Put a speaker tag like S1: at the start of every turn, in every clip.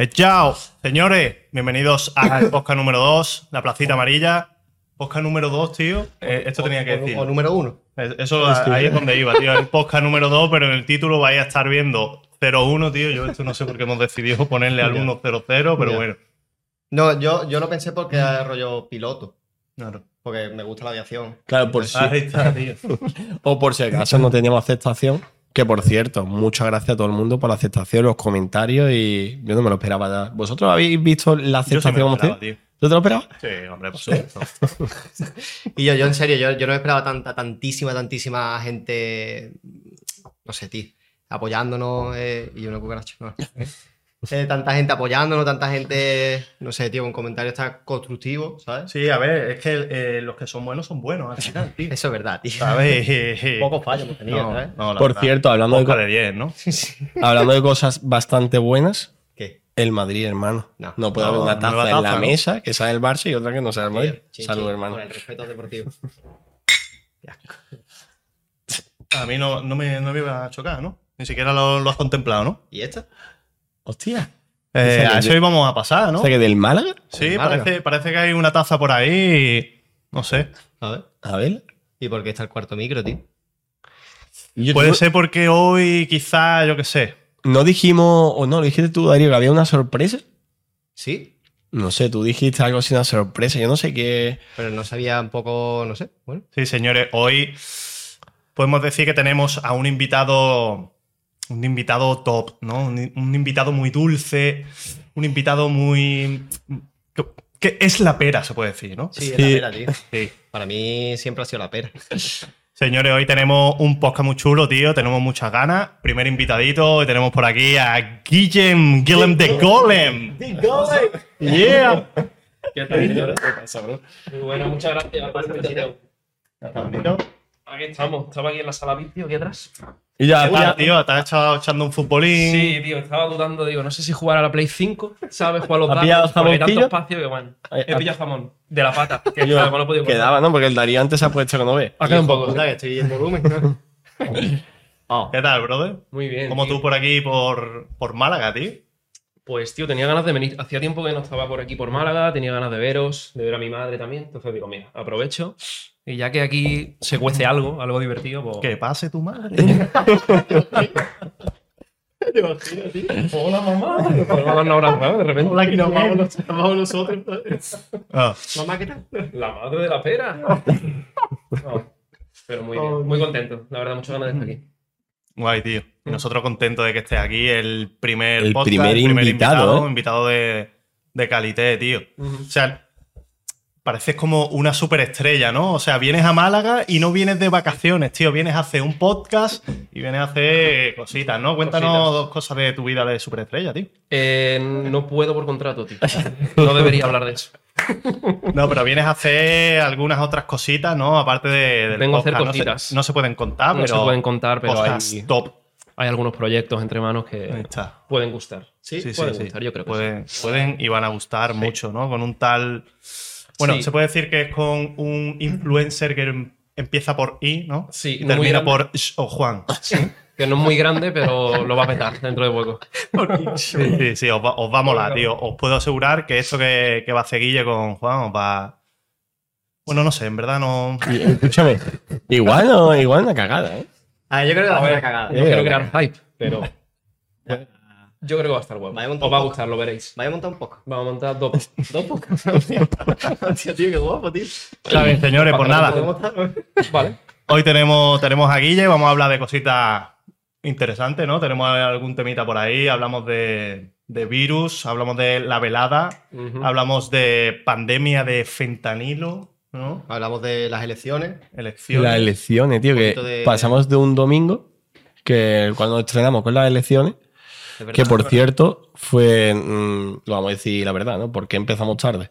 S1: Eh, chao, señores, bienvenidos al podcast número 2, la placita amarilla. Podcast número 2, tío. Eh, esto tenía que
S2: O-
S1: decir.
S2: O, número uno.
S1: Eh, Eso ahí es donde iba, tío. El podcast número 2, pero en el título vais a estar viendo 01, tío. Yo esto no sé por qué hemos decidido ponerle al 100, pero bueno.
S2: No, yo, yo lo pensé porque es rollo piloto.
S1: Claro.
S2: Porque me gusta la aviación.
S3: Claro, por si,
S1: Ahí está, tío.
S3: o por si acaso no teníamos aceptación. Que por cierto, muchas gracias a todo el mundo por la aceptación, los comentarios y yo no me lo esperaba ya. ¿Vosotros habéis visto la
S1: Yo sí me
S3: aceptación
S1: lo
S3: como
S1: esperaba,
S3: usted?
S1: tío.
S3: ¿Tú te lo esperabas?
S1: Sí, hombre, por supuesto.
S2: Y yo, yo en serio, yo, yo no esperaba tanta, tantísima, tantísima gente, no sé, tío, apoyándonos eh, y una cucaracha. no. Eh, tanta gente apoyándonos, tanta gente, no sé, tío, con comentarios tan constructivos, ¿sabes?
S1: Sí, a ver, es que eh, los que son buenos son buenos al final, tío.
S2: Eso es verdad, tío.
S1: ¿Sabes?
S2: Pocos fallos hemos tenido,
S1: No,
S2: ¿sabes?
S1: no, la
S3: Por
S1: verdad.
S3: cierto, hablando de,
S1: Podcast
S3: co-
S1: de 10, ¿no?
S3: hablando de cosas bastante buenas,
S2: ¿Qué?
S3: el Madrid, hermano.
S2: No.
S3: No, puede
S1: No,
S3: haber una taza en la mesa que sea el Barça y otra que no sea el Madrid.
S2: Chin,
S3: Salud,
S2: chin,
S3: hermano.
S2: Con el respeto deportivo.
S1: A mí no, no, me, no me iba a chocar, ¿no? Ni siquiera lo, lo has contemplado, ¿no?
S2: ¿Y esta?
S3: Hostia.
S1: Eh, a eso
S3: de-
S1: íbamos a pasar, ¿no?
S3: O sea que del Málaga.
S1: Sí,
S2: Málaga.
S1: parece, parece que hay una taza por ahí. y- No sé.
S2: A ver.
S3: A ver.
S2: ¿Y por qué está el cuarto micro, tío?
S3: Yo-
S1: Puede ser porque hoy quizá, yo qué sé.
S3: No dijimos, o no, lo dijiste tú, Darío, que había una sorpresa.
S2: Sí,
S3: No sé, tú dijiste algo así, una sorpresa. Yo no sé qué.
S2: pero no sabía un poco, no sé, bueno.
S1: Sí, señores, hoy podemos decir que tenemos a un invitado. Un invitado top, ¿no? Un, un invitado muy dulce. Un invitado muy. Que, que es la pera, se puede decir, ¿no?
S2: Sí, es
S3: Sí.
S2: la pera, tío.
S1: Sí.
S2: Para mí siempre ha sido la pera.
S1: Señores, hoy tenemos un podcast muy chulo, tío. Tenemos muchas ganas. Primer invitadito, y tenemos por aquí a Guillem, Guillem de Golem. Yeah.
S4: ¿Qué tal? Muy bueno, muchas gracias por la invitación. Aquí estamos, estaba aquí en la sala vídeo, aquí atrás.
S3: Y ya,
S1: Ah, tío, te has echando un futbolín.
S4: Sí, tío, estaba dudando, digo, no sé si jugar a la Play 5, ¿sabes? Jugar a los
S3: ¿Ha pillado
S4: datos, porque hay tanto espacio que, bueno,
S3: Ay,
S4: he
S3: ha-
S4: pillado jamón de la pata, que
S3: Yo-
S4: no he podido cortar.
S3: Quedaba, ¿no? Porque el Darío antes se ha puesto que no ve.
S4: Ha quedado un poco.
S2: Que estoy en volumen. ¿no? Ah,
S1: ¿Qué tal, brother?
S4: Muy bien. Tío.
S1: tú por aquí, por, por Málaga, tío.
S4: Pues, tío, tenía ganas de venir. Hacía tiempo que no estaba por aquí por Málaga, tenía ganas de veros, de ver a mi madre también. Entonces digo, mira, aprovecho. Y ya que aquí se cuece algo, algo divertido, pues.
S1: Que pase tu madre.
S4: Hola, mamá. Podemos dar un abrazo, ¿no? De repente.
S2: Hola, aquí nos vamos, nos vamos nosotros.
S1: Ah,
S2: Mamá, ¿qué tal?
S4: La madre de la pera. No, pero muy bien, muy contento. La verdad, muchas ganas de estar aquí.
S1: guay, tío. Y nosotros contentos de que estés aquí, el primer
S3: El
S1: podcast,
S3: primer invitado,
S1: invitado,
S3: ¿eh?
S1: invitado de, de calité, tío. O sea, pareces como una superestrella, ¿no? O sea, vienes a Málaga y no vienes de vacaciones, tío. Vienes a hacer un podcast y vienes a hacer cositas, ¿no? Cuéntanos
S4: Cositas.
S1: dos cosas de tu vida de superestrella, tío.
S4: Eh, no puedo por contrato, tío. No debería hablar de eso.
S1: No, pero vienes a hacer algunas otras cositas, ¿no? Aparte de, del
S4: Vengo a hacer
S1: podcast. No se-
S4: cositas.
S1: No se, pueden contar,
S4: No
S1: pero
S4: se pueden contar, pero hay,
S1: top.
S4: hay algunos proyectos entre manos que pueden gustar.
S2: Sí,
S1: Sí,
S4: pueden
S1: sí.
S4: gustar, yo creo que
S1: pueden, pueden y van a gustar mucho, ¿no? Con un tal. Bueno,
S4: Sí.
S1: se puede decir que es con un influencer que em- empieza por I, ¿no?
S4: Sí,
S1: y termina
S4: grande.
S1: por Sh o Juan.
S4: Que no es muy grande, pero lo va a petar dentro de poco.
S1: Sí, sí, sí, os va, os va a molar, tío. Os puedo asegurar que esto que, que va a hacer Guille con Juan os va. Bueno, no sé, en verdad no.
S3: Escúchame. Igual no, igual una cagada, ¿eh?
S2: A ver, yo creo que va a ser una cagada.
S4: No quiero crear hype, pero yo creo que va a estar bueno.
S2: Vaya montón
S4: Os va a gustar, lo veréis.
S2: Vaya a montar un poco.
S4: Vamos a montar dos.
S2: Dos pocos. Hostia, tío, qué guapo, tío.
S1: Está bien, señores, pues nada.
S4: Vale.
S1: Hoy tenemos, tenemos a Guille, vamos a hablar de cositas interesantes, ¿no? Tenemos algún temita por ahí, hablamos de, de virus, hablamos de la velada, hablamos de pandemia de fentanilo, ¿no?
S2: Hablamos de las elecciones.
S1: Elecciones.
S3: Las elecciones, tío, que
S2: de-
S3: pasamos de un domingo, que cuando nos estrenamos con las elecciones. Que por cierto fue, mm, lo vamos a decir la verdad, ¿no? ¿Por qué empezamos tarde?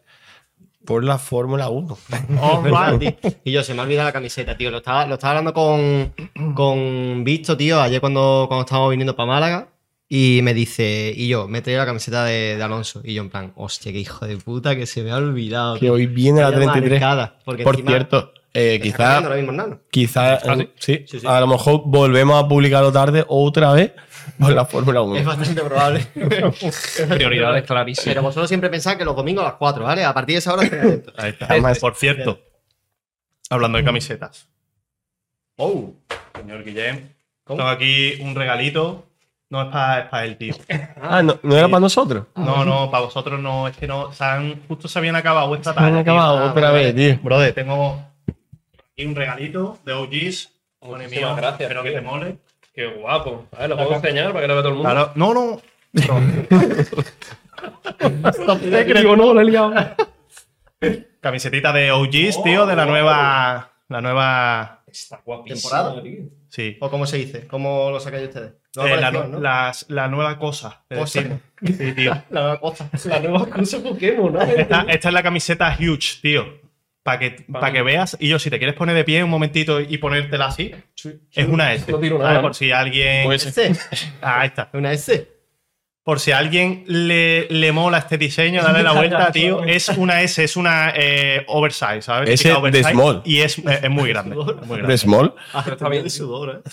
S3: Por la Fórmula 1.
S2: Oh, man, tío. Y yo, se me ha olvidado la camiseta, tío. Lo estaba, lo estaba hablando con, con Visto, tío, ayer cuando, cuando estábamos viniendo para Málaga. Y me dice, y yo, me he traído la camiseta de, de Alonso. Y yo, en plan, hostia, qué hijo de puta, que se me ha olvidado.
S3: Que hoy viene la
S2: Vaya
S3: 33.
S2: marcada, porque
S3: Por
S2: encima
S3: cierto, eh,
S2: está
S3: quizá,
S2: mismo nano.
S3: quizá
S4: Ah, sí.
S3: sí,
S2: Sí, sí.
S3: a lo mejor volvemos a publicarlo tarde otra vez por la Fórmula 1.
S2: Es bastante probable.
S4: Prioridades clarísimas.
S2: Pero vosotros siempre pensáis que los domingos a las 4, ¿vale? A partir de esa hora.
S1: Ahí está.
S3: Además-
S1: Por cierto, hablando de camisetas.
S2: Oh,
S1: Señor Guillem,
S2: ¿Cómo?
S1: tengo aquí un regalito. No es para el tío.
S3: Ah, ¿no, no era para nosotros?
S1: No, no, para vosotros no. Es que no. Se han, justo se habían acabado vuestra
S3: Se han
S1: talla. tío.
S3: acabado
S2: Ah,
S3: otra
S2: vale,
S3: vez, tío.
S1: Brother, tengo aquí un regalito de OGs.
S4: Muchísimas
S1: mío,
S4: gracias,
S1: Espero que te mole.
S4: Qué guapo. A ver, lo puedo enseñar para que lo vea todo el mundo.
S1: Claro. No, no.
S4: Digo, no, lo he liado.
S1: Camisetita de OGs, tío, de la nueva. La nueva.
S4: Está.
S2: ¿Temporada?
S4: tío.
S1: Sí.
S2: ¿O cómo se dice? ¿Cómo lo sacáis ustedes?
S1: Eh, la,
S2: ¿no?
S1: las- la nueva cosa.
S2: Cosa.
S1: Sí, tío.
S2: La nueva cosa.
S4: La nueva cosa Pokémon, ¿no?
S1: Esta, esta es la camiseta Huge, tío. Para que, pa' que veas. Y yo, si te quieres poner de pie un momentito y ponértela así, es una S. Por si alguien.
S3: Pues-
S2: ¿S?
S1: Ah, ahí está.
S2: ¿Una S?
S1: Por si a alguien le, le mola este diseño, dale la vuelta, tío. Es una S, es una eh, oversize, ¿sabes?
S3: S
S1: Típica
S3: de
S1: oversize,
S3: small.
S1: Y es, eh, es muy grande. es muy grande.
S3: ¿De Small?
S4: Pero está bien.
S2: de sudor, ¿eh?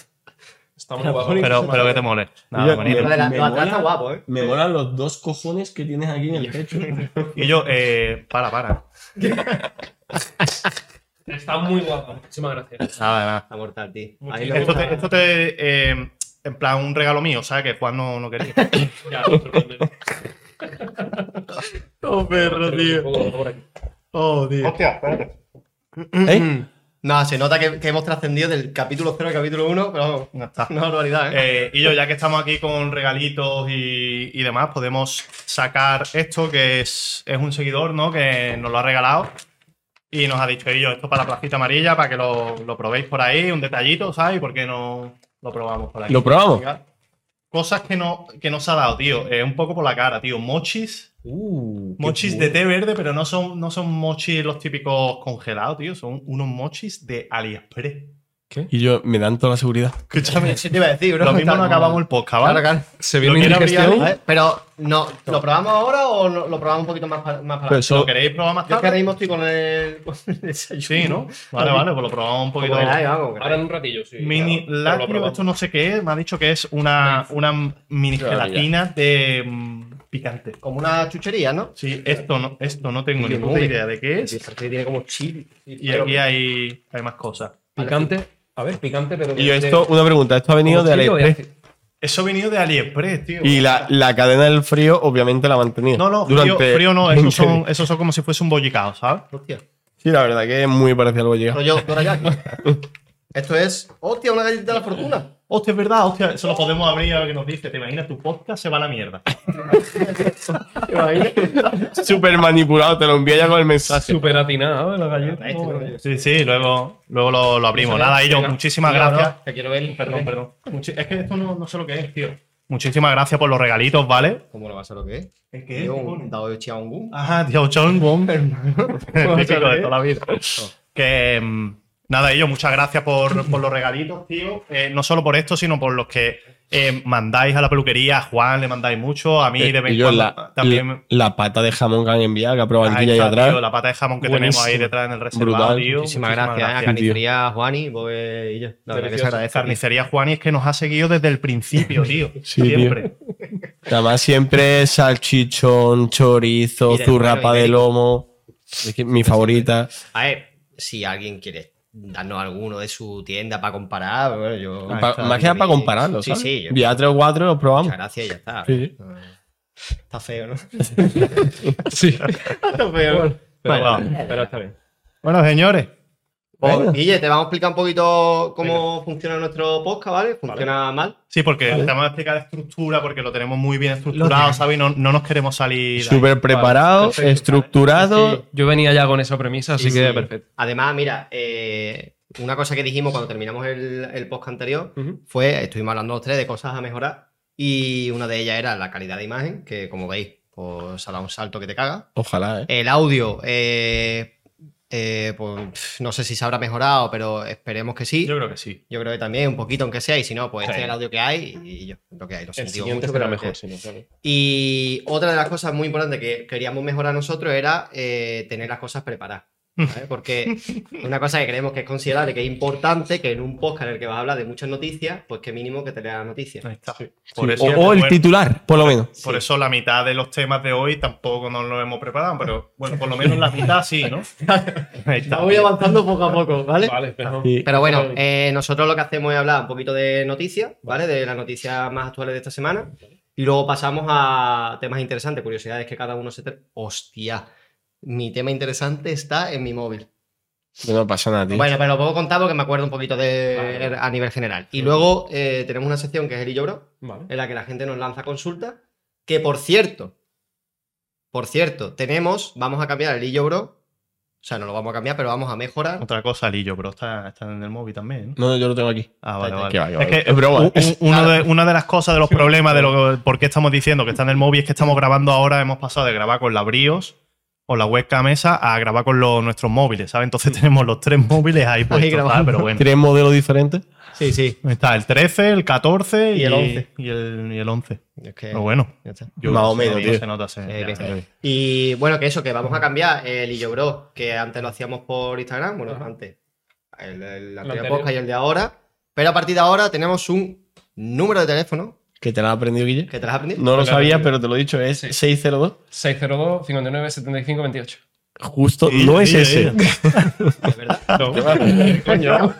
S4: Está muy guapo.
S1: Pero, pero que te mole. Nada,
S3: me-
S2: la-
S3: me
S2: está
S3: mola-
S2: guapo, ¿eh?
S3: Me molan los dos cojones que tienes aquí en el pecho.
S1: Y yo, eh, para, para.
S4: Está muy guapo. Muchísimas gracias.
S1: Nada, nada.
S2: Está mortal, tío. A mí me
S1: Esto
S2: gusta.
S1: te, esto te eh, en plan, un regalo mío, ¿sabes? Que Juan no, no quería.
S4: Ya, otro problema.
S1: oh, perro,
S4: por aquí.
S1: Oh, tío. Hostia, espérate.
S3: ¿Eh?
S2: No, se nota que, que hemos trascendido del capítulo 0 al capítulo 1, pero vamos,
S1: Ya está.
S2: una barbaridad, ¿eh?
S1: Eh, y yo, ya que estamos aquí con regalitos y, y demás, podemos sacar esto, que es, es un seguidor, ¿no? Que nos lo ha regalado. Y nos ha dicho, yo, esto para la placita amarilla, para que lo, lo probéis por ahí, un detallito, ¿sabes? ¿Y por qué no lo probamos por aquí?
S3: ¿Lo probamos?
S1: Cosas que no, que no se ha dado, tío. Eh, un poco por la cara, tío. Mochis.
S3: Uh,
S1: Mochis de té verde, pero no son, no son mochis los típicos congelados, tío. Son unos mochis de AliExpress.
S3: Y yo, me dan toda la seguridad.
S1: Escúchame.
S2: Sí, te iba a decir, bro.
S1: Lo mismo no acabamos el podcast, ¿vale?
S2: Claro, claro.
S4: Se viene
S1: abrir
S4: indigestión.
S2: Pero, no, ¿lo probamos ahora o no- lo probamos un poquito más, pa- más para adelante?
S3: eso-
S1: ¿Lo queréis probar más
S2: Yo es que ahora
S1: tarde?
S2: mismo estoy con el, con el desayuno.
S1: Sí, ¿no? Vale, vale, pues lo probamos un poquito.
S2: Vamos,
S4: Ahora en un ratillo, sí.
S1: Mini
S4: claro.
S1: Lácteo, esto no sé qué es. Me ha dicho que es una, una mini
S3: Claro, ya.
S1: gelatina de mm, picante.
S2: Como una chuchería, ¿no?
S1: Sí, esto no, esto no tengo ni
S2: Qué
S1: puta
S2: nube.
S1: idea de qué es.
S2: tiene como chili.
S1: Y aquí hay, hay más cosas.
S4: Picante. A ver, picante, pero.
S3: Y yo, esto, una pregunta, esto ha venido de AliExpress.
S1: Eso ha venido de AliExpress, tío.
S3: Y la, la cadena del frío, obviamente, la ha mantenido.
S1: No, no, frío, frío no, esos son, esos son como si fuese un bollicao, ¿sabes?
S2: Hostia.
S3: Sí, la verdad que es muy parecido al bollicao.
S2: Rollo Dorayaki. Esto es. Hostia, una galletita de la fortuna.
S1: Hostia, es verdad, hostia, eso lo podemos abrir a ver qué nos dice. ¿Te imaginas? Tu podcast se va a la mierda.
S2: ¿Te?
S3: Súper manipulado, te lo envía ya con el mensaje.
S4: Súper atinado, ¿eh? la galleta.
S1: Sí, sí, luego, luego lo, lo abrimos. Nada,
S2: Venga.
S1: muchísimas gracias.
S2: Que quiero ver.
S1: Perdón, perdón. Muchi- es que esto no, no sé lo que es, tío. Muchísimas gracias por los regalitos, ¿vale?
S2: ¿Cómo lo vas a lo que es?
S1: ¿Es
S2: Tío, un dado de Chiaongu.
S1: Ajá, John Bomber. Típico de toda la vida. Que mm, nada, ellos, muchas gracias por, por los regalitos, tío. Eh, no solo por esto, sino por los que eh, mandáis a la peluquería. A Juan le mandáis mucho, a mí de vez
S3: Y
S1: en
S3: yo,
S1: cuando
S3: la,
S1: también.
S3: la, la pata de jamón que han enviado, que ha probado
S1: Ahí
S3: atrás.
S1: tío, la pata de jamón que
S3: Buenísimo.
S1: tenemos ahí detrás en el reservado,
S3: Brutal.
S1: tío.
S2: Muchísimas gracias, ¿eh? a
S3: tío.
S2: Carnicería Juani pues, y yo. La verdad que se agradece. tío.
S1: Carnicería Juani es que nos ha seguido desde el principio, tío.
S3: Sí,
S1: Siempre.
S3: Además, siempre salchichón, chorizo,
S2: de
S3: zurrapa de lomo. Es que mi favorita.
S2: A ver, si alguien quiere darnos alguno de su tienda para comparar, bueno, yo.
S3: Pa-
S1: está,
S3: más que nada para compararlo,
S2: Sí,
S3: ¿sabes?
S2: sí,
S3: Ya tres o cuatro los probamos.
S2: Muchas gracias y ya está.
S3: Sí.
S2: Eh, Está feo, ¿no?
S4: Sí.
S2: Está feo.
S4: Pero,
S1: Bueno.
S4: pero está bien.
S1: Bueno, señores.
S2: Pues. Guille, te vamos a explicar un poquito cómo funciona nuestro podcast, ¿vale? Funciona mal.
S1: Sí, porque te vamos a explicar la estructura, porque lo tenemos muy bien estructurado, ¿sabes? Y no, no nos queremos salir.
S3: Súper preparado,
S4: perfecto.
S3: estructurado.
S2: Sí.
S4: Yo venía ya con esa premisa, así
S2: Sí,
S4: que
S2: sí.
S4: perfecto.
S2: Además, mira, eh, una cosa que dijimos cuando terminamos el, el podcast anterior fue, estuvimos hablando los tres de cosas a mejorar y una de ellas era la calidad de imagen, que como veis, pues ha dado un salto que te caga.
S3: Ojalá, ¿eh?
S2: El audio, eh, eh, pues no sé si se habrá mejorado, pero esperemos que sí.
S1: Yo
S2: Yo,
S1: creo que sí.
S2: creo que también, un poquito aunque sea, y si no, pues este es el audio que hay y yo, lo que hay, lo
S4: El siguiente
S2: mucho,
S4: será mejor,
S2: que-
S4: si no, claro.
S2: Y otra de las cosas muy importantes que queríamos mejorar nosotros era eh, tener las cosas preparadas. ¿Vale? Porque una cosa que creemos que es considerable, que es importante, que en un podcast en el que vas a hablar de muchas noticias, pues que mínimo que te leas las noticias.
S1: Ahí está.
S3: Sí.
S1: Por,
S3: Sí,
S1: eso,
S3: o, o el
S1: bueno,
S3: titular, por lo menos.
S1: por eso la mitad de los temas de hoy tampoco nos lo hemos preparado, pero bueno, por lo menos la mitad sí, ¿no? Ahí está.
S2: Voy avanzando poco a poco, ¿vale?
S4: Vale.
S3: Sí.
S2: Pero bueno, eh, nosotros lo que hacemos es hablar un poquito de noticias, ¿vale? De las noticias más actuales de esta semana. Y luego pasamos a temas interesantes, curiosidades que cada uno se... tra- Hostia, mi tema interesante está en mi móvil.
S3: No pasa nada, tío.
S2: Bueno, pero lo puedo contar porque me acuerdo un poquito de
S4: Vale.
S2: a nivel general. Y luego eh, tenemos una sección que es el y yo bro,
S4: Vale.
S2: en la que la gente nos lanza consultas. Que por cierto, por cierto, tenemos, vamos a cambiar el y yo bro. O sea, no lo vamos a cambiar, pero vamos a mejorar.
S1: Otra cosa, Lillo, pero está, está en el móvil también. ¿no?
S3: No, yo lo tengo aquí.
S1: Ah, vale. Es que
S3: Es broma.
S1: de- una de las cosas, de los problemas de lo por qué estamos diciendo que está en el móvil es que estamos grabando ahora, hemos pasado de grabar con la BRIOS o la webcam esa a grabar con los, nuestros móviles, ¿sabes? Entonces tenemos los tres móviles ahí puestos,
S2: grabando.
S1: Pero bueno.
S3: Tres modelos diferentes.
S2: Sí, sí.
S1: Está el 13, el 14 y,
S2: Y el 11.
S1: Y el, y el 11.
S2: Es que-
S1: Pero bueno.
S2: ya está.
S1: yo-
S3: Más o
S1: no-
S3: menos,
S1: no
S3: tío.
S1: se nota, se-
S2: Eh,
S1: ya.
S2: Y bueno, que eso, que vamos a cambiar el y yo bro, que antes lo hacíamos por Instagram, bueno,
S4: Ajá.
S2: antes, el, el anterior
S4: anterior.
S2: podcast y el de ahora, pero a partir de ahora tenemos un número de teléfono
S3: Que te la has aprendido, Guille.
S2: que te las has aprendido.
S3: No lo
S4: Pues la
S3: sabía,
S4: aprendido.
S3: pero te lo he dicho. Es
S4: Sí.
S3: 602.
S4: 602 59 75 28.
S3: Justo,
S1: Sí,
S3: no es
S1: sí,
S3: ese.
S1: sí.
S2: ¿De verdad?
S4: Coño.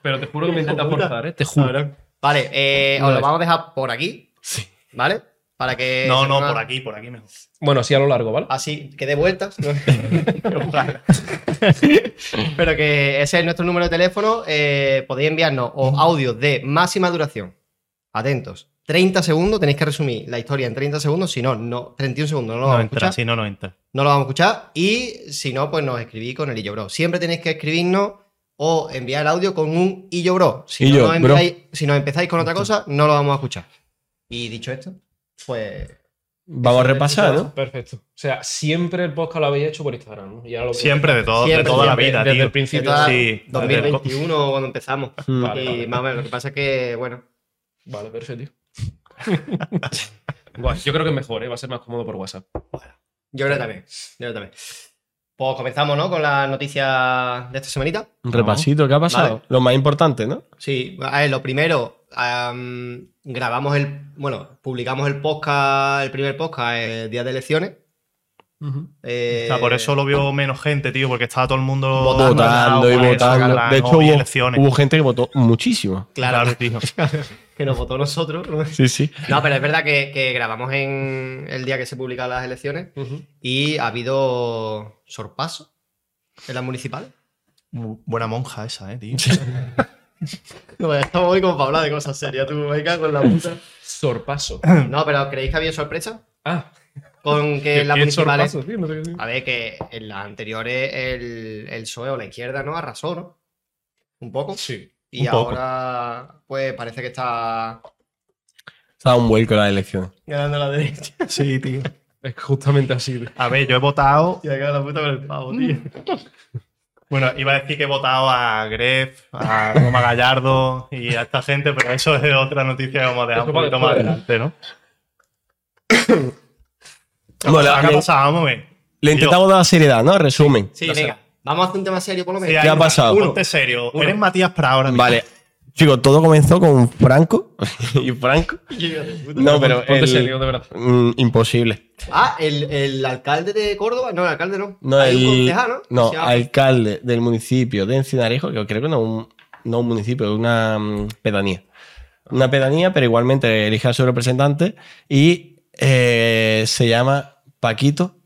S4: Pero te juro que me intentas forzar, ¿eh? Te juro.
S2: Vale, eh,
S4: No
S2: os lo
S4: es.
S2: vamos a dejar por aquí,
S3: Sí.
S2: ¿vale? Para que...
S1: No, no, por aquí, por aquí mejor.
S4: Bueno, así a lo largo, ¿vale?
S2: Así, que dé vueltas. ¿no? Pero que ese es nuestro número de teléfono. eh, podéis enviarnos o audios de máxima duración. Atentos. 30 segundos, tenéis que resumir la historia en 30 segundos. Si no, no 31 segundos, no lo
S1: No
S2: vamos a
S1: entra,
S2: escuchar.
S1: si no, no entra.
S2: No lo vamos a escuchar. Y si no, pues nos escribís con el Illo Bro. Siempre tenéis que escribirnos o enviar el audio con un Illo Bro. Si,
S3: Illo,
S2: no nos
S3: bro.
S2: enviáis- si nos empezáis con otra cosa, no lo vamos a escuchar. Y dicho esto, pues.
S3: Vamos a repasar. ¿no?
S4: Perfecto. O sea, siempre el podcast lo habéis hecho por Instagram, ¿no? Y ahora lo
S1: Siempre, de, todo, de
S2: Siempre,
S1: toda la
S4: siempre,
S1: vida,
S4: desde
S1: tío.
S4: el principio.
S2: de toda-
S1: Sí,
S2: 2021 cuando empezamos.
S3: Mm.
S4: Vale,
S2: y
S4: vale.
S2: más o menos, lo que pasa es que, bueno,
S4: Vale, perfecto. Guay, yo creo que es mejor, ¿eh? Va a ser más cómodo por WhatsApp.
S2: yo creo que también. Yo creo que también. Pues comenzamos, ¿no? Con las noticias de esta semanita.
S3: Un repasito, ¿qué ha pasado?
S2: Vale.
S3: Lo más importante, ¿no?
S2: Sí, a ver, lo primero, am, grabamos el, bueno, publicamos el podcast, el primer podcast el día de elecciones. Eh,
S1: O sea, por eso lo vio menos gente, tío, porque estaba todo el mundo
S2: Votando,
S3: Votando y
S1: eso,
S3: votando.
S1: claro,
S3: De hecho, hubo,
S1: elecciones.
S3: hubo gente que votó muchísimo.
S2: Claro,
S1: tío.
S2: que nos votó nosotros. ¿no?
S3: Sí, sí.
S2: No, pero es verdad que, que grabamos en el día que se publican las elecciones y ha habido sorpaso en las municipales.
S1: Buena monja esa, eh, tío.
S2: No, ya estamos hoy como para hablar de cosas serias, tú, me cago en la puta.
S4: Sorpaso.
S2: No, pero ¿creéis que había sorpresa?
S4: Ah,
S2: Con que en las
S4: ¿qué
S2: municipales.
S4: sorpaso, tío? No sé.
S2: A ver, que en las anteriores el, el PSOE o la izquierda, ¿no? Arrasó, ¿no? Un poco.
S4: Sí.
S2: Y
S1: un poco.
S2: ahora, pues parece que está
S3: Estaba un vuelco en las elecciones.
S2: ganando la derecha.
S1: Sí, tío.
S4: Es justamente así. tío.
S1: A ver, yo he votado.
S2: Y acá la puta con el pavo, tío.
S1: Bueno, iba a decir que he votado a Gref, a Roma Gallardo y a esta gente, pero eso es otra noticia que vamos a dejar un poquito más adelante, ¿no?
S3: Bueno,
S1: ¿Qué ha
S3: le,
S1: pasado? Vamos a ver.
S3: le intentamos dar seriedad, ¿no? Resumen.
S2: Sí, venga. Vamos a hacer un tema serio por lo
S1: Sí,
S2: menos.
S3: ha pasado?
S1: Ponte serio. Eres Matías Prado ahora mismo.
S3: Vale. Chicos, todo comenzó con Franco. y Franco. No, pero.
S4: Ponte
S3: el-
S4: serio, de verdad.
S3: Mm, imposible.
S2: Ah, el, el alcalde de Córdoba. No, el alcalde no.
S3: No,
S2: Hay
S3: el.
S2: un concejal, ¿no?
S3: No,
S2: Se llama-
S3: alcalde del municipio de Encinarejo, que creo que no un, no un municipio, es una mm, pedanía. Una pedanía, pero igualmente elige a su representante y eh, se llama Paquito,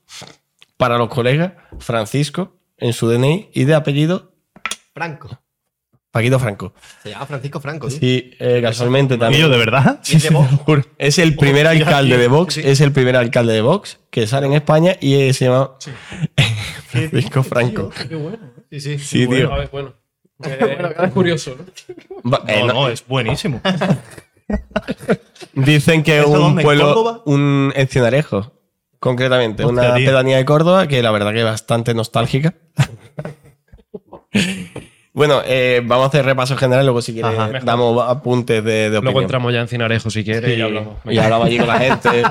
S3: para los colegas, Francisco, en su DNI, y de apellido
S2: Franco.
S3: Paquito Franco.
S2: Se llama Francisco Franco, tío.
S3: Sí, eh, casualmente
S1: ¿Y
S3: también.
S1: yo, de verdad?
S2: Y es de Vox.
S3: Es el primer
S1: Hostia,
S3: alcalde de Vox,
S2: Sí, sí.
S3: es el primer alcalde de Vox que sale en España y eh, se llama Francisco Franco.
S4: Qué bueno.
S2: Sí, sí.
S3: Sí,
S4: Bueno,
S3: tío.
S4: a ver, bueno. Eh, es curioso,
S3: eh,
S1: No,
S3: no,
S1: no, es buenísimo.
S3: Dicen que es
S1: ¿Esto
S3: un pueblo,
S1: Córdoba?
S3: un encinarejo, concretamente,
S1: Hostia,
S3: una
S1: tío.
S3: pedanía de Córdoba que la verdad que es bastante nostálgica. Bueno, eh, vamos a hacer repaso general, luego si quieres
S1: Ajá,
S3: damos apuntes de, de
S4: Luego
S3: opinión.
S4: entramos ya en Cinarejo si quieres y hablamos.
S3: Y hablamos allí con la gente.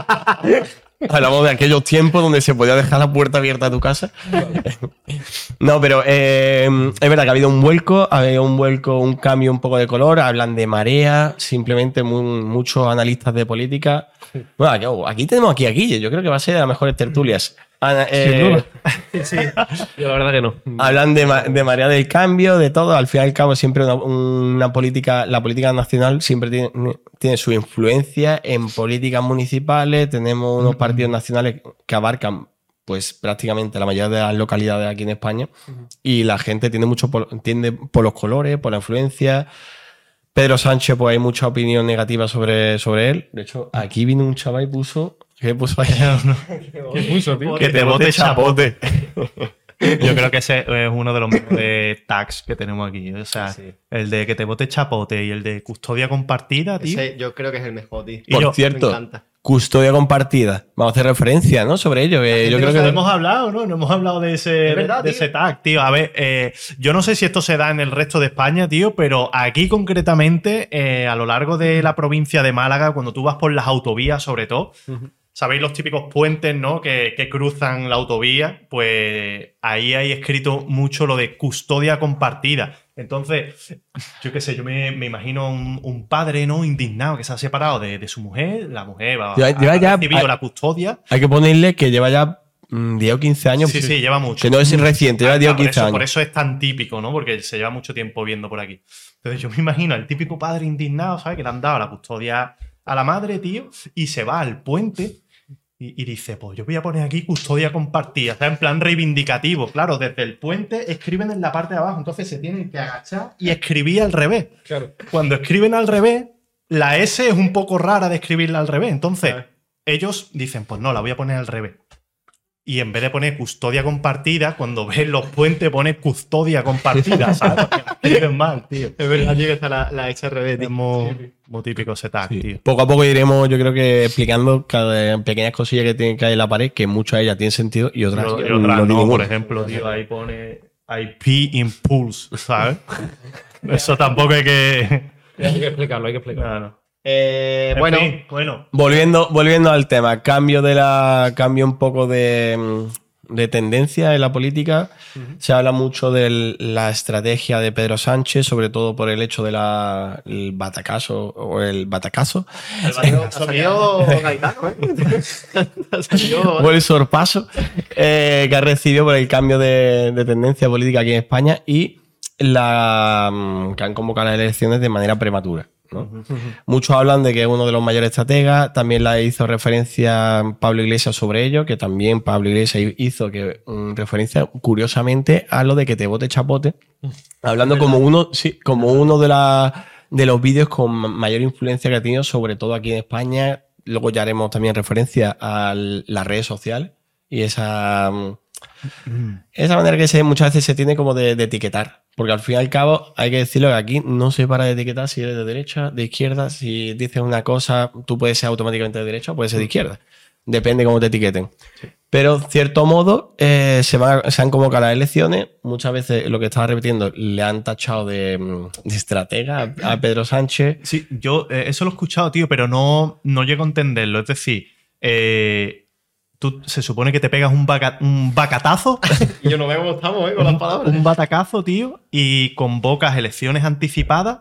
S3: Hablamos de aquellos tiempos donde se podía dejar la puerta abierta a tu casa. no, pero eh, es verdad que ha habido un vuelco, ha habido un vuelco, un cambio un poco de color. Hablan de marea, simplemente mu- muchos analistas de política. Bueno, aquí, aquí tenemos aquí a Guille, yo creo que va a ser de las mejores tertulias. Ana- eh,
S4: Yo la verdad que no.
S3: Hablan de, de marea del cambio, de todo. Al fin y al cabo, siempre una, una política, la política nacional siempre tiene, tiene su influencia en políticas municipales. Tenemos unos partidos nacionales que abarcan pues prácticamente la mayoría de las localidades aquí en España. Y la gente tiene mucho por, tiende por los colores, por la influencia. Pedro Sánchez, pues hay mucha opinión negativa sobre, sobre él. De hecho, aquí vino un chaval y puso. ¿Qué puso ahí?
S4: ¿Qué puso, tío?
S1: Que te bote chapote. Yo creo que ese es uno de los mejores tags que tenemos aquí. O sea, el de que te bote chapote y el de custodia compartida, tío.
S2: Ese yo creo que es el mejor, tío.
S1: Y
S3: Por
S1: yo-
S3: cierto,
S2: me encanta.
S3: custodia compartida. Vamos a hacer referencia, ¿no? Sobre ello. que yo creo
S1: no
S3: que.
S1: hemos hablado, ¿no? No hemos hablado de ese,
S2: Es verdad,
S1: de
S2: tío.
S1: ese tag, tío. A ver, eh, yo no sé si esto se da en el resto de España, tío, pero aquí concretamente, eh, a lo largo de la provincia de Málaga, cuando tú vas por las autovías, sobre todo, ¿sabéis los típicos puentes, ¿no? Que, que cruzan la autovía, pues ahí hay escrito mucho lo de custodia compartida. Entonces, yo qué sé, yo me, me imagino un, un padre, ¿no? Indignado que se ha separado de, de su mujer, la mujer va
S3: Lleva- lleva
S1: ha
S3: ya-
S1: recibido la custodia.
S3: Hay que ponerle que lleva ya mm, 10 o 15 años.
S1: Sí, sí, lleva mucho.
S3: Que no es reciente, lleva
S1: Ah,
S3: 10 o
S1: por
S3: 15
S1: eso,
S3: años.
S1: Por eso es tan típico, ¿no? Porque se lleva mucho tiempo viendo por aquí. Entonces yo me imagino al típico padre indignado, ¿sabes? Que le han dado la custodia a la madre, tío, y se va al puente y, y dice, pues yo voy a poner aquí custodia compartida, ¿sabes? En plan reivindicativo. Claro, desde el puente escriben en la parte de abajo, entonces se tienen que agachar y escribir al revés.
S4: Claro.
S1: Cuando escriben al revés, la S es un poco rara de escribirla al revés. Entonces, ellos dicen, pues no, la voy a poner al revés. Y en vez de poner custodia compartida, cuando ves los puentes pone custodia compartida, ¿sabes? Escriben mal, tío.
S2: Es verdad, tío, que está la, la revés,
S1: Es muy, muy típico ese tag, tío.
S3: Poco a poco iremos, yo creo que explicando cada pequeñas cosillas que tienen que hay en la pared, que muchas de ellas tienen sentido y otras,
S1: Y y
S3: no,
S1: otras
S3: no
S1: no,
S3: tienen
S1: por ejemplo, tío, ahí pone IP Impulse, ¿sabes? Eso tampoco hay que...
S4: Hay que explicarlo, hay que explicarlo.
S1: No, no.
S2: Eh,
S1: En
S2: bueno,
S1: fin, bueno.
S3: Volviendo, volviendo al tema, cambio de la. Cambio un poco de, mm, de tendencia en la política. Se habla mucho de la estrategia de Pedro Sánchez, sobre todo por el hecho del batacazo o el batacazo.
S2: ha salido Gaetano, ¿eh? Ha salido-
S3: o el sorpaso eh, que ha recibido por el cambio de, de tendencia política aquí en España y la mm, que han convocado las elecciones de manera prematura. ¿No? Muchos hablan de que es uno de los mayores estrategas, también la hizo referencia Pablo Iglesias sobre ello, que también Pablo Iglesias hizo que, mm, referencia curiosamente a lo de que te vote chapote, hablando como uno, sí, como uno de, la- de los vídeos con mayor influencia que ha tenido, sobre todo aquí en España. Luego ya haremos también referencia a las redes sociales y esa, esa manera que se, muchas veces se tiene como de, de etiquetar. Porque al fin y al cabo hay que decirlo que aquí no se para de etiquetar si eres de derecha, de izquierda. Si dices una cosa, tú puedes ser automáticamente de derecha o puedes ser de izquierda. Depende cómo te etiqueten. Pero, cierto modo, eh, se, van- se han convocado las elecciones. Muchas veces, lo que estaba repitiendo, le han tachado de, mm, de estratega a, a Pedro Sánchez.
S1: Sí, yo eh, eso lo he escuchado, tío, pero no, no llego a entenderlo. Es decir, eh, tú se supone que te pegas un, vaca- un bacatazo,
S2: Y yo no veo cómo estamos, ¿eh? Con las palabras.
S1: un batacazo, tío, y convocas elecciones anticipadas.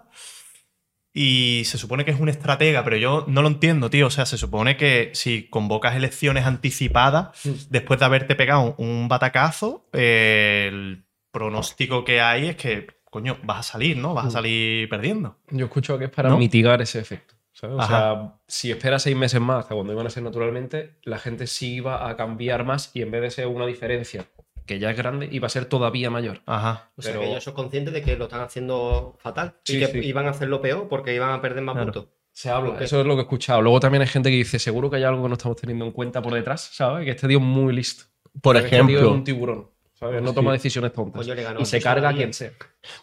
S1: Y se supone que es un estratega, pero yo no lo entiendo, tío. O sea, se supone que si convocas elecciones anticipadas, después de haberte pegado un, batacazo, eh, el pronóstico que hay es que, coño, vas a salir, ¿no? Vas a salir perdiendo.
S4: Yo he escuchado que es para
S1: ¿No?
S4: mitigar ese efecto. ¿Sabes? O
S1: Ajá.
S4: sea, si esperas seis meses más hasta cuando iban a ser naturalmente, la gente sí iba a cambiar más y en vez de ser una diferencia que ya es grande, iba a ser todavía mayor.
S1: Ajá.
S2: O sea,
S4: Pero-
S2: que ellos son conscientes de que lo están haciendo fatal.
S4: Sí,
S2: y que
S4: sí.
S2: iban a hacerlo peor porque iban a perder más
S1: Claro.
S2: puntos.
S4: Se habla, eso es lo que he escuchado. Luego también hay gente que dice, seguro que hay algo que no estamos teniendo en cuenta por detrás, ¿sabes? Que este tío es muy listo.
S3: Por
S4: este tío es
S3: ejemplo,
S4: un tiburón. ¿Sabes? No toma decisiones tontas.
S2: Le
S4: y se carga a quien sea.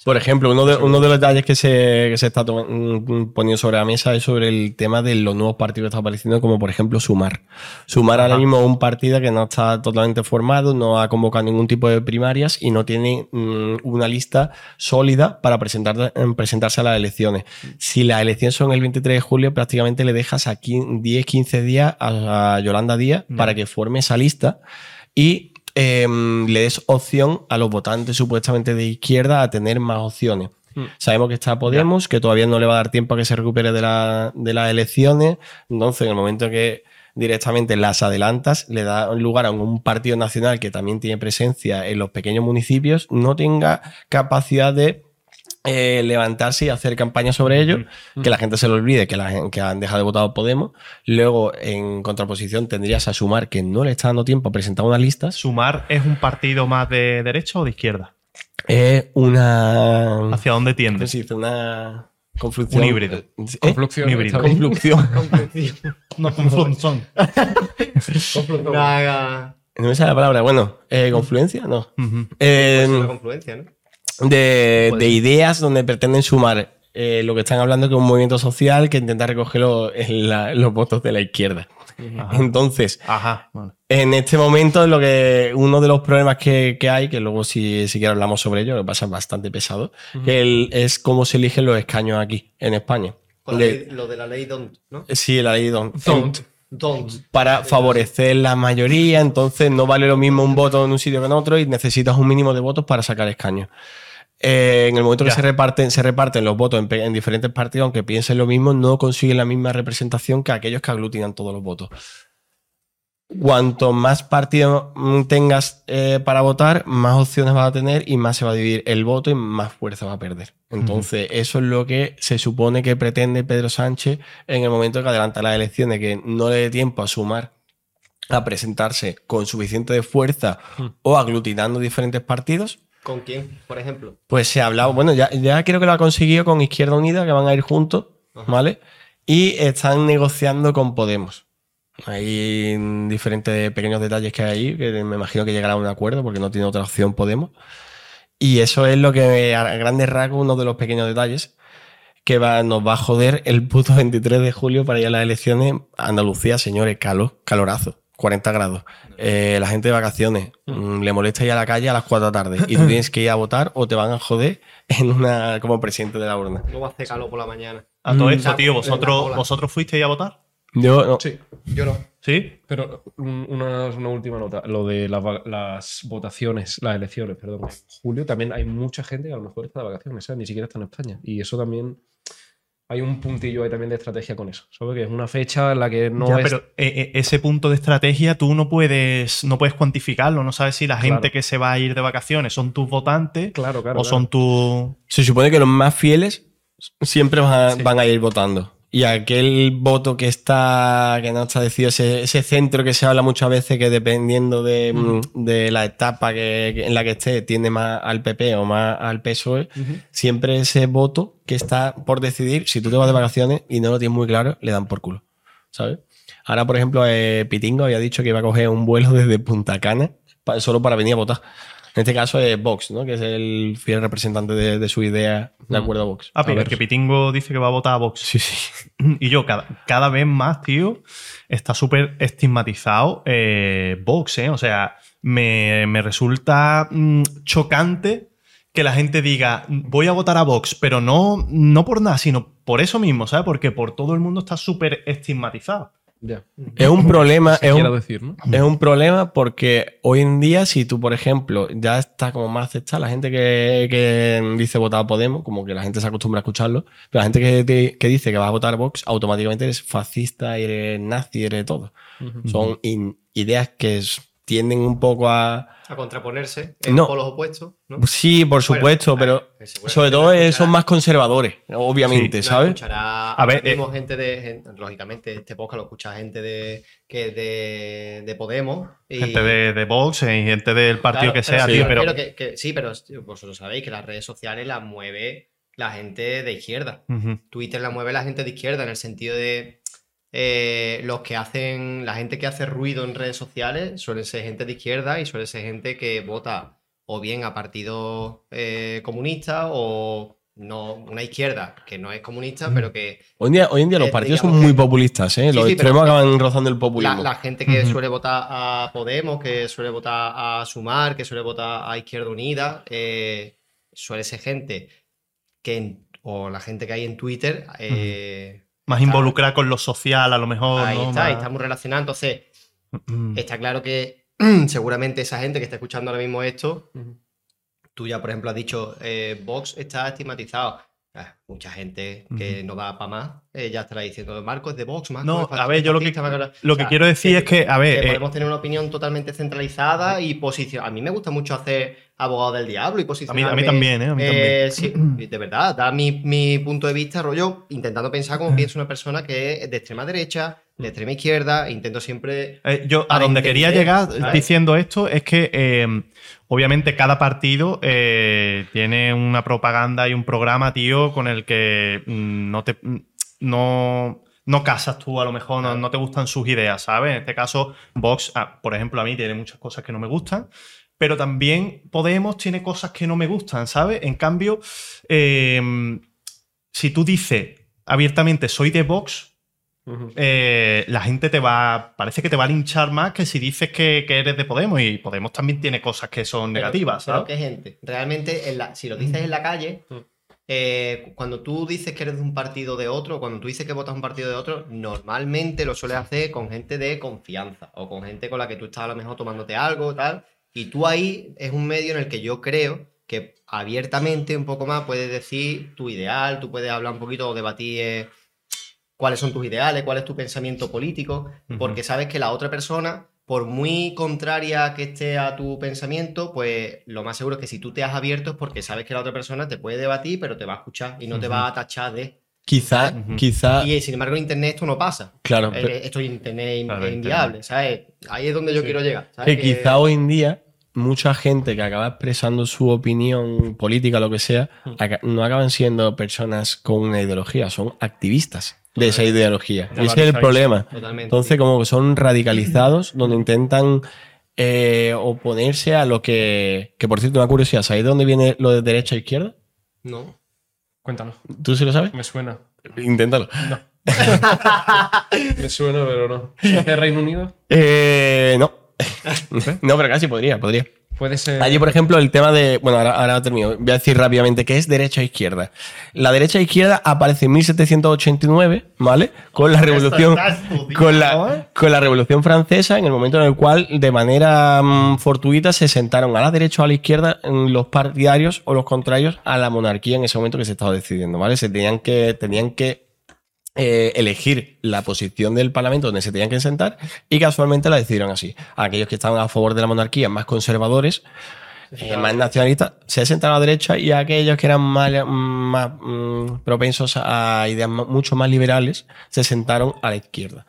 S3: Por ejemplo, uno de, uno de los detalles que se, que se está mm, poniendo sobre la mesa es sobre el tema de los nuevos partidos que están apareciendo, como por ejemplo Sumar. Sumar ahora
S1: Ajá.
S3: mismo es un partido que no está totalmente formado, no ha convocado ningún tipo de primarias y no tiene mm, una lista sólida para presentar, em, presentarse a las elecciones. Si las elecciones son el 23 de julio, prácticamente le dejas aquí 10-15 días a, a Yolanda Díaz para que forme esa lista y em, le des opción a los votantes supuestamente de izquierda a tener más opciones.
S4: Mm.
S3: Sabemos que está Podemos, que todavía no le va a dar tiempo a que se recupere de, la- de las elecciones. Entonces, en el momento que directamente las adelantas, le da lugar a un partido nacional que también tiene presencia en los pequeños municipios, no tenga capacidad de eh, levantarse y hacer campaña sobre ello, que la gente se lo olvide, que, la, gen- que han dejado de votar a Podemos. Luego, en contraposición, tendrías a sumar que no le está dando tiempo a presentar unas listas.
S1: ¿Sumar es un partido más de derecha o de izquierda?
S3: Es una.
S1: ¿Hacia dónde
S3: ¿Cómo
S1: tiende?
S3: dice? Una. Conflucción.
S1: Un híbrido.
S3: ¿Eh?
S4: Conflucción.
S1: Un híbrido.
S3: Conflucción.
S1: No, son.
S2: Una,
S3: No me sale la palabra. Bueno, eh, confluencia, no. Eh,
S2: pues una confluencia, ¿no?
S3: De, ideas donde pretenden sumar eh, lo que están hablando que es un movimiento social que intenta recoger lo- en la- los votos de la izquierda.
S1: Ajá.
S3: Entonces,
S1: Ajá.
S3: En este momento, lo que uno de los problemas que, que hay, que luego si, si quiero hablamos sobre ello, lo que pasa es bastante pesado, que el- es cómo se eligen los escaños aquí, en España.
S2: Con la
S3: De-
S2: ley- lo de la ley Don't, ¿no?
S3: sí, la ley Don.
S4: Don't.
S2: Don't.
S3: para favorecer la mayoría, entonces no vale lo mismo un voto en un sitio que en otro y necesitas un mínimo de votos para sacar escaños. Eh, en el momento que se reparten, se reparten los votos en, diferentes partidos, aunque piensen lo mismo, no consiguen la misma representación que aquellos que aglutinan todos los votos. Cuanto más partidos mm, tengas eh, para votar, más opciones vas a tener y más se va a dividir el voto y más fuerza va a perder. Entonces, eso es lo que se supone que pretende Pedro Sánchez en el momento que adelanta las elecciones, que no le dé tiempo a sumar, a presentarse con suficiente de fuerza o aglutinando diferentes partidos.
S2: ¿Con quién, por ejemplo?
S3: Pues se ha hablado, bueno, ya, ya creo que lo ha conseguido con Izquierda Unida, que van a ir juntos, ¿vale? Y están negociando con Podemos. Hay diferentes pequeños detalles que hay ahí, que me imagino que llegará a un acuerdo, porque no tiene otra opción Podemos. Y eso es lo que, a grandes rasgos, uno de los pequeños detalles que va, nos va a joder el puto 23 de julio para ir a las elecciones. Andalucía, señores, calor, calorazo, 40 grados. Eh, la gente de vacaciones, mm, le molesta ir a la calle a las 4 de la tarde y tú tienes que ir a votar o te van a joder en una, como presidente de la urna.
S2: No va a hacer calor por la mañana.
S1: A todo
S3: Mm.
S1: esto, tío, ¿vosotros. ¿vosotros fuisteis a votar?
S3: Yo no.
S4: Sí.
S2: Yo no.
S1: ¿Sí?
S4: Pero un- una, una última nota. Lo de las, votaciones, las elecciones, perdón. En julio también hay mucha gente que a lo mejor está de vacaciones, ¿sabes? Ni siquiera está en España. Y eso también. Hay un puntillo ahí también de estrategia con eso. ¿Sabes? Que es una fecha en la que no
S1: Ya,
S4: es.
S1: pero eh, eh, ese punto de estrategia tú no puedes, no puedes cuantificarlo. No sabes si la gente
S4: Claro.
S1: que se va a ir de vacaciones son tus votantes
S4: Claro, claro.
S1: o son tus.
S3: Se supone que los más fieles siempre van a,
S4: Sí.
S3: van a ir votando. Y aquel voto que está, que no está decidido, ese, ese centro que se habla muchas veces que dependiendo de, mm, de la etapa que, que- en la que esté, tiende más al PP o más al PSOE, siempre ese voto que está por decidir, si tú te vas de vacaciones y no lo tienes muy claro, le dan por culo. ¿Sabes? Ahora, por ejemplo, eh, Pitingo había dicho que iba a coger un vuelo desde Punta Cana pa- solo para venir a votar. En este caso es Vox, ¿no? que es el fiel representante de, de su idea de acuerdo a Vox.
S1: Ah, pero que Pitingo dice que va a votar a Vox.
S3: Sí, sí.
S1: Y yo, cada, cada vez más, tío, está súper estigmatizado eh, Vox, ¿eh? O sea, me, me resulta mm, chocante que la gente diga, voy a votar a Vox, pero no, no por nada, sino por eso mismo, ¿sabes? Porque por todo el mundo está súper estigmatizado.
S3: Es un problema, es un,
S4: decir, ¿no?
S3: es un problema porque hoy en día, si tú, por ejemplo, ya está como más aceptada la gente que, que dice votar a Podemos, como que la gente se acostumbra a escucharlo, pero la gente que, te- que dice que va a votar a Vox, automáticamente eres fascista, eres nazi, eres todo. Son in- ideas que s- tienden un poco a...
S2: A contraponerse en
S3: No.
S2: polos opuestos, ¿no?
S3: Sí, por supuesto,
S2: Bueno,
S3: pero
S2: ver,
S3: sobre todo eh, son
S2: escuchará-
S3: más conservadores, obviamente, ¿sabes?
S2: escuchará-
S1: A ver,
S2: mismo gente de. lógicamente, este podcast lo escucha gente de, que de, de Podemos. Y,
S1: Gente de, de Vox y gente del partido
S2: Claro,
S1: que sea,
S2: pero
S1: tío,
S2: sí,
S1: pero...
S2: pero que- que- sí, pero vosotros sabéis que las redes sociales las mueve la gente de izquierda. Twitter la mueve la gente de izquierda en el sentido de eh, los que hacen, la gente que hace ruido en redes sociales suele ser gente de izquierda y suele ser gente que vota o bien a partidos eh, comunistas o no una izquierda que no es comunista, pero que
S3: Hoy en día, hoy en día los partidos son muy populistas, ¿eh? Los
S2: sí,
S3: extremos acaban rozando el populismo.
S2: la gente que suele votar a Podemos, que suele votar a Sumar, que suele votar a Izquierda Unida, eh, suele ser gente que, en- o la gente que hay en Twitter, eh,
S1: Más
S2: está-
S1: involucrada con lo social, a lo mejor.
S2: Ahí
S1: ¿no?
S2: está,
S1: Más-
S2: y está muy relacionado. Entonces, está claro que seguramente esa gente que está escuchando ahora mismo esto, tú ya, por ejemplo, has dicho, eh, Vox está estigmatizado. Ah, mucha gente que no va para más eh, ya estará diciendo, Marco es de Vox, Marco
S1: No,
S2: es
S1: a ver, yo lo que-
S2: fascista, Marco-".
S1: Lo
S2: O
S1: que
S2: sea,
S1: quiero decir es que, a ver,
S2: que
S1: eh,
S2: podemos tener una opinión totalmente centralizada y posición. A mí me gusta mucho hacer abogado del diablo y
S1: a mí,
S2: posicionarme.
S1: a mí también, ¿eh? A mí
S2: eh,
S1: también.
S2: sí, de verdad, dar mi, mi punto de vista, rollo, intentando pensar como piensa una persona que es de extrema derecha, de extrema izquierda, intento siempre
S1: Eh, yo a donde quería llegar
S2: ¿sabes?
S1: diciendo esto es que eh, obviamente cada partido eh, tiene una propaganda y un programa, tío, con el que mm, no te mm, no, no casas tú, a lo mejor no, no te gustan sus ideas, ¿sabes? En este caso, Vox, ah, por ejemplo, a mí tiene muchas cosas que no me gustan, pero también Podemos tiene cosas que no me gustan, ¿sabes? En cambio, eh, si tú dices abiertamente soy de Vox, eh, la gente te va. Parece que te va a linchar más que si dices que, que eres de Podemos. Y Podemos también tiene cosas que son
S2: Pero-
S1: negativas,
S2: Pero
S1: ¿sabes?
S2: que gente, realmente, en la- si lo dices en la calle,
S4: Mm.
S2: eh, cuando tú dices que eres de un partido de otro, cuando tú dices que votas un partido de otro, normalmente lo sueles hacer con gente de confianza o con gente con la que tú estás a lo mejor tomándote algo, tal. Y tú ahí es un medio en el que yo creo que abiertamente un poco más puedes decir tu ideal, tú puedes hablar un poquito o debatir eh, cuáles son tus ideales, cuál es tu pensamiento político, porque sabes que la otra persona, por muy contraria que esté a tu pensamiento, pues lo más seguro es que si tú te has abierto es porque sabes que la otra persona te puede debatir, pero te va a escuchar y no te va a tachar de...
S3: Quizá,
S1: Ujú.
S3: quizá,
S2: Y sin embargo en Internet esto no pasa.
S3: claro,
S2: Eh,
S3: pero-
S2: esto en Internet es in-
S1: Claro,
S2: es inviable, ¿sabes? Ahí es donde yo
S4: Sí.
S2: quiero llegar. ¿sabes?
S3: que quizá hoy en día mucha gente que acaba expresando su opinión política, lo que sea, aca- no acaban siendo personas con una ideología, son activistas de esa ideología.
S4: De
S3: Ese es el problema.
S2: Totalmente.
S3: Entonces, como que son radicalizados, donde intentan eh, oponerse a lo que. Que por cierto, una curiosidad, ¿sabéis de dónde viene lo de derecha e izquierda?
S2: No.
S4: Cuéntalo.
S3: ¿Tú sí lo sabes?
S4: Me suena.
S3: Inténtalo.
S4: Me suena, pero no. ¿Es Reino Unido?
S3: Eh, no. no, pero casi podría, podría.
S4: Puede ser.
S3: Allí, por ejemplo, el tema de. Bueno, ahora, ahora termino. Voy a decir rápidamente qué es derecha e izquierda. La derecha e izquierda aparece en 1789, ¿vale? Con la revolución. Con
S1: ¿eh?
S3: la, con la revolución francesa, en el momento en el cual, de manera mm, fortuita, se sentaron a la derecha o a la izquierda mm, los partidarios o los contrarios a la monarquía en ese momento que se estaba decidiendo, ¿vale? Se tenían que. Tenían que eh, elegir la posición del Parlamento donde se tenían que sentar y casualmente la decidieron así. Aquellos que estaban a favor de la monarquía, más conservadores, eh, más nacionalistas, se sentaron a la derecha y aquellos que eran más, más, mm, propensos a ideas mucho más liberales se sentaron a la izquierda.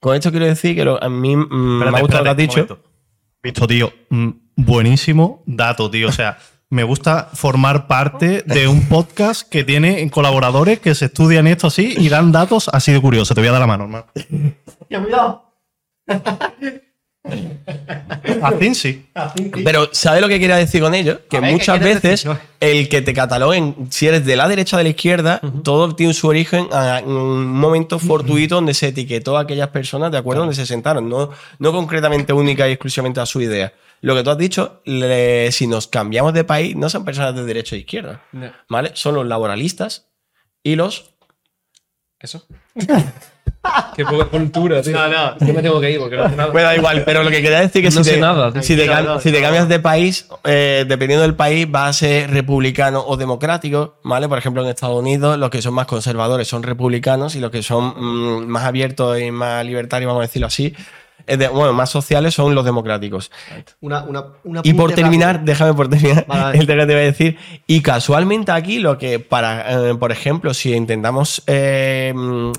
S3: Con esto quiero decir que lo- a mí mm, me ha gustado lo que has dicho.
S1: momento. Visto, tío, mm, buenísimo dato, tío. O sea, me gusta formar parte de un podcast que tiene colaboradores que se estudian esto así y dan datos así de curioso. Te voy a dar la mano, hermano.
S2: cuidado!
S1: Así sí.
S3: Pero, ¿sabes lo que quería decir con ello? Que
S2: A ver, ¿qué
S3: muchas veces
S2: decir?
S3: el que te cataloguen, si eres de la derecha o de la izquierda, todo tiene su origen a- en un momento fortuito donde se etiquetó a aquellas personas de acuerdo donde se sentaron, no, no concretamente única y exclusivamente a su idea. Lo que tú has dicho, le- si nos cambiamos de país, no son personas de derecha e izquierda,
S4: No.
S3: ¿vale? Son los laboralistas y los...
S4: ¿Eso? Qué poca cultura, tío.
S2: No, no.
S4: Yo me tengo que ir porque no sé nada.
S3: Me da igual, pero lo que quería decir que
S4: No
S3: si,
S4: sé
S3: te,
S4: nada,
S3: si, te,
S2: Tranquilo,
S3: cam-
S2: no,
S3: si te
S2: no.
S3: cambias de país, eh, dependiendo del país, va a ser republicano o democrático, ¿vale? Por ejemplo, en Estados Unidos, los que son más conservadores son republicanos y los que son mm, más abiertos y más libertarios, vamos a decirlo así, es de- bueno, más sociales son los democráticos.
S2: Una, una, una
S3: Y por terminar,
S2: rápido.
S3: déjame por terminar
S2: Vale,
S3: el tema que te voy a decir. Y casualmente aquí lo que para, eh, por ejemplo, si intentamos eh,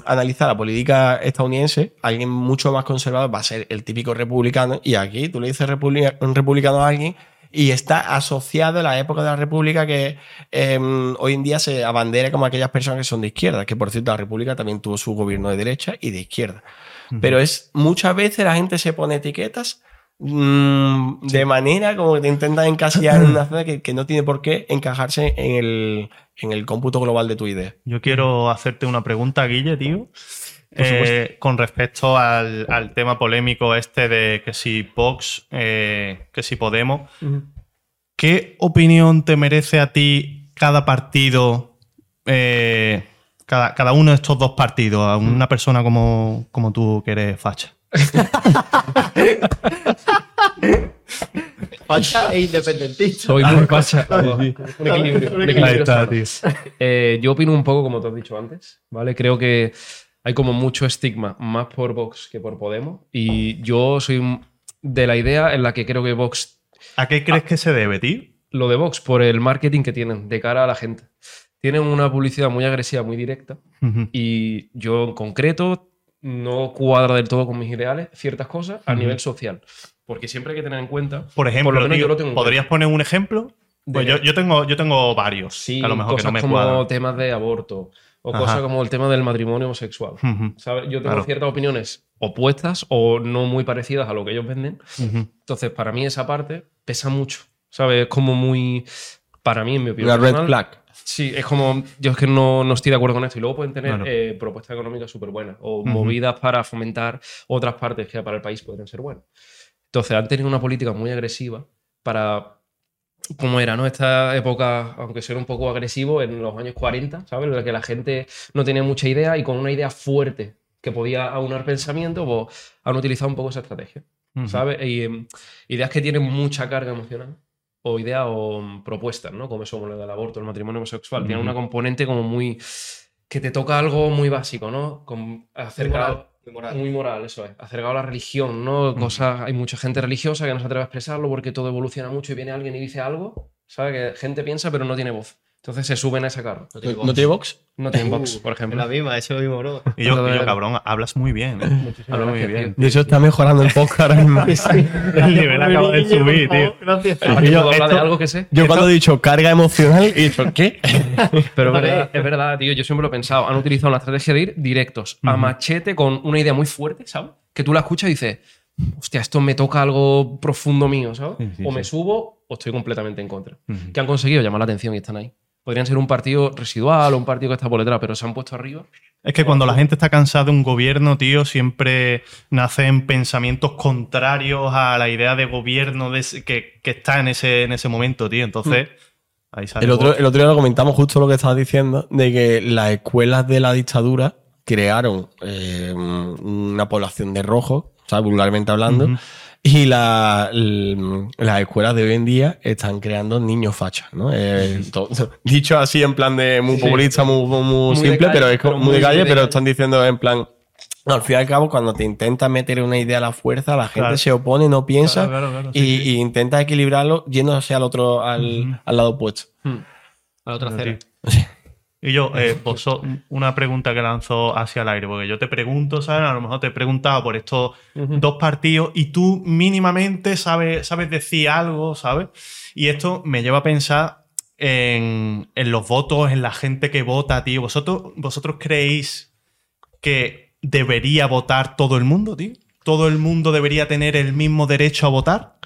S3: analizar la política estadounidense, alguien mucho más conservador va a ser el típico republicano. Y aquí tú le dices republica- un republicano a alguien y está asociado a la época de la república que eh, hoy en día se abandera como aquellas personas que son de izquierda. Que por cierto, la república también tuvo su gobierno de derecha y de izquierda. Pero es muchas veces la gente se pone etiquetas mm, de manera como que te intentas encasillar en una zona que, que no tiene por qué encajarse en el, en el cómputo global de tu idea.
S1: Yo quiero hacerte una pregunta, Guille, tío. eh, con respecto al, al tema polémico este de que si Vox, eh, que si Podemos, ¿qué opinión te merece a ti cada partido, eh, cada, cada uno de estos dos partidos, a una persona como, como tú que eres facha?
S2: Facha e independentista.
S4: Soy muy facha. Un equilibrio. un equilibrio
S1: Ahí está,
S4: sano.
S1: tío.
S4: Eh, yo opino un poco como te has dicho antes, ¿vale? Creo que hay como mucho estigma, más por Vox que por Podemos. Y yo soy de la idea en la que creo que Vox,
S1: ¿A qué crees que se debe, tío?
S4: lo de Vox, por el marketing que tienen de cara a la gente. Tienen una publicidad muy agresiva, muy directa.
S1: Ujú.
S4: Y yo en concreto no cuadra del todo con mis ideales ciertas cosas a
S1: Ujú.
S4: nivel social. Porque siempre hay que tener en cuenta,
S1: Por ejemplo,
S4: lo menos
S1: tío,
S4: yo lo tengo en
S1: ¿podrías poner un ejemplo? Pues yo, yo tengo, yo tengo varios.
S4: sí,
S1: que a lo mejor que
S4: cosas
S1: no me
S4: como
S1: cuadran.
S4: temas de aborto o
S1: Ajá.
S4: cosas como el tema del matrimonio homosexual.
S1: Ujú,
S4: ¿sabes? Yo tengo
S1: Claro.
S4: ciertas opiniones opuestas o no muy parecidas a lo que ellos venden.
S1: ujú.
S4: Entonces, para mí esa parte pesa mucho. ¿Sabes? Es como muy... Para mí, en mi opinión
S3: red
S4: personal,
S3: flag.
S4: Sí, es como, yo es que no, no estoy de acuerdo con esto. Y luego pueden tener
S1: Claro.
S4: eh, propuestas económicas súper buenas o
S1: Ujú.
S4: movidas para fomentar otras partes que para el país pueden ser buenas. Entonces, han tenido una política muy agresiva para, como era, ¿no? Esta época, aunque sea un poco agresivo, en los años 40, ¿sabes? En la que la gente no tenía mucha idea y con una idea fuerte que podía aunar pensamiento, pues han utilizado un poco esa estrategia. ¿sabes? Y em, ideas que tienen mucha carga emocional. O ideas o mm, propuestas, ¿no? Como eso, como lo del aborto, el matrimonio homosexual. Tiene una componente como muy. que te toca algo muy básico, ¿no? Con,
S2: Muy
S4: acercado.
S2: moral, muy moral.
S4: Muy moral, eso es. Acercado a la religión, ¿no? Cosas, hay mucha gente religiosa que no se atreve a expresarlo porque todo evoluciona mucho y viene alguien y dice algo, ¿sabes? Que gente piensa pero no tiene voz. Entonces se suben a ese carro.
S2: No tiene
S3: ¿No
S2: voz.
S3: tiene box?
S4: No tienen vox,
S2: Uh,
S4: por
S2: Es
S4: ejemplo.
S2: la misma, eso es lo mismo, bro.
S1: Y yo, y cabrón, hablas muy bien. ¿eh? Hablas muy bien.
S3: De hecho, está mejorando el podcast ahora mismo.
S1: El nivel acaba de subir, tío.
S2: Gracias.
S4: tío. ¿Puedo
S3: yo-
S4: hablar de
S3: esto-
S4: algo que sé?
S3: Yo cuando he dicho carga emocional, he dicho, ¿qué?
S4: Pero es
S2: Vale.
S4: verdad, es verdad, tío. Yo siempre lo he pensado. Han utilizado una estrategia de ir directos, a machete, con una idea muy fuerte, ¿sabes? Que tú la escuchas y dices, hostia, esto me toca algo profundo mío, ¿sabes?
S1: Sí, sí,
S4: o me
S1: sí.
S4: subo o estoy completamente en contra. Que han conseguido llamar la atención y están ahí. Podrían ser un partido residual o un partido que está por detrás, pero se han puesto arriba.
S1: Es que cuando la gente está cansada de un gobierno, tío, siempre nacen pensamientos contrarios a la idea de gobierno de ese- que, que está en ese, en ese momento, tío. Entonces, ahí sale.
S3: El otro, el otro día lo comentamos justo lo que estabas diciendo, de que las escuelas de la dictadura crearon eh, una población de rojos, ¿sabes? vulgarmente hablando. Y la- las escuelas de hoy en día están creando niños fachas. ¿no? Eh, to- dicho así en plan de muy
S4: Sí.
S3: populista, muy, muy- muy simple,
S4: calle,
S3: pero es como
S4: pero
S3: muy de calle,
S4: de
S3: pero están diciendo en plan... no, al fin y al cabo, cuando te intentas meter una idea a la fuerza, la gente
S1: Claro.
S3: se opone, no piensa
S1: Claro, claro, claro,
S3: y,
S1: sí, sí.
S3: y intenta equilibrarlo yéndose al otro, al, al lado opuesto.
S4: Hmm.
S2: A la otra
S1: Claro,
S2: cera.
S1: tío. Y yo, eh, vos- una pregunta que lanzo hacia el aire, porque yo te pregunto, ¿sabes? A lo mejor te he preguntado por estos dos partidos y tú mínimamente sabes, sabes decir algo, ¿sabes? Y esto me lleva a pensar en, en los votos, en la gente que vota, tío. ¿Vosotros, ¿Vosotros creéis que debería votar todo el mundo, tío? ¿Todo el mundo debería tener el mismo derecho a votar?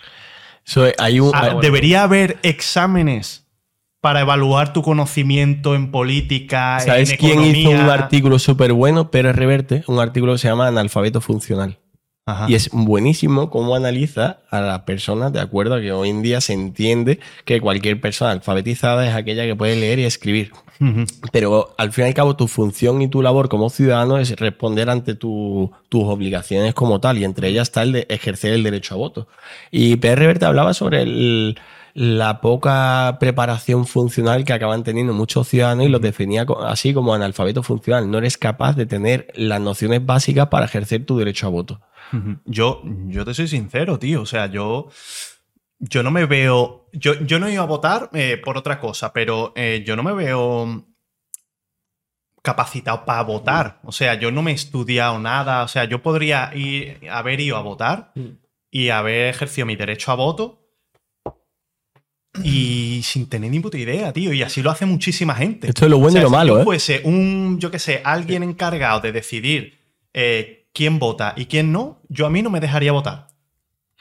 S3: So, hay un,
S1: Ah,
S4: bueno.
S1: ¿Debería haber exámenes para evaluar tu conocimiento en política,
S3: ¿Sabes
S1: en
S3: quién hizo un artículo súper bueno? Pérez Reverte, un artículo que se llama Analfabeto Funcional.
S1: Ajá.
S3: Y es buenísimo cómo analiza a las personas de acuerdo a que hoy en día se entiende que cualquier persona alfabetizada es aquella que puede leer y escribir. Pero al fin y al cabo tu función y tu labor como ciudadano es responder ante tu- tus obligaciones como tal y entre ellas está el de ejercer el derecho a voto. Y Pérez Reverte hablaba sobre el- la poca preparación funcional que acaban teniendo muchos ciudadanos y los definía así como analfabeto funcional. No eres capaz de tener las nociones básicas para ejercer tu derecho a voto.
S1: Yo, yo te soy sincero, tío. O sea, yo, yo no me veo. Yo, yo no iba a votar eh, por otra cosa, pero eh, yo no me veo capacitado para votar. O sea, yo no me he estudiado nada. O sea, yo podría ir, haber ido a votar
S4: Mm.
S1: y haber ejercido mi derecho a voto. Y sin tener ni puta idea, tío. Y así lo hace muchísima gente.
S3: Esto es lo bueno
S1: O sea,
S3: y lo
S1: si
S3: malo, ¿eh?
S1: fuese un, yo qué sé, alguien encargado de decidir eh, quién vota y quién no, yo a mí no me dejaría votar.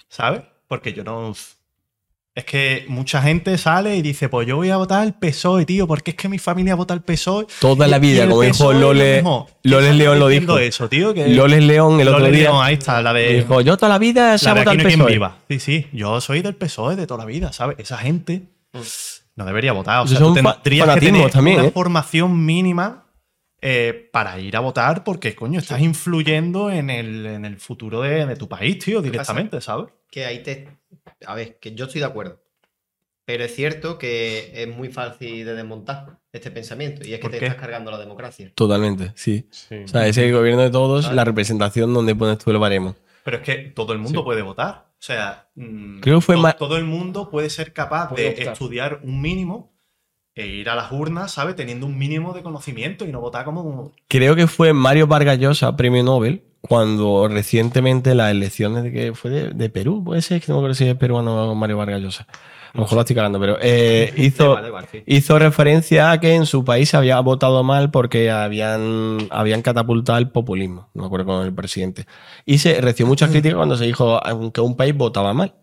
S1: ¿Sabes? Porque yo no. Es que mucha gente sale y dice, pues yo voy a votar al PSOE, tío, porque es que mi familia vota al PSOE.
S3: Toda la vida,
S1: el
S3: como dijo Lole. Loles
S1: ¿Quién
S3: León lo dijo.
S1: eso, tío? Que
S3: Loles León el otro día
S1: León, ahí está, la de.
S3: dijo, yo toda la vida se
S1: la
S3: ha votado al
S1: no
S3: PSOE.
S1: viva. Sí, sí, yo soy del PSOE de toda la vida, ¿sabes? Esa gente no debería votar. O sea, tú tendrías que tener
S3: también,
S1: una
S3: ¿eh?
S1: formación mínima eh, para ir a votar porque, coño, estás influyendo en el, en el futuro de, de tu país, tío, directamente, ¿sabes?
S2: Que ahí te. A ver, que yo estoy de acuerdo. Pero es cierto que es muy fácil de desmontar este pensamiento. Y es que
S1: ¿Por
S2: te
S1: qué?
S2: estás cargando la democracia.
S3: Totalmente, sí.
S4: Sí.
S3: O sea, es el gobierno de todos, la representación donde pones tú el baremo.
S1: Pero es que todo el mundo
S4: Sí.
S1: puede votar. O sea, mm,
S3: Creo que fue
S1: to- todo el mundo puede ser capaz
S4: Puede
S1: de
S4: optar.
S1: estudiar un mínimo e ir a las urnas, ¿sabes? Teniendo un mínimo de conocimiento y no votar como.
S3: Creo que fue Mario Vargas Llosa, premio Nobel, cuando recientemente las elecciones de que fue de, de Perú, puede ser, que no me acuerdo si es peruano Mario Vargas Llosa. A lo mejor lo estoy cagando, pero eh, hizo, hizo referencia a que en su país se había votado mal porque habían, habían catapultado el populismo, no me acuerdo con el presidente. Y se recibió muchas críticas cuando se dijo que un país votaba mal.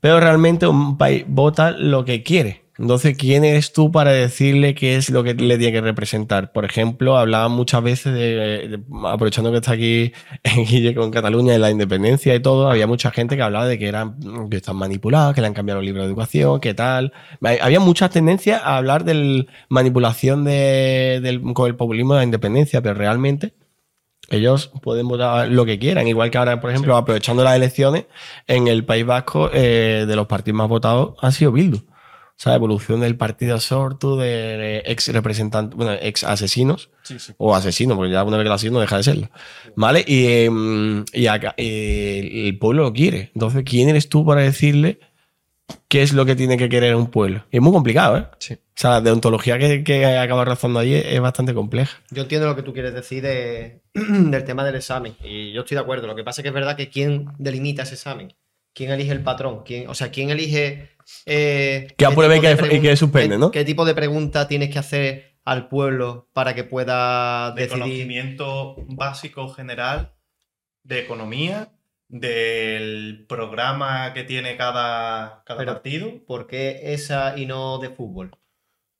S3: Pero realmente un país vota lo que quiere. Entonces, ¿quién eres tú para decirle qué es lo que le tiene que representar? Por ejemplo, hablaban muchas veces de, de- aprovechando que está aquí Guille con Cataluña y la independencia y todo, había mucha gente que hablaba de que eran que están manipulados, que le han cambiado los libros de educación, que tal. Había muchas tendencias a hablar de manipulación de- del, con el populismo de la independencia, pero realmente ellos pueden votar lo que quieran. Igual que ahora, por ejemplo, aprovechando las elecciones, en el País Vasco, eh, de los partidos más votados ha sido Bildu. O sea, evolución del partido Sortu, de ex representantes, bueno, ex asesinos,
S4: Sí, sí.
S3: o asesinos, porque ya una vez que lo ha sido no deja de serlo. ¿Vale? Y, eh, y acá, eh, el pueblo lo quiere. Entonces, ¿quién eres tú para decirle qué es lo que tiene que querer un pueblo? Y es muy complicado, ¿eh?
S4: Sí.
S3: O sea, la deontología que, que acaba razonando allí es bastante compleja.
S2: Yo entiendo lo que tú quieres decir de- del tema del examen. Y yo estoy de acuerdo. Lo que pasa es que es verdad que quién delimita ese examen. ¿Quién elige el patrón? ¿Quién, o sea, ¿quién elige. Eh,
S3: Que apruebe y que- y que suspende, ¿no?
S2: ¿Qué tipo de pregunta tienes que hacer al pueblo para que pueda
S1: de
S2: decidir?
S1: conocimiento básico general de economía, del programa que tiene cada, cada
S2: Pero-
S1: partido.
S2: ¿Por qué esa y no de fútbol?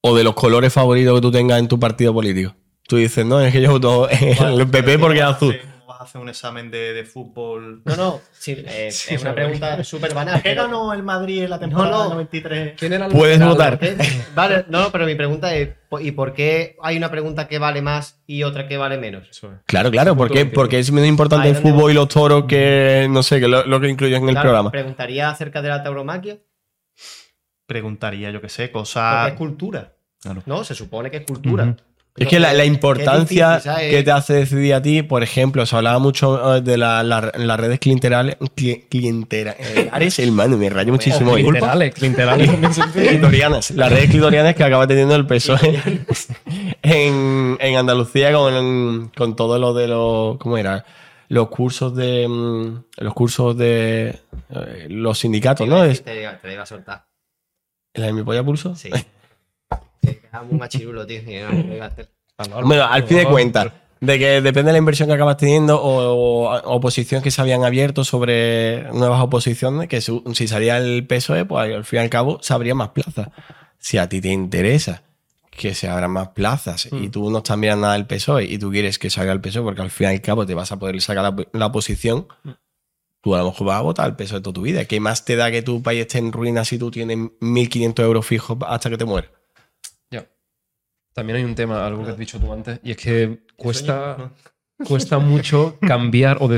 S3: O de los colores favoritos que tú tengas en tu partido político. Tú dices, no, es que yo voto en el PP porque es azul.
S1: ¿Cómo hacer un examen de, de fútbol?
S2: No, no. sí, eh,
S4: Sí,
S2: es una pregunta súper banal.
S1: ¿Qué
S2: pero-
S1: ganó el Madrid en la temporada
S2: No, no.
S1: 93?
S4: ¿Quién era el
S3: Puedes votar.
S2: Vale, no, pero mi pregunta es: ¿y por qué hay una pregunta que vale más y otra que vale menos?
S3: Claro, claro, porque, porque es menos importante
S2: Ahí
S3: el fútbol y los toros que, no sé, que lo, lo que incluyen en el programa.
S2: Preguntaría acerca de la tauromaquia,
S1: Preguntaría, yo qué sé, cosas.
S2: es cultura.
S1: Claro.
S2: No, se supone que es cultura.
S3: Es que la, importancia que te hace decidir a ti, por ejemplo, se hablaba mucho eh, de la- la- las redes clienterales. cli- clientelares, hermano, me rayo muchísimo.
S4: Clienterales, clienterales
S3: clitorianas. Las redes clitorianas que acaba teniendo el PSOE en, en Andalucía con, con todo lo de los. ¿Cómo era? Los cursos de. mm, Los cursos de. eh, Los sindicatos, ¿no?
S2: Te, te iba a soltar.
S3: ¿La de mi polla pulso?
S2: Sí. Machirulo, tío. y no, lo iba a hacer.
S3: Bueno, al fin de cuentas, de que depende de la inversión que acabas teniendo o, o oposición que se habían abierto sobre nuevas oposiciones, que su- si salía el PSOE, pues al fin y al cabo se habría más plazas. Si a ti te interesa que se abran más plazas y tú no estás mirando nada del PSOE y tú quieres que salga el PSOE porque al fin y al cabo te vas a poder sacar la, la oposición, tú a lo mejor vas a votar al PSOE toda tu vida. ¿Qué más te da que tu país esté en ruinas si tú tienes 1.500 euros fijos hasta que te mueras?
S4: También hay un tema, algo que has dicho tú antes, y es que cuesta, cuesta mucho cambiar o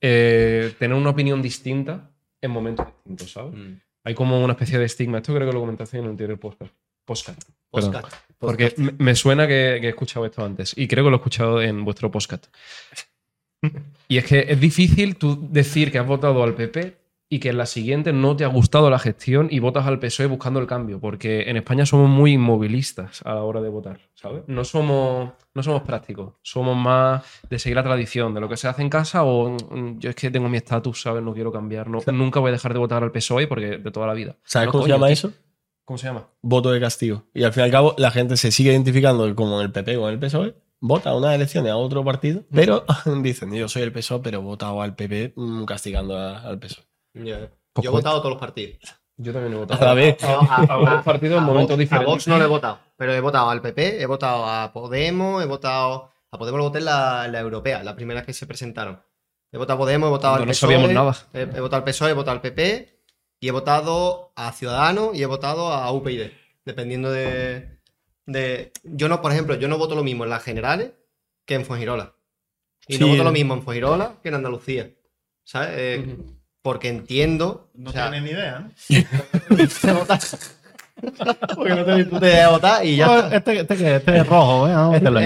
S4: eh, tener una opinión distinta en momentos distintos, ¿sabes?
S2: Mm.
S4: Hay como una especie de estigma. Esto creo que lo comentaste en el anterior podcast. Podcast. Perdón.
S2: Podcast.
S4: Porque me- me suena que, que he escuchado esto antes y creo que lo he escuchado en vuestro podcast. Y es que es difícil tú decir que has votado al PP y que en la siguiente no te ha gustado la gestión y votas al PSOE buscando el cambio, porque en España somos muy inmovilistas a la hora de votar, ¿sabes? No somos, no somos prácticos, somos más de seguir la tradición, de lo que se hace en casa o mm, yo es que tengo mi estatus, ¿sabes? No quiero cambiar, no, nunca voy a dejar de votar al PSOE porque de toda la vida.
S3: ¿Sabes
S4: No,
S3: cómo se llama eso?
S4: ¿Cómo se llama?
S3: voto de castigo. Y al fin y al cabo, la gente se sigue identificando como el PP o el PSOE, vota a unas elecciones a otro partido, pero dicen, yo soy el PSOE, pero he votado al PP mm, castigando a- al PSOE.
S4: Pues
S2: Yo he
S4: cuenta.
S2: votado todos los partidos.
S4: Yo también he
S3: A
S4: votado.
S3: la vez.
S2: No, a,
S4: A partidos en
S2: a
S4: momentos
S2: Vox-
S4: diferentes.
S2: A Vox no lo he votado, pero he votado al PP, he votado a Podemos, he votado. A Podemos lo voté en la, en la europea, la primera que se presentaron. He votado a Podemos, he votado
S4: Cuando
S2: al
S4: no
S2: PSOE.
S4: sabíamos nada.
S2: He, he votado al PSOE, he votado al PP y he votado a Ciudadanos y he votado a UPyD. Dependiendo de, de. Yo no, por ejemplo, yo no voto lo mismo en las generales que en Fuengirola. Y no voto lo mismo en Fuengirola que en Andalucía. ¿Sabes? Eh. Porque entiendo.
S1: No
S2: o sea,
S1: tienes ni idea,
S2: votar. Porque no tenéis puta idea de votar y ya está.
S1: Este, este, que- este es rojo, ¿eh? Vamos a meterlo.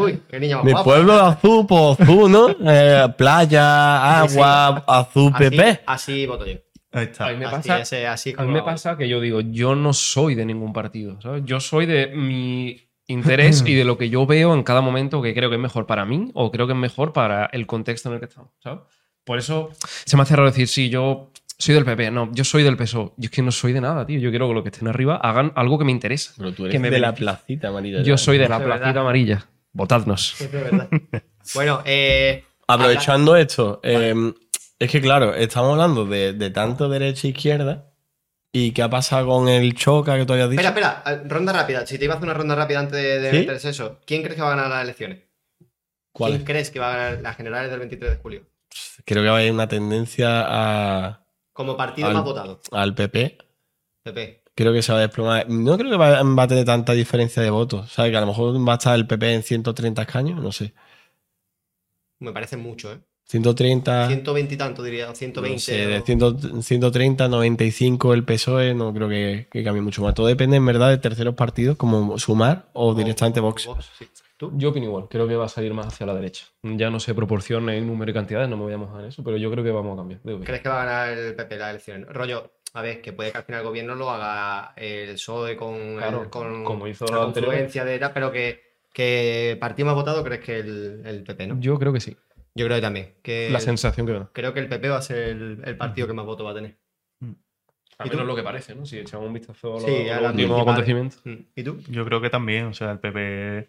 S2: Uy, qué niña más
S3: Mi
S2: guapa.
S3: pueblo de azul, pues azul, ¿no? Eh, playa,
S2: Sí, sí.
S3: agua, azul,
S2: Así,
S3: PP.
S2: así voto yo.
S1: Ahí está.
S4: A mí me
S2: así,
S4: pasa,
S2: ese- así
S4: a mí me
S2: lo
S4: pasa que yo digo, yo no soy de ningún partido, ¿sabes? Yo soy de mi interés y de lo que yo veo en cada momento que creo que es mejor para mí o creo que es mejor para el contexto en el que estamos, ¿sabes? Por eso se me hace raro decir, sí, yo soy del PP, no, yo soy del PSOE. Yo es que no soy de nada, tío. Yo quiero que los que estén arriba hagan algo que me interesa.
S3: Pero tú
S4: que
S3: eres
S4: me
S3: de la placita amarilla.
S4: Yo soy de la
S2: verdad.
S4: placita amarilla. Votadnos.
S2: Eso es verdad. bueno, eh,
S3: Aprovechando esto, eh, es que claro, estamos hablando de, de tanto derecha e izquierda. ¿Y qué ha pasado con el choca que tú habías dicho?
S2: espera, espera, ronda rápida. Si te iba a hacer una ronda rápida antes de, de
S3: ¿Sí?
S2: meterse eso, ¿quién crees que va a ganar las elecciones?
S3: ¿Cuál
S2: ¿Quién
S3: es?
S2: crees que va a ganar las generales del 23 de julio?
S3: Creo que va a haber una tendencia a-
S2: Como partido
S3: Al-
S2: más votado.
S3: al PP.
S2: PP.
S3: Creo que se va a desplomar. No creo que va, va a tener tanta diferencia de votos. ¿Sabes? Que a lo mejor va a estar el PP en 130 escaños, no sé.
S2: Me parece mucho, ¿eh?
S3: 130.
S2: 120 y tanto, diría, o 120.
S3: Ah. No sé, de
S2: o-
S3: 100 130, 95 el PSOE, no creo que, que cambie mucho más. Todo depende en verdad de terceros partidos como Sumar o, directamente Vox.
S2: sí. ¿Tú?
S4: Yo opino igual, creo que va a salir más hacia la derecha. Ya no sé proporciones, número y cantidades, no me voy a mojar en eso, pero yo creo que vamos a cambiar. de
S2: ¿Crees que va a ganar el PP las elecciones? Rollo, a ver, que puede que al final el gobierno lo haga el PSOE con, el-
S4: Claro,
S2: con
S4: como hizo
S2: la
S4: anterior.
S2: confluencia de era, pero que, que partido más votado crees que el, el PP, ¿no?
S4: Yo creo que sí.
S2: Yo creo que también. Que
S4: La sensación que me da.
S2: creo que el PP va a ser el, el partido que más votos va a tener.
S4: A
S2: ¿Y tú?
S4: menos lo que parece, ¿no? Si echamos un vistazo a los,
S2: Sí,
S4: los últimos acontecimientos.
S2: Mm. ¿Y tú?
S1: Yo creo que también, o sea, el PP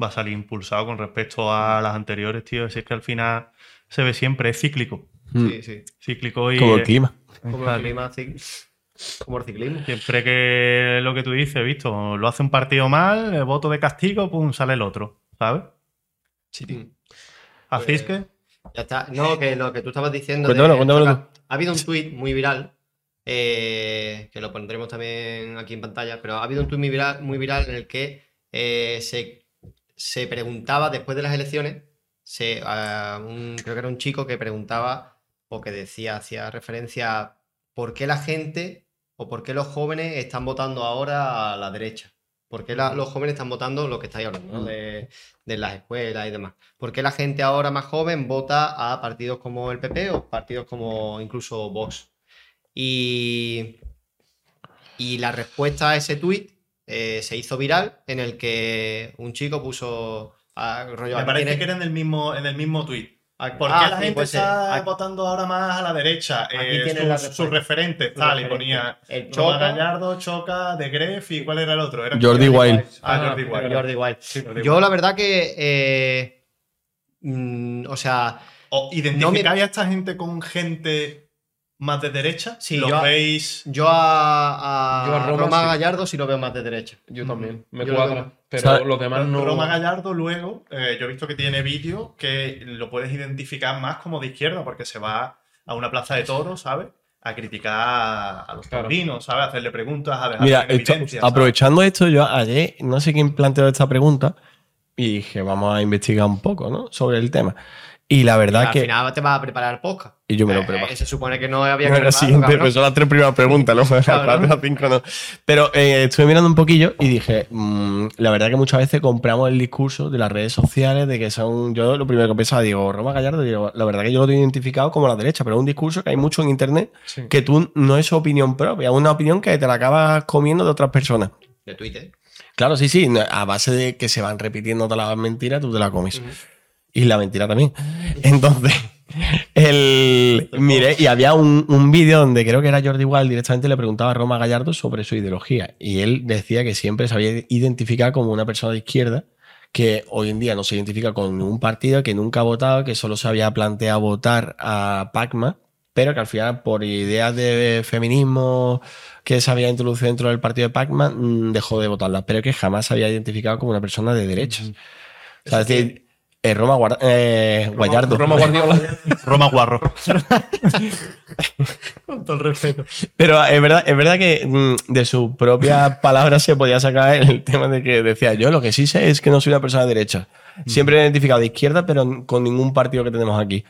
S1: va a salir impulsado con respecto a las anteriores, tío. Si es que al final se ve siempre, es cíclico.
S3: Mm.
S2: Sí, sí.
S1: Cíclico y.
S3: Como el
S1: eh,
S3: clima.
S2: Como el clima, cic- como el ciclismo.
S1: Siempre que lo que tú dices, visto, lo hace un partido mal, el voto de castigo, pum, sale el otro, ¿sabes?
S2: Mm.
S1: Así
S2: Pues-
S1: es que.
S2: Ya está. No, que lo que tú estabas diciendo.
S3: Cuéntamelo,
S2: de-
S3: cuéntamelo
S2: Ha habido un tuit muy viral, eh, que lo pondremos también aquí en pantalla, pero ha habido un tuit muy viral, muy viral en el que eh, se, se preguntaba después de las elecciones, se, a un- creo que era un chico que preguntaba o que decía, hacía referencia a por qué la gente o por qué los jóvenes están votando ahora a la derecha. ¿Por qué la- los jóvenes están votando lo que estáis hablando, ¿no? de, de las escuelas y demás? ¿Por qué la gente ahora más joven vota a partidos como el PP o partidos como incluso Vox? Y, y la respuesta a ese tuit eh, se hizo viral en el que un chico puso a, rollo,
S1: Me
S2: aquí
S1: parece que era en el mismo, en el mismo tuit.
S2: a-
S1: ¿Por qué
S2: ah,
S1: la
S2: sí,
S1: gente
S2: puede ser.
S1: está
S2: Aquí-
S1: votando ahora más a la derecha?
S2: Aquí
S1: Eh, sus, referentes, tal, y
S2: referentes.
S1: ponía
S2: El Choca.
S1: Gallardo, Choca, De Gref y ¿cuál era el otro? Era
S3: Jordi Wild.
S1: Ah,
S4: Ah,
S1: Jordi Wild.
S2: Jordi Wild.
S1: Jordi
S2: Yo
S1: Wild.
S2: la verdad que, eh, mm, o sea,
S1: ¿O ¿Identificáis a esta gente con gente más de derecha?
S2: Sí,
S1: ¿Los
S2: yo-
S1: veis?
S2: yo a, a
S4: Yo a Roma
S2: Roma
S4: sí.
S2: Gallardo sí lo veo más de derecha.
S4: Yo también. Me
S2: Yo lo
S4: cuadra. Pero
S3: ¿Sabes?
S4: los demás no.
S1: Roma Gallardo luego, eh, yo he visto que tiene vídeo que lo puedes identificar más como de izquierda porque se va a una plaza de toros, ¿sabes? A criticar a los
S4: Claro.
S1: taurinos, ¿sabes? A hacerle preguntas, a dejar
S3: Mira,
S1: en
S3: esto-
S1: evidencia, ¿sabes?
S3: aprovechando esto, yo ayer no sé quién planteó esta pregunta y dije, vamos a investigar un poco, ¿no? Sobre el tema. Y la verdad
S2: al
S3: que.
S2: final te vas a preparar podcast.
S3: Y yo me lo
S2: Eh,
S3: preparo.
S2: se supone que no había que
S3: Bueno, siguiente, pues son las tres primeras preguntas, ¿no? Las cuatro, las cinco no. Pero eh, estuve mirando un poquillo y dije, mm, la verdad que muchas veces compramos el discurso de las redes sociales, de que son. Yo lo primero que pensaba, digo, Roma Gallardo, digo, la verdad que yo lo tengo identificado como la derecha, pero es un discurso que hay mucho en internet
S4: Sí.
S3: que tú no es opinión propia, es una opinión que te la acabas comiendo de otras personas.
S2: De Twitter.
S3: Claro, sí, sí, a base de que se van repitiendo todas las mentiras, tú te la comes. Y la mentira también. Entonces, el, mire, y había un, un vídeo donde creo que era Jordi Wild directamente le preguntaba a Roma Gallardo sobre su ideología. Y él decía que siempre se había identificado como una persona de izquierda, que hoy en día no se identifica con ningún partido, que nunca ha votado, que solo se había planteado votar a Pacma, pero que al final, por ideas de feminismo que se había introducido dentro del partido de Pacman, mm, dejó de votarla, pero que jamás se había identificado como una persona de derechas. O sea, es decir, eh, Roma Guar- eh, Guayardo.
S4: Roma Guardiola.
S1: Roma Guarro.
S2: Con todo el respeto.
S3: Pero es verdad, es verdad que mm, de sus propias palabras se podía sacar el tema de que decía, yo lo que sí sé es que no soy una persona de derecha. Siempre he identificado de izquierda, pero con ningún partido que tenemos aquí.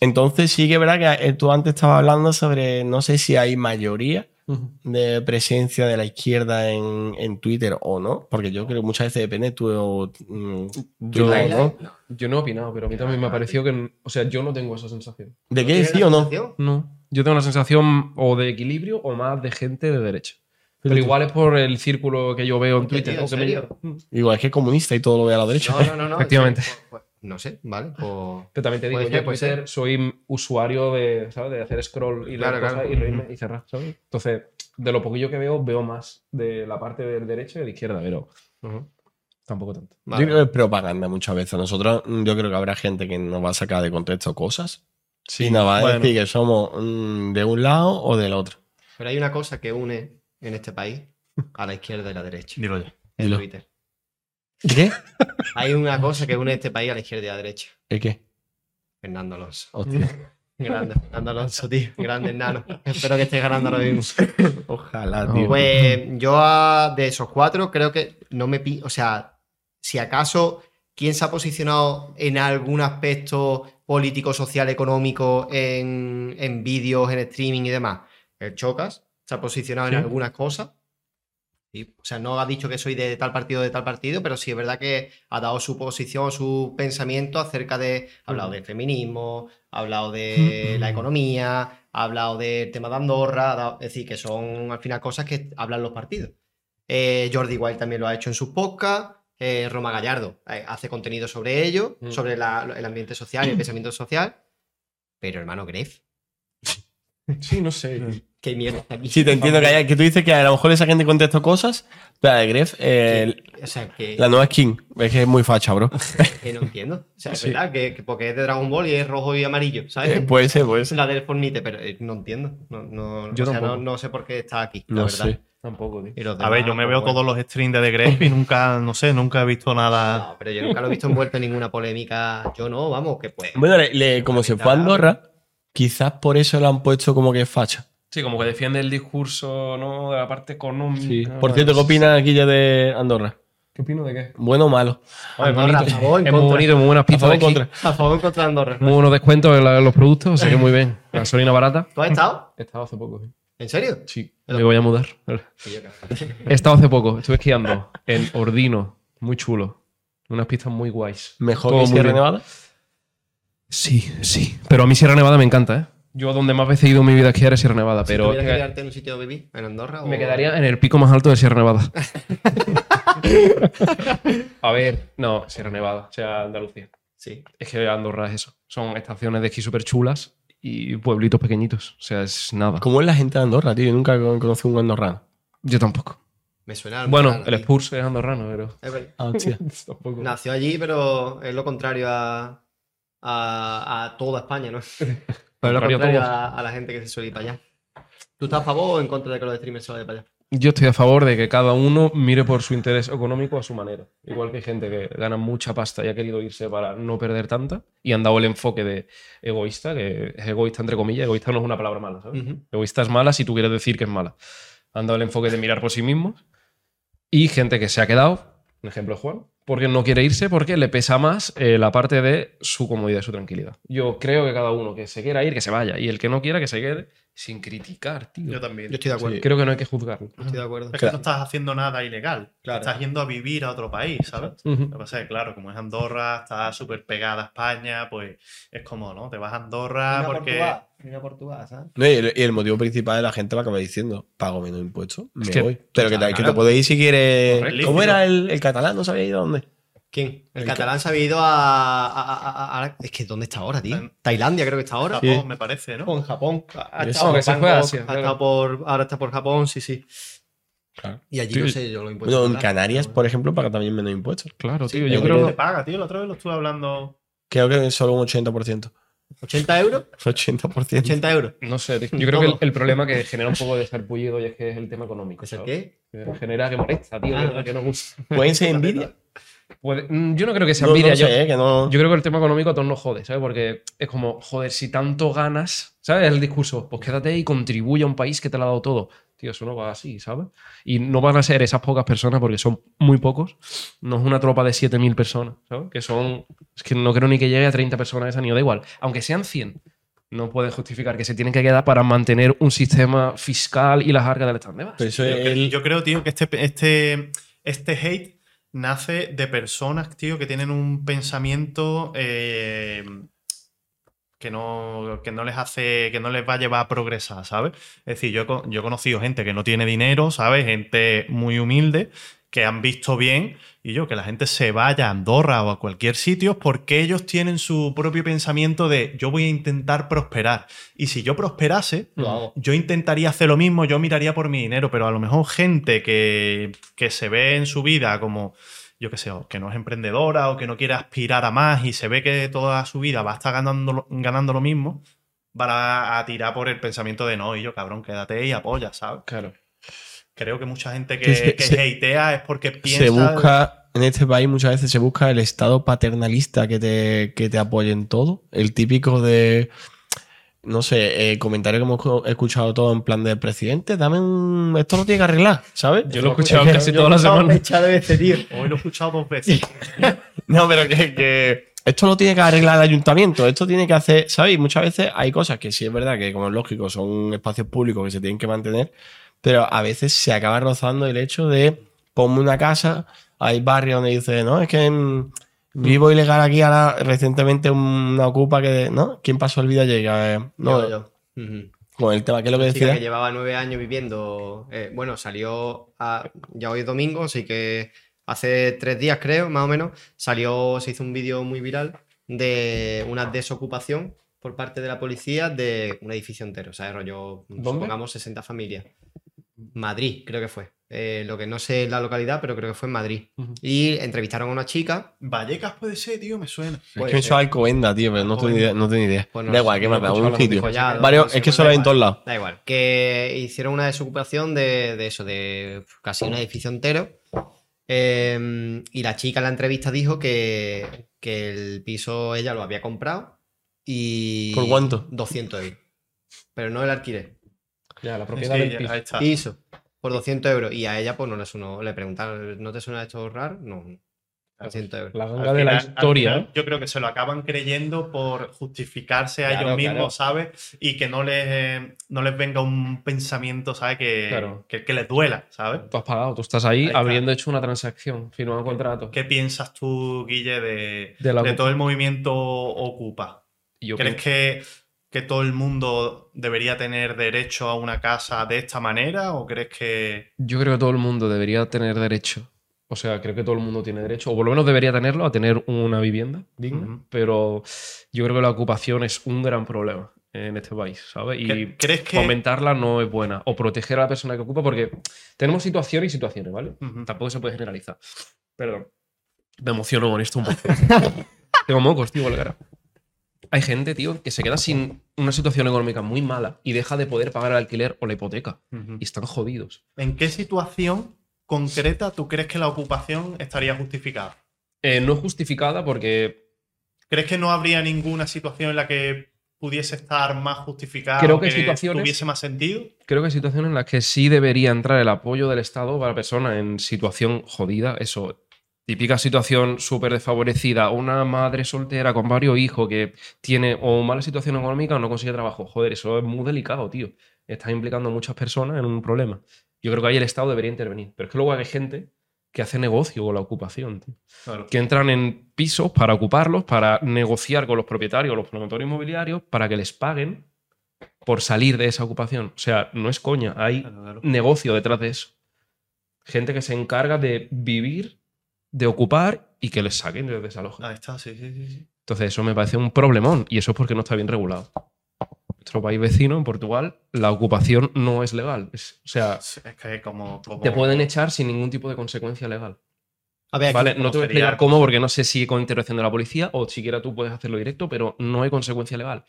S3: Entonces sí que es verdad que eh, tú antes estabas hablando sobre, no sé si hay mayoría de presencia de la izquierda en, en Twitter o no, porque yo creo que muchas veces depende tu, mm, tu
S4: Yo,
S3: ¿no?
S4: yo no he opinado, pero a mí también me ha parecido que. O sea, yo no tengo esa sensación.
S3: ¿De qué
S2: ¿Tienes
S3: sí o no?
S4: No. Yo tengo una sensación o de equilibrio o más de gente de derecha. Pero igual es por el círculo que yo veo en Twitter.
S2: tío,
S4: o que
S2: ¿en
S4: me
S2: serio?
S4: llega.
S3: Igual es que es comunista y todo lo ve a la derecha.
S2: No, no, no, no.
S4: Efectivamente.
S2: Pues- pues- no sé, vale. Pues...
S4: Pero también te digo, yo Twitter
S2: ser.
S4: soy usuario de, ¿sabes? de hacer scroll y leer
S2: Claro,
S4: cosas
S2: claro.
S4: y reírme y cerrar, ¿sabes? Entonces, de lo poquillo que veo, veo más de la parte del derecho y de la izquierda, pero
S2: Ujú.
S4: tampoco tanto.
S2: Vale.
S3: Yo creo que es propaganda muchas veces. Nosotros, yo creo que habrá gente que nos va a sacar de contexto cosas y nos va a
S1: bueno.
S3: decir que somos mm, de un lado o del otro.
S2: Pero hay una cosa que une en este país a la izquierda y la derecha.
S1: Dilo ya.
S2: En
S3: Dilo.
S2: Twitter.
S3: ¿Qué?
S2: Hay una cosa que une este país a la izquierda y a la derecha.
S3: ¿El qué?
S2: Fernando Alonso.
S3: Hostia.
S2: Grande, Fernando Alonso, tío. Grande, enano. Espero que estés ganando ahora mismo.
S3: Ojalá,
S4: No,
S3: tío.
S2: Pues yo a- de esos cuatro creo que no me pi... O sea, si acaso, ¿quién se ha posicionado en algún aspecto político, social, económico, en, en vídeos, en streaming y demás? El Chocas se ha posicionado
S4: Sí.
S2: en algunas cosas. Sí, O sea, no ha dicho que soy de tal partido, de tal partido, pero sí es verdad que ha dado su posición, su pensamiento acerca de. Ha hablado del feminismo, ha hablado de la economía, ha hablado del tema de Andorra, dado- es decir, que son al final cosas que hablan los partidos. Eh, Jordi Wild también lo ha hecho en sus podcasts. eh, Roma Gallardo eh, hace contenido sobre ello,
S4: Mm.
S2: sobre la- el ambiente social y el pensamiento social. Pero hermano Gref,
S4: Sí, no sé.
S2: qué mierda está aquí.
S3: Sí, te entiendo que, hay- que tú dices que a lo mejor le saquen de contexto cosas, pero a Gref, eh,
S2: O sea, que,
S3: la nueva skin, es que es muy facha, bro.
S2: que no entiendo. O sea, es
S4: Sí.
S2: verdad que, que porque es de Dragon Ball y es rojo y amarillo, ¿sabes?
S3: Eh, puede ser, puede ser.
S2: la del Fornite, pero eh, no entiendo. No, no,
S4: Yo
S2: o sea, no, sé por qué está aquí, la
S3: No
S2: verdad.
S3: sé.
S4: Tampoco, tío.
S1: A ver, yo me
S2: pues,
S1: veo
S2: bueno.
S1: todos los streams de The Gref y nunca, no sé, nunca he visto nada.
S2: No, pero yo nunca lo he visto envuelto en ninguna polémica. Yo no, vamos, que pues.
S3: Bueno, le- le- como se fue a Andorra, quizás por eso lo han puesto como que es facha.
S4: Sí, como que defiende el discurso ¿no? de la parte económica.
S3: Por cierto, ¿qué opinas aquí ya de Andorra?
S4: ¿Qué opino de qué?
S3: ¿Bueno o malo?
S2: Andorra, a favor, en
S4: Es muy bonito, muy buenas
S3: ¿A favor
S4: pizzas
S3: o
S4: de?
S2: A favor en contra de Andorra.
S4: Muy buenos descuentos en, la- en los productos, así que muy bien. Gasolina barata.
S2: ¿Tú has estado?
S4: He estado hace poco. sí.
S2: ¿En serio?
S4: Sí, me voy a mudar. He estado hace poco, estuve esquiando en Ordino, muy chulo. Unas pistas muy guays.
S3: ¿Mejor
S4: Todo
S3: que Sierra
S4: bien.
S3: Nevada?
S4: Sí, sí. Pero a mí Sierra Nevada me encanta, ¿eh? Yo donde más veces he ido en mi vida a esquiar es Sierra Nevada,
S2: Si
S4: pero
S2: que quedarte en un sitio de vivir, en Andorra.
S4: me
S2: o-
S4: quedaría en el pico más alto de Sierra Nevada. a ver, no, Sierra Nevada, o sea, Andalucía.
S2: Sí.
S4: Es que Andorra es eso. Son estaciones de esquí súper chulas y pueblitos pequeñitos. O sea, es nada.
S3: ¿Cómo es la gente de Andorra, tío? Yo nunca he conocido un andorrano.
S4: Yo tampoco.
S2: Me suena. al
S4: Bueno, el. Spurs es andorrano, pero
S2: Es.
S3: Ah, hostia.
S4: tampoco.
S2: Nació allí, pero es lo contrario a, a, a toda España, ¿no? Pero lo
S4: Contrario a
S2: la gente que se suele ir para allá. ¿Tú estás a favor o en contra de que los streamers se vayan para allá?
S4: Yo estoy a favor de que cada uno mire por su interés económico a su manera. Igual que hay gente que gana mucha pasta y ha querido irse para no perder tanta y han dado el enfoque de egoísta, que es egoísta entre comillas. Egoísta no es una palabra mala, ¿sabes?
S2: Ujú.
S4: Egoísta es mala si tú quieres decir que es mala. Han dado el enfoque de mirar por sí mismos y gente que se ha quedado, un ejemplo Juan, porque no quiere irse porque le pesa más eh, la parte de su comodidad su tranquilidad. Yo creo que cada uno que se quiera ir, que se vaya y el que no quiera, que se quede sin criticar, tío.
S1: Yo también.
S2: Yo estoy de acuerdo.
S3: Sí.
S4: Creo que no hay que juzgarlo.
S2: Estoy de acuerdo.
S1: Es que no estás haciendo nada ilegal.
S2: Claro.
S1: Estás yendo a vivir a otro país, ¿sabes?
S4: Ujú.
S1: Lo que pasa es que, claro, como es Andorra, está súper pegada a España, pues es como, ¿no? Te vas a Andorra porque.
S2: Mira Portugal, ¿sabes?
S3: No, y, el, y el motivo principal de la gente lo acaba diciendo, pago menos impuestos, me
S4: Es que-
S3: voy. Pero que, te- que te podéis ir si quieres...
S1: Correcto.
S3: ¿Cómo era el, el catalán? ¿No sabía ido a dónde?
S2: ¿Quién? El,
S3: El
S2: catalán se ha ido a, a- a- a- a- Es que ¿dónde está ahora, tío?
S1: En-
S2: Tailandia creo que está ahora.
S1: Japón,
S3: Sí.
S1: me parece, ¿no?
S2: O en Japón. Ha
S3: Eso,
S2: estado
S4: que
S2: en
S4: se fue a
S2: Bangkok,
S4: Asia,
S2: ha
S4: claro.
S2: estado por, ahora está por Japón, sí, sí.
S3: Claro.
S2: Y allí
S4: Sí.
S2: no sé yo lo impuestos.
S3: Bueno, en. Canarias, por ejemplo, paga también menos impuestos.
S4: Claro,
S2: Sí,
S4: tío.
S3: yo
S4: Yo
S3: creo
S1: ¿Qué
S4: creo
S1: te paga, tío? La otra vez lo estuve hablando.
S3: Creo que solo un 80%.
S2: ¿80 euros?
S3: 80%.
S2: 80 euros.
S4: No sé, yo creo que el, problema que genera un poco de sarpullido y es que es el tema económico.
S2: ¿Es el qué?
S4: Que Genera que molesta, tío,
S2: Ah,
S4: que- que no gusta.
S3: ¿Pueden ser envidia?
S4: Puede- mm, yo no creo que sea
S3: No, no
S4: envidia. yo,
S3: sé, eh, que no...
S4: yo creo que el tema económico a todos nos jode, ¿sabes? Porque es como, joder, si tanto ganas, ¿sabes? El discurso, pues quédate y contribuye a un país que te lo ha dado todo. Tío, eso no va así, ¿sabes? Y no van a ser esas pocas personas porque son muy pocos. No es una tropa de 7.000 personas, ¿sabes? Que son. Es que no creo ni que llegue a 30 personas esa ni da igual. Aunque sean 100, no pueden justificar que se tienen que quedar para mantener un sistema fiscal y las arcas del
S3: eso
S1: Yo,
S3: es
S1: cre-
S3: el-
S1: yo creo, tío, que este, este, este hate nace de personas, tío, que tienen un pensamiento eh, que, no, que no les hace, que no les va a llevar a progresar, ¿sabes? Es decir, yo, yo he conocido gente que no tiene dinero, ¿sabes? Gente muy humilde, que han visto bien, y yo, que la gente se vaya a Andorra o a cualquier sitio porque ellos tienen su propio pensamiento de yo voy a intentar prosperar. Y si yo prosperase, yo intentaría hacer lo mismo, yo miraría por mi dinero, pero a lo mejor gente que, que se ve en su vida como, yo qué sé, o que no es emprendedora o que no quiere aspirar a más y se ve que toda su vida va a estar ganando, lo- ganando lo mismo, van a, a tirar por el pensamiento de no, y yo cabrón, quédate y apoya, ¿sabes?
S4: Claro.
S1: Creo que mucha gente que,
S3: se-
S1: que
S3: se-
S1: hatea es porque piensa...
S3: se busca, en este país muchas veces se busca el estado paternalista que te, que te apoye en todo. El típico de, no sé, eh, comentario que hemos escuchado todo en plan de presidente, dame un... Esto lo tiene que arreglar, ¿sabes?
S4: Yo lo he escuchado
S3: Es que-
S4: casi toda la semana.
S2: de este tío.
S1: Hoy lo he escuchado dos veces.
S3: No, pero que, que esto lo tiene que arreglar el ayuntamiento, esto tiene que hacer, ¿sabes? Y muchas veces hay cosas que sí es verdad que, como es lógico, son espacios públicos que se tienen que mantener, pero a veces se acaba rozando el hecho de ponme una casa, hay barrios donde dice, no, es que mm, vivo ilegal aquí ahora, recientemente una ocupa que, ¿no? ¿Quién pasó el vida llega? Eh, no,
S2: Yo,
S3: con el tema, ¿qué es lo que decía?
S2: que llevaba nueve años viviendo. eh, bueno, salió a- ya hoy es domingo, así que hace tres días, creo, más o menos, salió, se hizo un vídeo muy viral de una desocupación por parte de la policía de un edificio entero. O sea, rollo, supongamos 60 familias. Madrid, creo que fue. Eh, lo que no sé la localidad, pero creo que fue en Madrid. Y entrevistaron a una chica.
S1: Vallecas puede ser, tío, me suena.
S3: Es
S2: puede
S3: que eso
S2: ser.
S3: es Alcobenda, tío, pero no tengo ni idea. No tengo idea.
S2: Pues no
S3: da igual, ¿qué
S2: no
S3: más
S2: he
S3: da?
S4: escuchado
S3: Un sitio. Varios, es que solo hay en todos lados.
S2: Da igual. Que hicieron una desocupación de, de eso, de casi un edificio entero. Eh, y la chica en la entrevista dijo que, que el piso ella lo había comprado y...
S3: ¿Por cuánto?
S2: 200 euros. Pero no el alquiler.
S4: Ya, la propiedad
S1: Sí,
S4: del piso.
S1: ahí está.
S2: Piso. Por 200 euros. Y a ella pues no le sonó. Le preguntaron, ¿no te suena esto ahorrar? No. 200 euros.
S4: La ganga de la historia.
S1: final, Yo creo que se lo acaban creyendo por justificarse a
S4: Claro,
S1: ellos mismos,
S4: claro.
S1: ¿sabes? Y que no les, eh, no les venga un pensamiento, ¿sabes? Que,
S4: Claro.
S1: que, que les duela, ¿sabes?
S4: Tú has pagado, tú estás ahí,
S1: Ahí está.
S4: habiendo hecho una transacción, firmado un contrato.
S1: ¿Qué piensas tú, Guille, de,
S4: De la
S1: de
S4: Ocupa.
S1: todo el movimiento Ocupa?
S4: Yo
S1: ¿Crees que, que todo el mundo debería tener derecho a una casa de esta manera? ¿O crees que.?
S4: Yo creo que todo el mundo debería tener derecho. O sea, creo que todo el mundo tiene derecho, o por lo menos debería tenerlo, a tener una vivienda digna. Pero yo creo que la ocupación es un gran problema en este país, ¿sabes? Y
S1: ¿Cre- ¿Crees que.?
S4: fomentarla no es buena. O proteger a la persona que ocupa, porque tenemos situaciones y situaciones, ¿vale? Tampoco se puede generalizar. Perdón. Me emociono con esto un poco. Tengo mocos, tío, la cara. Hay gente, tío, que se queda sin una situación económica muy mala y deja de poder pagar el alquiler o la hipoteca. Y están jodidos.
S1: ¿En qué situación concreta tú crees que la ocupación estaría justificada?
S4: Eh, no es justificada porque
S1: ¿Crees que no habría ninguna situación en la que pudiese estar más justificada?
S4: Creo
S1: o
S4: que situaciones-
S1: tuviese más sentido?
S4: creo que hay situaciones en las que sí debería entrar el apoyo del Estado para la persona en situación jodida. Eso, típica situación súper desfavorecida. Una madre soltera con varios hijos que tiene o mala situación económica o no consigue trabajo. Joder, eso es muy delicado, tío. Estás implicando a muchas personas en un problema. Yo creo que ahí el Estado debería intervenir. Pero es que luego hay gente que hace negocio con la ocupación, tío.
S1: Claro.
S4: que entran en pisos para ocuparlos, para negociar con los propietarios los promotores inmobiliarios para que les paguen por salir de esa ocupación. O sea, no es coña, hay
S1: Claro, claro.
S4: negocio detrás de eso. Gente que se encarga de vivir, de ocupar y que les saquen de desalojo.
S1: Ahí está, sí, sí, sí.
S4: Entonces eso me parece un problemón y eso es porque no está bien regulado. Nuestro país vecino, en Portugal, la ocupación no es legal. Es- o sea,
S1: Es que como. como-
S4: te pueden echar sin ningún tipo de consecuencia legal.
S2: A ver, aquí-
S4: Vale, no te voy a explicar cómo porque no sé si con intervención de la policía o siquiera tú puedes hacerlo directo, pero no hay consecuencia legal.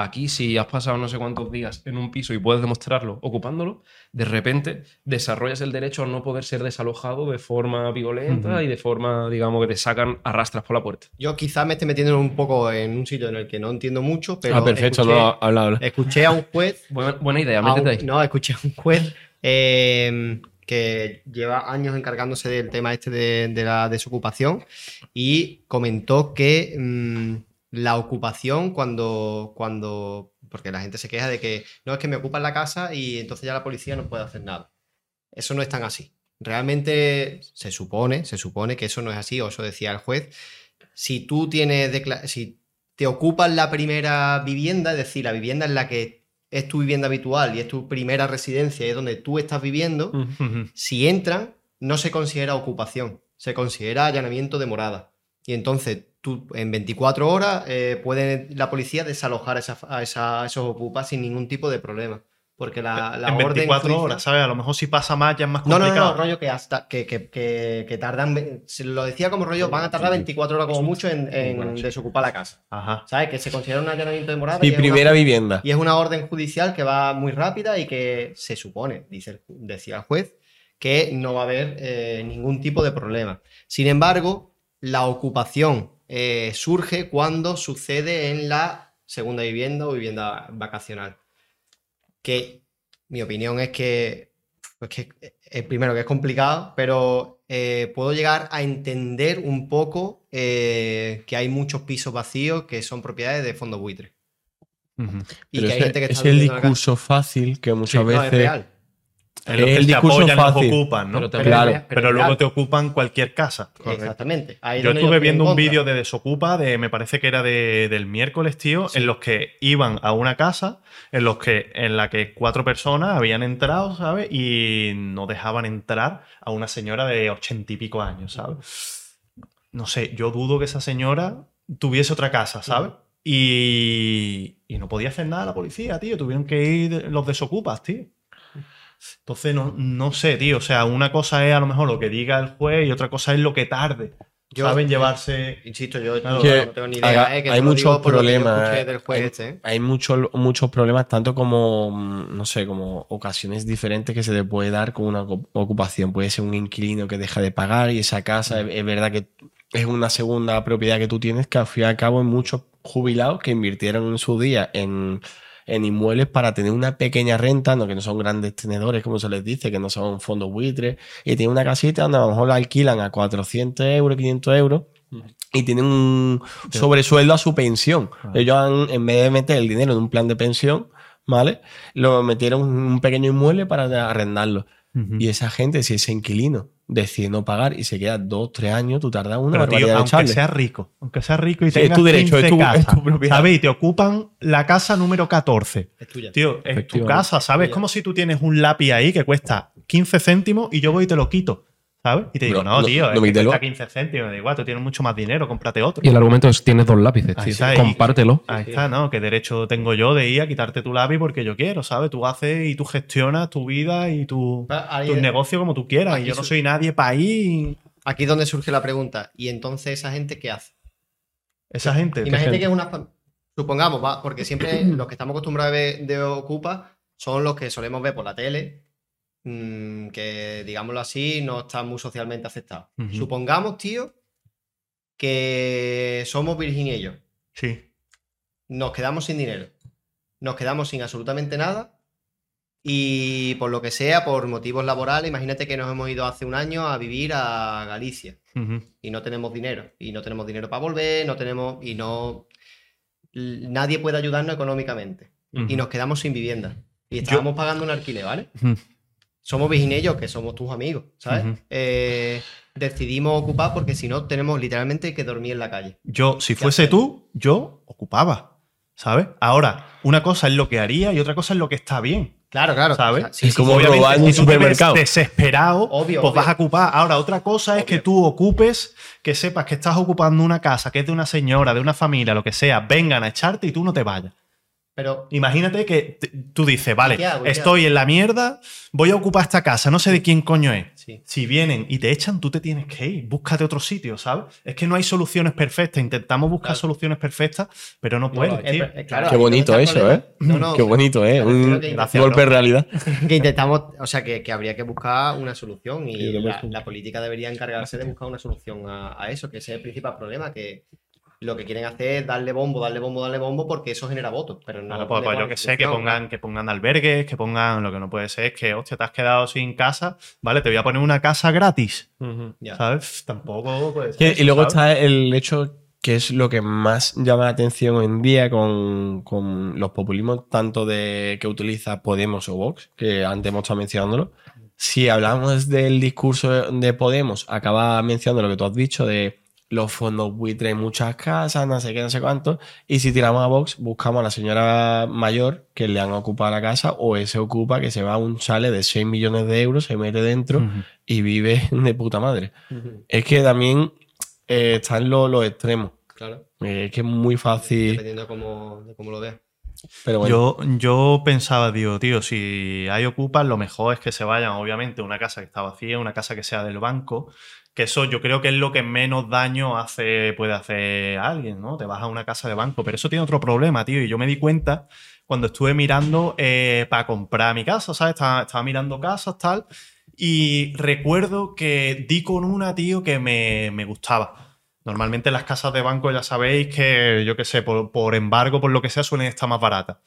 S4: Aquí, si has pasado no sé cuántos días en un piso y puedes demostrarlo ocupándolo, de repente desarrollas el derecho a no poder ser desalojado de forma violenta y de forma, digamos, que te sacan arrastras por la puerta.
S2: Yo quizás me esté metiendo un poco en un sitio en el que no entiendo mucho, pero
S3: ah, perfecto,
S2: escuché,
S3: no, habla, habla.
S2: escuché a un juez
S4: Buena, buena idea,
S2: a
S4: métete
S2: un-
S4: ahí.
S2: no, escuché a un juez eh, que lleva años encargándose del tema este de, de la desocupación y comentó que mm, la ocupación cuando, cuando... Porque la gente se queja de que no es que me ocupan la casa y entonces ya la policía no puede hacer nada. Eso no es tan así. Realmente se supone, se supone que eso no es así, o eso decía el juez. Si tú tienes, si te ocupas la primera vivienda, es decir, la vivienda en la que es tu vivienda habitual y es tu primera residencia y es donde tú estás viviendo, si entran, no se considera ocupación, se considera allanamiento de morada. Y entonces tú en 24 horas eh, puede la policía desalojar a, esa- a esa- a esos ocupas sin ningún tipo de problema. Porque la, la
S1: en
S2: orden
S1: 24
S2: judicial-
S1: horas, ¿sabes? A lo mejor si pasa más ya es más
S2: no, no,
S1: complicado.
S2: no, no, rollo que hasta que, que, que, que tardan, se lo decía como rollo, van a tardar 24 horas como mucho en, en desocupar la casa.
S1: Ajá.
S2: ¿Sabes? Que se considera un allanamiento de morada.
S3: Mi
S2: y es una-
S3: primera vivienda.
S2: y es una orden judicial que va muy rápida y que se supone, dice el decía el juez, que no va a haber eh, ningún tipo de problema. Sin embargo, la ocupación eh, surge cuando sucede en la segunda vivienda o vivienda vacacional. Que mi opinión es que, pues que eh, primero que es complicado, pero eh, puedo llegar a entender un poco eh, que hay muchos pisos vacíos que son propiedades de fondos buitres.
S1: Ujú.
S2: Y
S3: Pero
S2: que hay gente que está
S3: es el discurso fácil que muchas veces.
S1: En los que
S3: el
S1: se
S3: discurso
S1: apoyan los
S3: fácil.
S1: ocupan, ¿no?
S4: Pero te-
S3: Claro.
S1: pero luego te ocupan cualquier casa.
S2: Exactamente. Ahí
S1: Yo estuve viendo un vídeo de Desocupa, de, me parece que era de- del miércoles, tío, en los que iban a una casa en los que en la que cuatro personas habían entrado, ¿sabes? Y no dejaban entrar a una señora de ochenta y pico años, ¿sabes? No sé, yo dudo que esa señora tuviese otra casa, ¿sabes? Y, y no podía hacer nada la policía, tío. Tuvieron que ir los desocupas, tío. Entonces, no, no sé, tío. O sea, una cosa es a lo mejor lo que diga el juez y otra cosa es lo que tarde.
S2: Yo-
S1: Saben llevarse.
S2: Insisto, yo
S1: Claro,
S2: no,
S3: que
S2: no tengo ni idea.
S3: haga-
S2: eh, que
S3: hay muchos problemas, eh.
S2: del juez
S3: Hay-
S2: este, ¿eh?
S3: Hay muchos, muchos problemas, tanto como, mm, no sé, como ocasiones diferentes que se te puede dar con una ocu- ocupación. Puede ser un inquilino que deja de pagar y esa casa es, es verdad que es una segunda propiedad que tú tienes que al fin y al cabo hay muchos jubilados que invirtieron en su día en, en inmuebles para tener una pequeña renta, no que no son grandes tenedores, como se les dice, que no son fondos buitres, y tienen una casita donde a lo mejor la alquilan a 400 euros, 500 euros, y tienen un sobresueldo a su pensión. Ellos han, en vez de meter el dinero en un plan de pensión, ¿vale? Lo metieron en un pequeño inmueble para arrendarlo. Y esa gente, si ese inquilino decide no pagar y se queda dos, tres años, tú tardas una
S1: Pero, tío, aunque
S3: echarle.
S1: sea rico, aunque sea rico y
S3: Sí, es
S1: tengas
S3: tu derecho, es
S1: 15
S3: tu- es
S1: casas,
S3: tu propiedad.
S1: ¿sabes? Y te ocupan la casa número 14.
S2: Es tuya.
S1: Tío, es tu casa, ¿sabes? Es como si tú tienes un lápiz ahí que cuesta 15 céntimos y yo voy y te lo quito, ¿sabes? Y te digo,
S3: No,
S1: tío,
S3: no
S1: es que
S3: quítelo.
S1: cuesta 15 céntimos, da igual, tú tienes mucho más dinero, cómprate otro.
S4: Y el argumento es: tienes dos lápices,
S1: Ahí
S4: tío.
S1: está, y-
S4: Compártelo.
S1: Ahí está, ¿no? ¿Qué derecho tengo yo de ir a quitarte tu lápiz porque yo quiero, ¿sabes? Tú haces y tú gestionas tu vida y tu,
S2: Ah, ahí es-
S1: negocios como tú quieras. Y yo no soy nadie para ir.
S2: Aquí es donde surge la pregunta. ¿Y entonces esa gente qué hace?
S1: Esa gente.
S2: Imagínate que es una. Supongamos, va, porque siempre los que estamos acostumbrados a ver de Ocupa son los que solemos ver por la tele, mm, que digámoslo así, no están muy socialmente aceptados.
S1: Ujú.
S2: Supongamos, tío, que somos Virgin y ellos.
S1: Sí.
S2: Nos quedamos sin dinero. Nos quedamos sin absolutamente nada. Y por lo que sea, por motivos laborales, imagínate que nos hemos ido hace un año a vivir a Galicia y no tenemos dinero. Y no tenemos dinero para volver, no tenemos. Y no. Nadie puede ayudarnos económicamente. Y nos quedamos sin vivienda. Y estábamos pagando un alquiler, ¿vale?
S1: Ujú.
S2: Somos viginellos, que somos tus amigos, ¿sabes? Eh, decidimos ocupar porque si no, tenemos literalmente que dormir en la calle.
S1: Yo, si
S2: ¿Qué
S1: fuese tú, yo ocupaba. ¿Sabes? Ahora, una cosa es lo que haría y otra cosa es lo que está bien.
S2: Claro, claro.
S1: ¿Sabes?
S2: O sea, sí,
S3: Es como robar un supermercado.
S1: desesperado,
S2: Obvio,
S1: pues
S2: obvio.
S1: vas a ocupar. Ahora, otra cosa es que tú ocupes, que sepas que estás ocupando una casa, que es de una señora, de una familia, lo que sea, vengan a echarte y tú no te vayas.
S2: Pero
S1: Imagínate que tú dices, vale,
S2: qué hago? ¿Y qué
S1: estoy en la mierda, voy a ocupar esta casa, no sé de quién coño es.
S2: sí.
S1: Si vienen y te echan, tú te tienes que ir, búscate otro sitio, ¿sabes? Es que no hay soluciones perfectas, intentamos buscar
S2: Claro.
S1: soluciones perfectas, pero no puedes.
S2: Eh, claro,
S3: Qué bonito eso, ¿eh?
S2: No, no,
S3: Qué bonito, ¿eh? Un golpe de realidad.
S2: que intentamos, o sea, que, que habría que buscar una solución y la, la política debería encargarse de buscar una solución a, a eso, que ese es el principal problema, que lo que quieren hacer es darle bombo, darle bombo, darle bombo, porque eso genera votos, pero no...
S1: Claro, pues, pues yo que sé, que pongan, que pongan albergues, que pongan. Lo que no puede ser es que, hostia, te has quedado sin casa, ¿vale? Te voy a poner una casa gratis.
S2: Ya.
S1: ¿sabes? Tampoco puede ser eso,
S3: y luego
S1: ¿sabes?
S3: está el hecho que es lo que más llama la atención hoy en día con, con los populismos tanto de que utiliza Podemos o Vox, que antes hemos estado mencionándolo. Si hablamos del discurso de Podemos, acaba mencionando lo que tú has dicho de los fondos buitres en muchas casas, no sé qué, no sé cuánto. Y si tiramos a Vox, buscamos a la señora mayor que le han ocupado la casa o ese ocupa que se va a un chale de 6 millones de euros, se mete dentro y vive de puta madre. Es que también eh, están los, los extremos.
S2: Claro,
S3: Eh, es que es muy fácil.
S2: dependiendo de cómo, de cómo lo veas.
S3: Pero bueno,
S1: Yo, yo pensaba, digo, tío, si hay ocupas, lo mejor es que se vayan, obviamente, a una casa que está vacía, una casa que sea del banco, que eso yo creo que es lo que menos daño hace, puede hacer alguien, ¿no? Te vas a una casa de banco, pero eso tiene otro problema, tío, y yo me di cuenta cuando estuve mirando eh, para comprar mi casa, ¿sabes? Estaba, estaba mirando casas, tal, y recuerdo que di con una, tío, que me, me gustaba. Normalmente las casas de banco ya sabéis que, yo qué sé, por, por embargo, por lo que sea, suelen estar más baratas.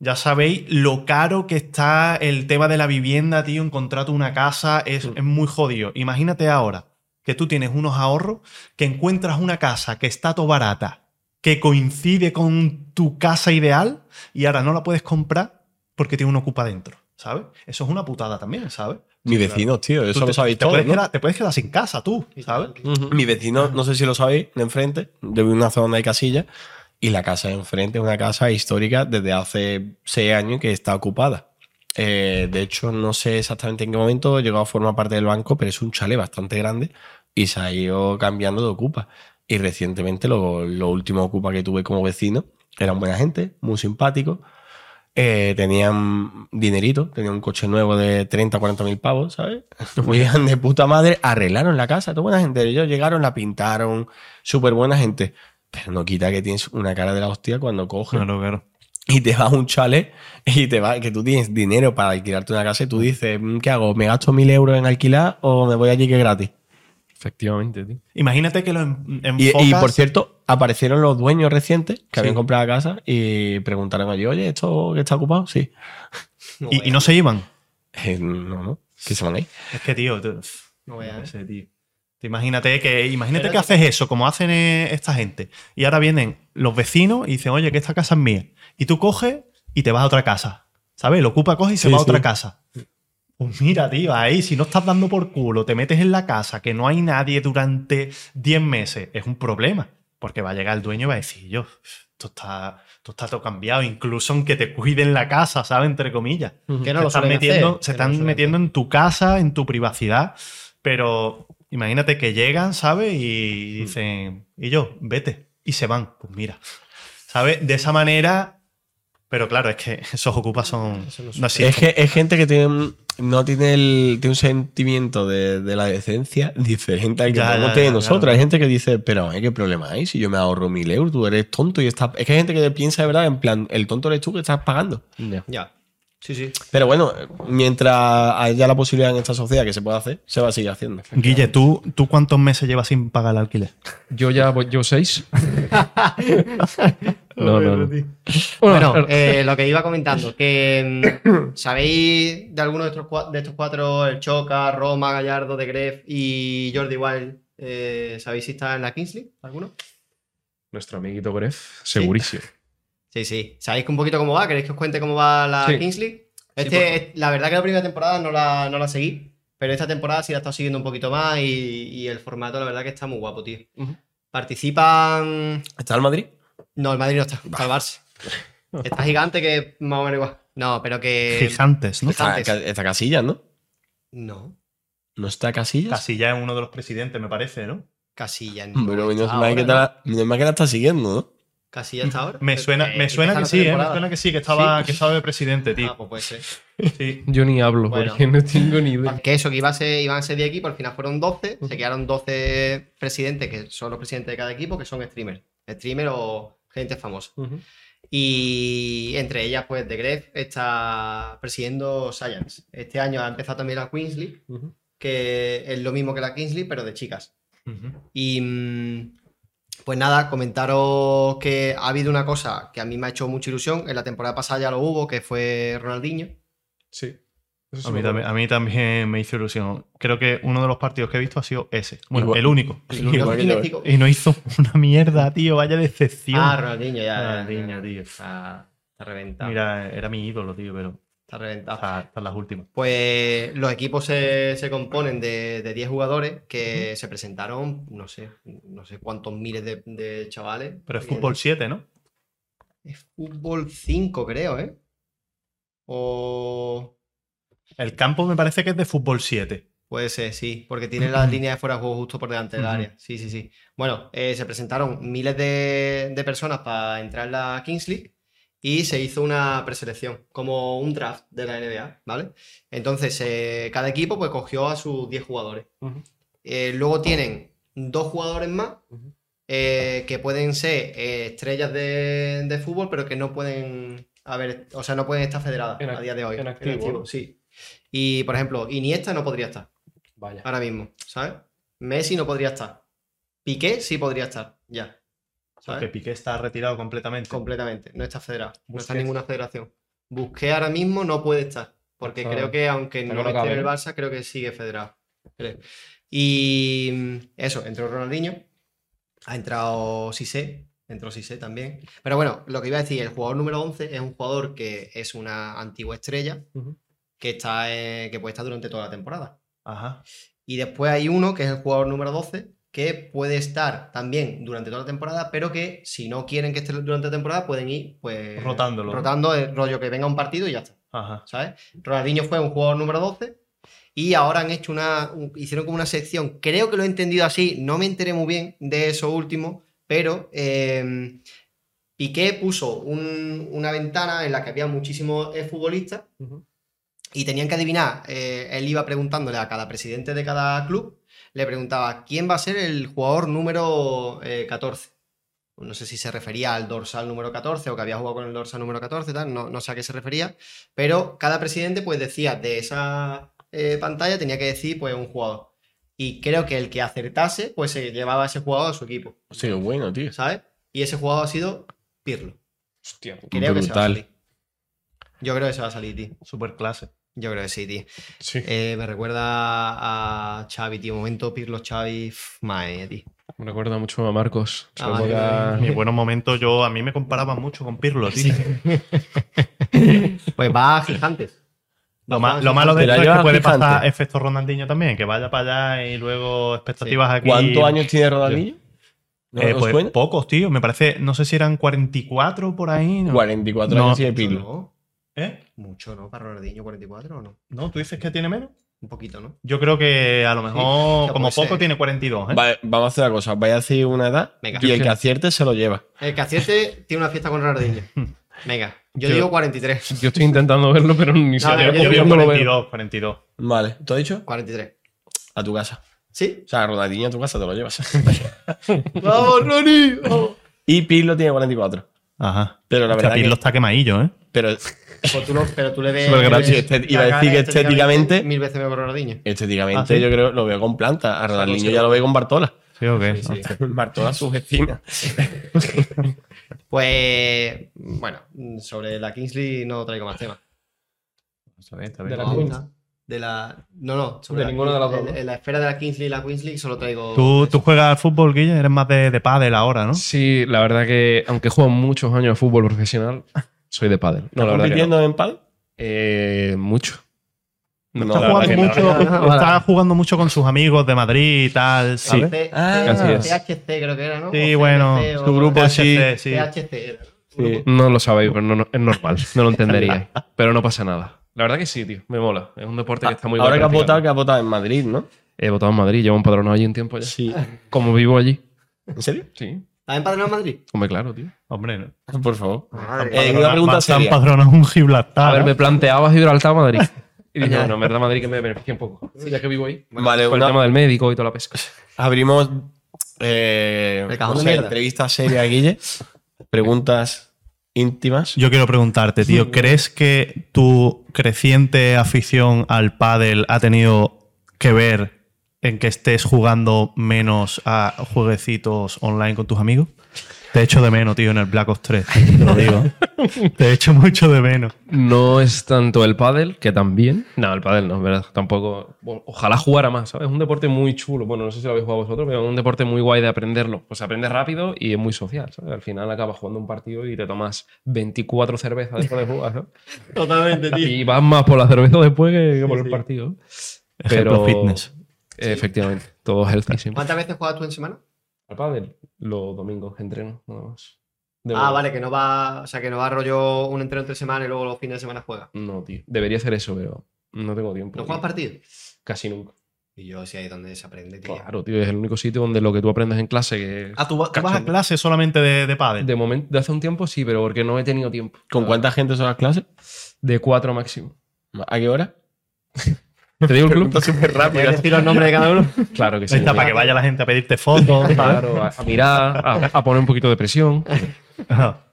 S1: Ya sabéis lo caro que está el tema de la vivienda, tío. Encontrar tú una casa es, es muy jodido. Imagínate ahora que tú tienes unos ahorros, que encuentras una casa que está todo barata, que coincide con tu casa ideal y ahora no la puedes comprar porque tiene un ocupa dentro, ¿sabes? Eso es una putada también, ¿sabes?
S3: mi vecino, tío, eso lo sabéis
S1: te
S3: todos.
S1: puedes
S3: ¿no?
S1: quedar, te puedes quedar sin casa tú, ¿sabes?
S3: Mi vecino, no sé si lo sabéis, de enfrente, de una zona donde hay casilla, y la casa de enfrente es una casa histórica desde hace seis años que está ocupada. Eh, de hecho, no sé exactamente en qué momento llegó a formar parte del banco, pero es un chalet bastante grande y se ha ido cambiando de ocupa. Y recientemente, lo, lo último ocupa que tuve como vecino eran buena gente, muy simpáticos. Eh, tenían dinerito, tenían un coche nuevo de 30 40 mil pavos, ¿sabes? Muy bien, de puta madre. Arreglaron la casa, toda buena gente. Ellos llegaron, la pintaron, súper buena gente. Pero no quita que tienes una cara de la hostia cuando coges
S1: Claro, claro.
S3: y te vas a un chalet y te va, que tú tienes dinero para alquilarte una casa y tú dices, "Mm, ¿qué hago? ¿Me gasto mil euros en alquilar o me voy allí que es gratis?
S4: Efectivamente, tío.
S1: Imagínate que lo en-
S3: Y,
S1: enfocas...
S3: y, por cierto, aparecieron los dueños recientes que habían comprado la casa y preguntaron allí, oye, ¿esto que está ocupado? Sí.
S2: No
S1: y, no se iban.
S3: Eh, no, no, que se van ahí.
S1: Es que, tío, tú-
S2: no veas.
S1: no sé, tío. Te imagínate que, imagínate
S2: Pero
S1: que haces eso, como hacen eh, esta gente. Y ahora vienen los vecinos y dicen, oye, que esta casa es mía. Y tú coges y te vas a otra casa. ¿Sabes? Lo ocupa, coge y se
S3: Sí,
S1: va a otra
S3: sí.
S1: casa. Pues mira, tío, ahí si no estás dando por culo, te metes en la casa, que no hay nadie durante 10 meses, es un problema. Porque va a llegar el dueño y va a decir, yo, esto está, esto está todo cambiado, incluso aunque te cuiden la casa, ¿sabes? Entre comillas.
S2: Que no
S1: se
S2: lo
S1: están metiendo,
S2: hacer,
S1: se
S2: que no lo
S1: están metiendo
S2: hacer.
S1: en tu casa, en tu privacidad, pero imagínate que llegan, ¿sabes? Y dicen, y yo, vete, y se van. Pues mira, ¿sabes? De esa manera, pero claro, es que esos ocupas son...
S2: No.
S3: Es que es gente que tiene, no tiene, el, tiene un sentimiento de, de la decencia diferente al que
S1: Ya,
S3: podemos tener nosotros.
S1: claro.
S3: Hay gente que dice, pero ¿eh? ¿qué problema hay? Si yo me ahorro mil euros, tú eres tonto y estás... Es que hay gente que piensa de verdad, en plan, el tonto eres tú que estás pagando.
S2: Ya. Sí, sí.
S3: Pero bueno, mientras haya la posibilidad en esta sociedad que se pueda hacer, se va a seguir haciendo.
S1: Guille, ¿tú, ¿tú cuántos meses llevas sin pagar el alquiler?
S4: Yo ya voy, yo seis. no, no, no.
S2: Bueno, eh, lo que iba comentando, que mm, ¿sabéis de alguno de estos, cua- de estos cuatro, el Choca, Roma, Gallardo, De Gref y Jordi Wild, eh, ¿sabéis si está en la Kingsley? ¿Alguno?
S4: nuestro amiguito Gref, segurísimo.
S2: Sí, sí. ¿Sabéis un poquito cómo va? ¿Queréis que os cuente cómo va la
S4: Sí.
S2: Kingsley?
S4: Sí,
S2: Este, la verdad que la primera temporada no la, no la seguí, pero esta temporada sí la he estado siguiendo un poquito más y, y el formato la verdad que está muy guapo, tío. Participan...
S3: ¿Está el Madrid?
S2: No, el Madrid no está, está el Barça. Está gigante que más o menos igual. No, pero que...
S1: Gigantes, ¿no?
S2: Gigantes.
S3: Está, está Casillas, ¿no?
S2: No,
S3: ¿No está Casillas?
S1: Casilla es uno de los presidentes, me parece, ¿no?
S2: Casilla. no
S3: Pero menos mal que, que la está siguiendo, ¿no?
S2: Casi ya está ahora.
S1: Me suena,
S2: Eh,
S1: me suena que sí, ¿eh? me suena que sí, que estaba,
S2: Sí.
S1: que estaba de presidente, tío.
S2: Ah, pues puede ser.
S1: Sí.
S4: Yo ni hablo
S2: Bueno.
S4: porque no tengo ni idea.
S2: Que eso, que iba a ser, iban a ser 10 equipos, al final fueron 12. Se quedaron 12 presidentes, que son los presidentes de cada equipo, que son streamers. Streamer o gente famosa. Y entre ellas, pues, The Gref está presidiendo Science. Este año ha empezado también la Queens League,
S4: Ujú.
S2: que es lo mismo que la Kings League, pero de chicas. Y mm, pues nada, comentaros que ha habido una cosa que a mí me ha hecho mucha ilusión. En la temporada pasada ya lo hubo, que fue Ronaldinho.
S4: Sí.
S1: A
S4: me
S1: mí, también, a mí también me hizo ilusión. Creo que uno de los partidos que he visto ha sido ese. Bueno,
S3: Igual-
S1: el único.
S2: El único
S1: Y no hizo una mierda, tío. Vaya decepción.
S2: Ah, Ronaldinho, ya. ya, ya.
S1: Ronaldinho, tío.
S2: Está, está reventado.
S1: Mira, era mi ídolo, tío, pero
S2: Está reventado.
S1: está, está en las últimas.
S2: Pues los equipos se, se componen de, de 10 jugadores que se presentaron, no sé, no sé cuántos miles de, de chavales.
S1: Pero es fútbol 7, ¿no?
S2: Es fútbol 5, creo, ¿eh? O.
S1: El campo me parece que es de fútbol 7.
S2: Puede ser, sí, porque tiene las líneas de fuera de juego justo por delante del área. Sí, sí, sí. Bueno, eh, se presentaron miles de, de personas para entrar en la Kings League y se hizo una preselección, como un draft de la NBA, ¿vale? Entonces, eh, cada equipo pues cogió a sus 10 jugadores. Eh, luego tienen dos jugadores más eh, que pueden ser estrellas de, de fútbol, pero que no pueden haber, o sea, no pueden estar federadas
S4: En
S2: a día de hoy.
S4: en
S2: sí. Y, por ejemplo, Iniesta no podría estar
S4: Vaya.
S2: ahora mismo, ¿sabes? Messi no podría estar. Piqué sí podría estar, ya. ¿Sabes?
S1: Porque Piqué está retirado completamente.
S2: Completamente, no está federado, no está en ninguna federación. Busqué ahora mismo no puede estar, porque creo que aunque no
S4: no
S2: esté en el
S4: ¿no?
S2: Barça, creo que sigue federado. creo. Y mm, eso, entró Ronaldinho, ha entrado Sissé, entró Sissé también. Pero bueno, lo que iba a decir, el jugador número 11 es un jugador que es una antigua estrella que, está, eh, que puede estar durante toda la temporada.
S1: Ajá.
S2: Y después hay uno que es el jugador número 12, que puede estar también durante toda la temporada, pero que si no quieren que esté durante la temporada, pueden ir pues
S1: Rotándolo.
S2: Rotando el rollo que venga un partido y ya está.
S1: Ajá.
S2: ¿Sabes? Ronaldinho fue un jugador número 12 y ahora han hecho una. un- hicieron como una sección. Creo que lo he entendido así, no me enteré muy bien de eso último, pero eh, Piqué puso un- una ventana en la que había muchísimos eh, futbolistas y tenían que adivinar. eh, él iba preguntándole a cada presidente de cada club, le preguntaba quién va a ser el jugador número eh, 14. No sé si se refería al dorsal número 14 o que había jugado con el dorsal número 14, tal, no, no sé a qué se refería, pero cada presidente pues decía de esa eh, pantalla tenía que decir pues un jugador. Y creo que el que acertase pues se llevaba a ese jugador a su equipo,
S3: Sí, bueno, tío.
S2: ¿sabes? Y ese jugador ha sido Pirlo.
S4: Hostia.
S2: Creo que se va a salir. Yo creo que se va a salir, tío.
S1: Super clase.
S2: Yo creo que sí, tío.
S4: Sí.
S2: Eh, me recuerda a Xavi, tío. Momento Pirlo, Xavi, mía, tío.
S4: Me recuerda mucho a Marcos. Su
S2: Ah, vale,
S1: buenos momentos, yo a mí me comparaban mucho con Pirlo, tío.
S2: Pues va a gigantes.
S1: Lo, ma- malo de esto es que puede
S3: gigante.
S1: pasar efecto Ronaldinho también, que vaya para allá y luego expectativas aquí.
S3: ¿Cuántos años tiene Ronaldinho? ¿No
S1: Eh, pues
S3: suena?
S1: pocos, tío. Me parece, no sé si eran 44 por ahí. ¿no?
S3: 44
S1: No.
S3: años tiene Pirlo.
S1: ¿Eh?
S2: Mucho, ¿no? Para Ronaldinho, 44 o no.
S1: ¿No? ¿Tú dices que tiene menos?
S2: Un poquito, ¿no?
S1: Yo creo que a lo mejor, como poco,
S2: ser.
S1: tiene 42, ¿eh?
S3: Vale, vamos a hacer una cosa. Vais a decir una edad
S2: Venga.
S3: y el que acierte se lo lleva.
S2: El que acierte tiene una fiesta con Ronaldinho. Venga, yo
S1: Yo-
S2: digo 43.
S4: Yo estoy intentando verlo, pero ni
S2: No,
S4: siquiera
S2: yo digo
S4: copiando lo veo.
S1: 42, 42.
S3: Vale. ¿Tú has dicho?
S2: 43.
S3: A tu casa.
S2: ¿Sí?
S3: O sea, Ronaldinho a tu casa te lo llevas.
S2: ¡Vamos, Ronnie! ¡Vamos!
S3: y Pirlo tiene 44.
S1: Ajá.
S3: Pero la verdad
S1: Pirlo
S3: que...
S1: está quemadillo, ¿eh?
S3: Pero
S2: Pues tú lo- pero tú le ves.
S3: Este- iba a
S2: la
S3: decir que estéticamente-
S2: Mil veces mejor Ronaldinho.
S3: estéticamente
S1: Ah, ¿sí?
S3: yo creo lo veo con planta. A Ronaldinho ya lo veo con Bartola.
S1: Sí, o qué.
S2: Sí, sí.
S3: Bartola su vecina.
S2: Pues. Bueno, sobre la Kingsley no traigo más temas.
S1: Está bien, está
S4: De
S1: bien.
S4: la
S2: No,
S4: Queens.
S2: De la. No, no. sobre
S4: De
S2: la-
S4: ninguna de las dos,
S2: En, la esfera de la Kingsley y la Queens League solo traigo.
S1: ¿Tú, tú juegas al fútbol, Guille? Eres más de, de pádel ahora, ¿no?
S4: Sí, la verdad que aunque juego muchos años de fútbol profesional, soy de pádel. No, no.
S3: compitiendo en pal?
S4: Eh, mucho.
S3: No,
S1: Está jugando, mucho,
S2: no,
S1: está jugando mucho con sus amigos de Madrid y tal.
S4: Sí.
S3: Ah,
S2: T-
S4: así es.
S2: THC creo que era, ¿no?
S1: Sí,
S2: O
S1: bueno,
S3: su grupo sí.
S1: THC, sí.
S2: THC era.
S3: Sí.
S4: No lo sabéis, pero no, no- es normal. No lo entenderíais. pero no pasa nada. La verdad que sí, tío. Me mola. Es un deporte que está muy
S3: Ahora
S4: bien
S3: que has votado, que has votado en Madrid, ¿no?
S4: He votado en Madrid, llevo un padrón allí un tiempo ya.
S3: Sí.
S4: Como vivo allí.
S3: ¿En serio?
S4: Sí.
S2: ¿Estás empadronado en Madrid?
S4: Hombre, claro, tío.
S1: Hombre, no.
S3: Por favor. Eh, una pregunta seria.
S1: empadronar un Gibraltar.
S4: A ver,
S1: ¿no?
S4: me planteaba Gibraltar Madrid. Y dije, bueno, en verdad Madrid que me beneficia un poco. Ya que vivo ahí.
S3: Vale,
S4: Con el tema del médico y toda la pesca.
S3: abrimos eh,
S2: El cajón
S3: no
S2: de
S3: sé,
S2: mierda.
S3: entrevista seria, Guille. Preguntas íntimas.
S1: Yo quiero preguntarte, tío, ¿crees que tu creciente afición al pádel ha tenido que ver en que estés jugando menos a jueguecitos online con tus amigos? Te echo de menos, tío, en el Black Ops 3, te lo digo. te echo mucho de menos.
S4: No es tanto el pádel, que también. No, el pádel no, es verdad. Tampoco. Ojalá jugara más, ¿sabes? Es un deporte muy chulo. Bueno, no sé si lo habéis jugado vosotros, pero es un deporte muy guay de aprenderlo. Pues aprendes rápido y es muy social, ¿sabes? Al final acabas jugando un partido y te tomas 24 cervezas después de jugar, ¿sabes?
S2: Totalmente, tío.
S4: Y vas más por la cerveza después que, por el
S2: sí.
S4: partido.
S1: Ejemplo fitness.
S4: eh, Efectivamente, todo healthy.
S2: ¿Cuántas veces juegas tú en semana?
S4: Al pádel, los domingos que entreno, nada más. De
S2: Ah, vale, que no va, o sea, que no va rollo un entreno entre semana y luego los fines de semana juega.
S4: No, tío. Debería ser eso, pero no tengo tiempo.
S2: ¿No juegas partidos?
S4: Casi nunca.
S2: Y yo sí ahí es donde se aprende, tío.
S4: Claro, tío, es el único sitio donde lo que tú aprendes en clase que...
S1: Ah, ¿tú, va- tú vas a clase solamente de, de pádel?
S4: De momento, de hace un tiempo sí, pero porque no he tenido tiempo.
S3: ¿Con cuánta gente son las clases?
S4: De cuatro máximo.
S3: ¿A qué hora?
S4: ¿Te digo el club?
S3: Súper
S2: ¿Puedes
S3: rápida.
S2: decir los nombres de cada uno?
S4: Claro que sí.
S1: Ahí está, para que vaya la gente a pedirte fotos.
S4: Claro, a, a mirar, a, a poner un poquito de presión.
S1: Ajá.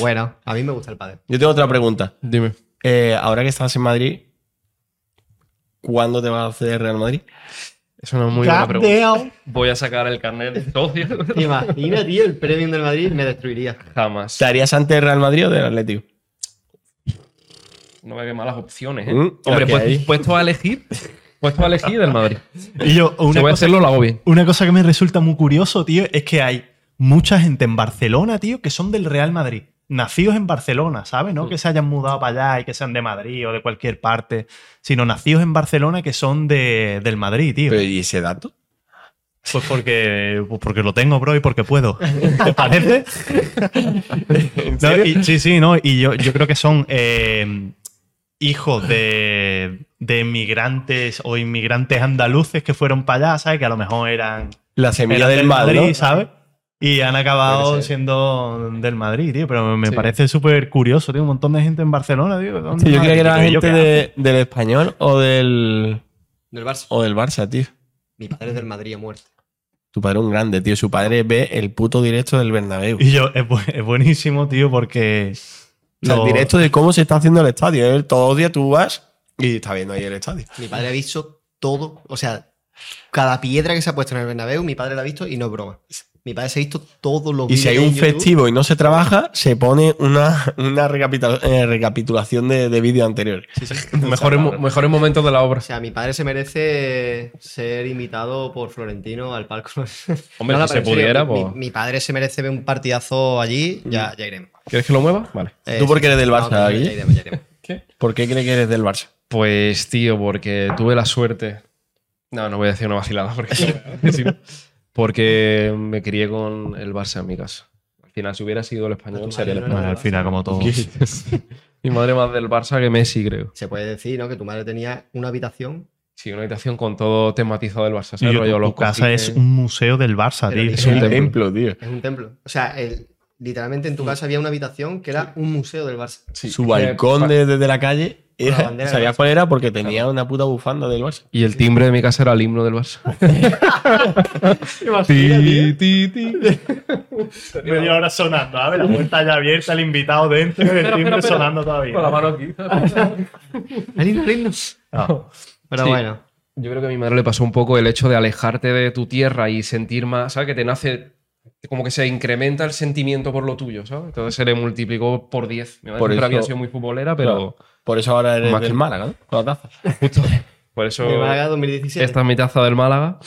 S2: Bueno, a mí me gusta el pádel.
S3: Yo tengo otra pregunta.
S4: Dime.
S3: Eh, ahora que estás en Madrid, ¿cuándo te vas a hacer Real Madrid?
S4: Es una muy buena pregunta. Voy a sacar el carnet de socio.
S2: ¿Te imaginas, tío? El premium del Madrid me destruiría.
S4: Jamás.
S3: ¿Te harías antes Real Madrid o del Atlético?
S4: No me ve malas opciones, ¿eh?
S3: Mm,
S4: Hombre,
S3: que
S4: pues- puesto a elegir, puesto a elegir del Madrid.
S1: Y yo,
S4: Si
S1: una
S4: voy a
S1: cosa,
S4: hacerlo, lo hago bien.
S1: una cosa que me resulta muy curioso, tío, es que hay mucha gente en Barcelona, tío, que son del Real Madrid. Nacidos en Barcelona, ¿sabes? No que se hayan mudado para allá y que sean de Madrid o de cualquier parte, sino nacidos en Barcelona que son de, del Madrid, tío.
S3: Pero, ¿Y ese dato?
S1: Pues porque, pues porque lo tengo, bro, y porque puedo. ¿Te parece? No, y- sí, sí, no. Y yo, yo creo que son eh, hijos de, de inmigrantes o inmigrantes andaluces que fueron para allá, ¿sabes? Que a lo mejor eran,
S3: La semilla
S1: eran
S3: del Madrid, ¿no?
S1: ¿sabes? Y han acabado siendo del Madrid, tío. Pero me
S4: Sí.
S1: parece súper curioso, tío. Un montón de gente en Barcelona, tío. ¿Dónde
S3: Sí, yo creía que era gente de- del español o del,
S2: Del Barça.
S3: o del Barça, tío.
S2: Mi padre es del Madrid a muerte.
S3: Tu padre es un grande, tío. Su padre ve el puto directo del Bernabéu.
S1: Y yo, es, bu- es buenísimo, tío, porque.
S3: O sea, el directo de cómo se está haciendo el estadio. Él, todos los días tú vas y está viendo ahí el estadio.
S2: Mi padre ha visto todo, o sea, cada piedra que se ha puesto en el Bernabéu, mi padre la ha visto y no es broma. Mi padre se ha visto todos los
S3: Y si hay un festivo y no se trabaja, se pone una, una recapitula- eh, recapitulación de, de vídeos anteriores.
S4: Mejores, mo- mejores momentos de la obra.
S2: O sea, mi padre se merece ser invitado por Florentino al palco.
S4: Hombre,
S2: No, no,
S4: si se pudiera,
S2: mi,
S4: pues-
S2: mi padre se merece ver un partidazo allí, ya, ya iremos.
S4: ¿Quieres que lo mueva? Vale.
S2: Eh,
S3: ¿Tú por qué eres del
S2: no,
S3: Barça, Guille?
S2: ya iremos, ya iremos.
S3: ¿Por qué crees que eres del Barça?
S4: Pues, tío, porque tuve la suerte. No, no voy a decir una vacilada porque, si no- porque me crié con el Barça en mi casa. Al final, si hubiera sido el español, sería el
S2: madre no
S4: español.
S1: al final, como todo.
S4: Mi madre más del Barça que Messi, creo.
S2: Se puede decir, ¿no? Que tu madre tenía una habitación.
S4: Sí, una habitación con todo tematizado del Barça.
S1: Y
S4: ¿sabes?
S1: yo,
S4: Rollo,
S1: tu casa es un museo del Barça, tío.
S2: es
S3: un
S4: templo.
S3: tío.
S2: Es un templo. O sea, el- literalmente en tu casa había una habitación que era un museo del Barça.
S4: Sí,
S3: Su balcón de- desde la calle era,
S2: bandera del
S3: ¿sabías
S2: Barça.
S3: cuál era? Porque tenía una puta bufanda del Barça.
S4: Y el timbre de mi casa era el himno del Barça. Ti, ti, ti.
S1: Media hora sonando, ¿sabes? La puerta ya abierta, el invitado dentro y el timbre sonando todavía.
S4: Con la mano aquí.
S2: El himno, el himno.
S1: Ah.
S2: Pero
S4: Sí.
S2: bueno.
S4: Yo creo que a mi madre le pasó un poco el hecho de alejarte de tu tierra y sentir más, ¿sabes? Que te nace, como que se incrementa el sentimiento por lo tuyo, ¿sabes? Entonces se le multiplicó por 10. Mi madre
S3: Por
S4: siempre
S3: eso-
S4: había sido muy futbolera, pero
S3: Por eso ahora eres
S4: Más
S3: del
S4: que-
S3: Málaga, ¿no? Con la taza.
S4: justo por eso
S2: De Málaga 2017.
S4: esta es mi taza del Málaga.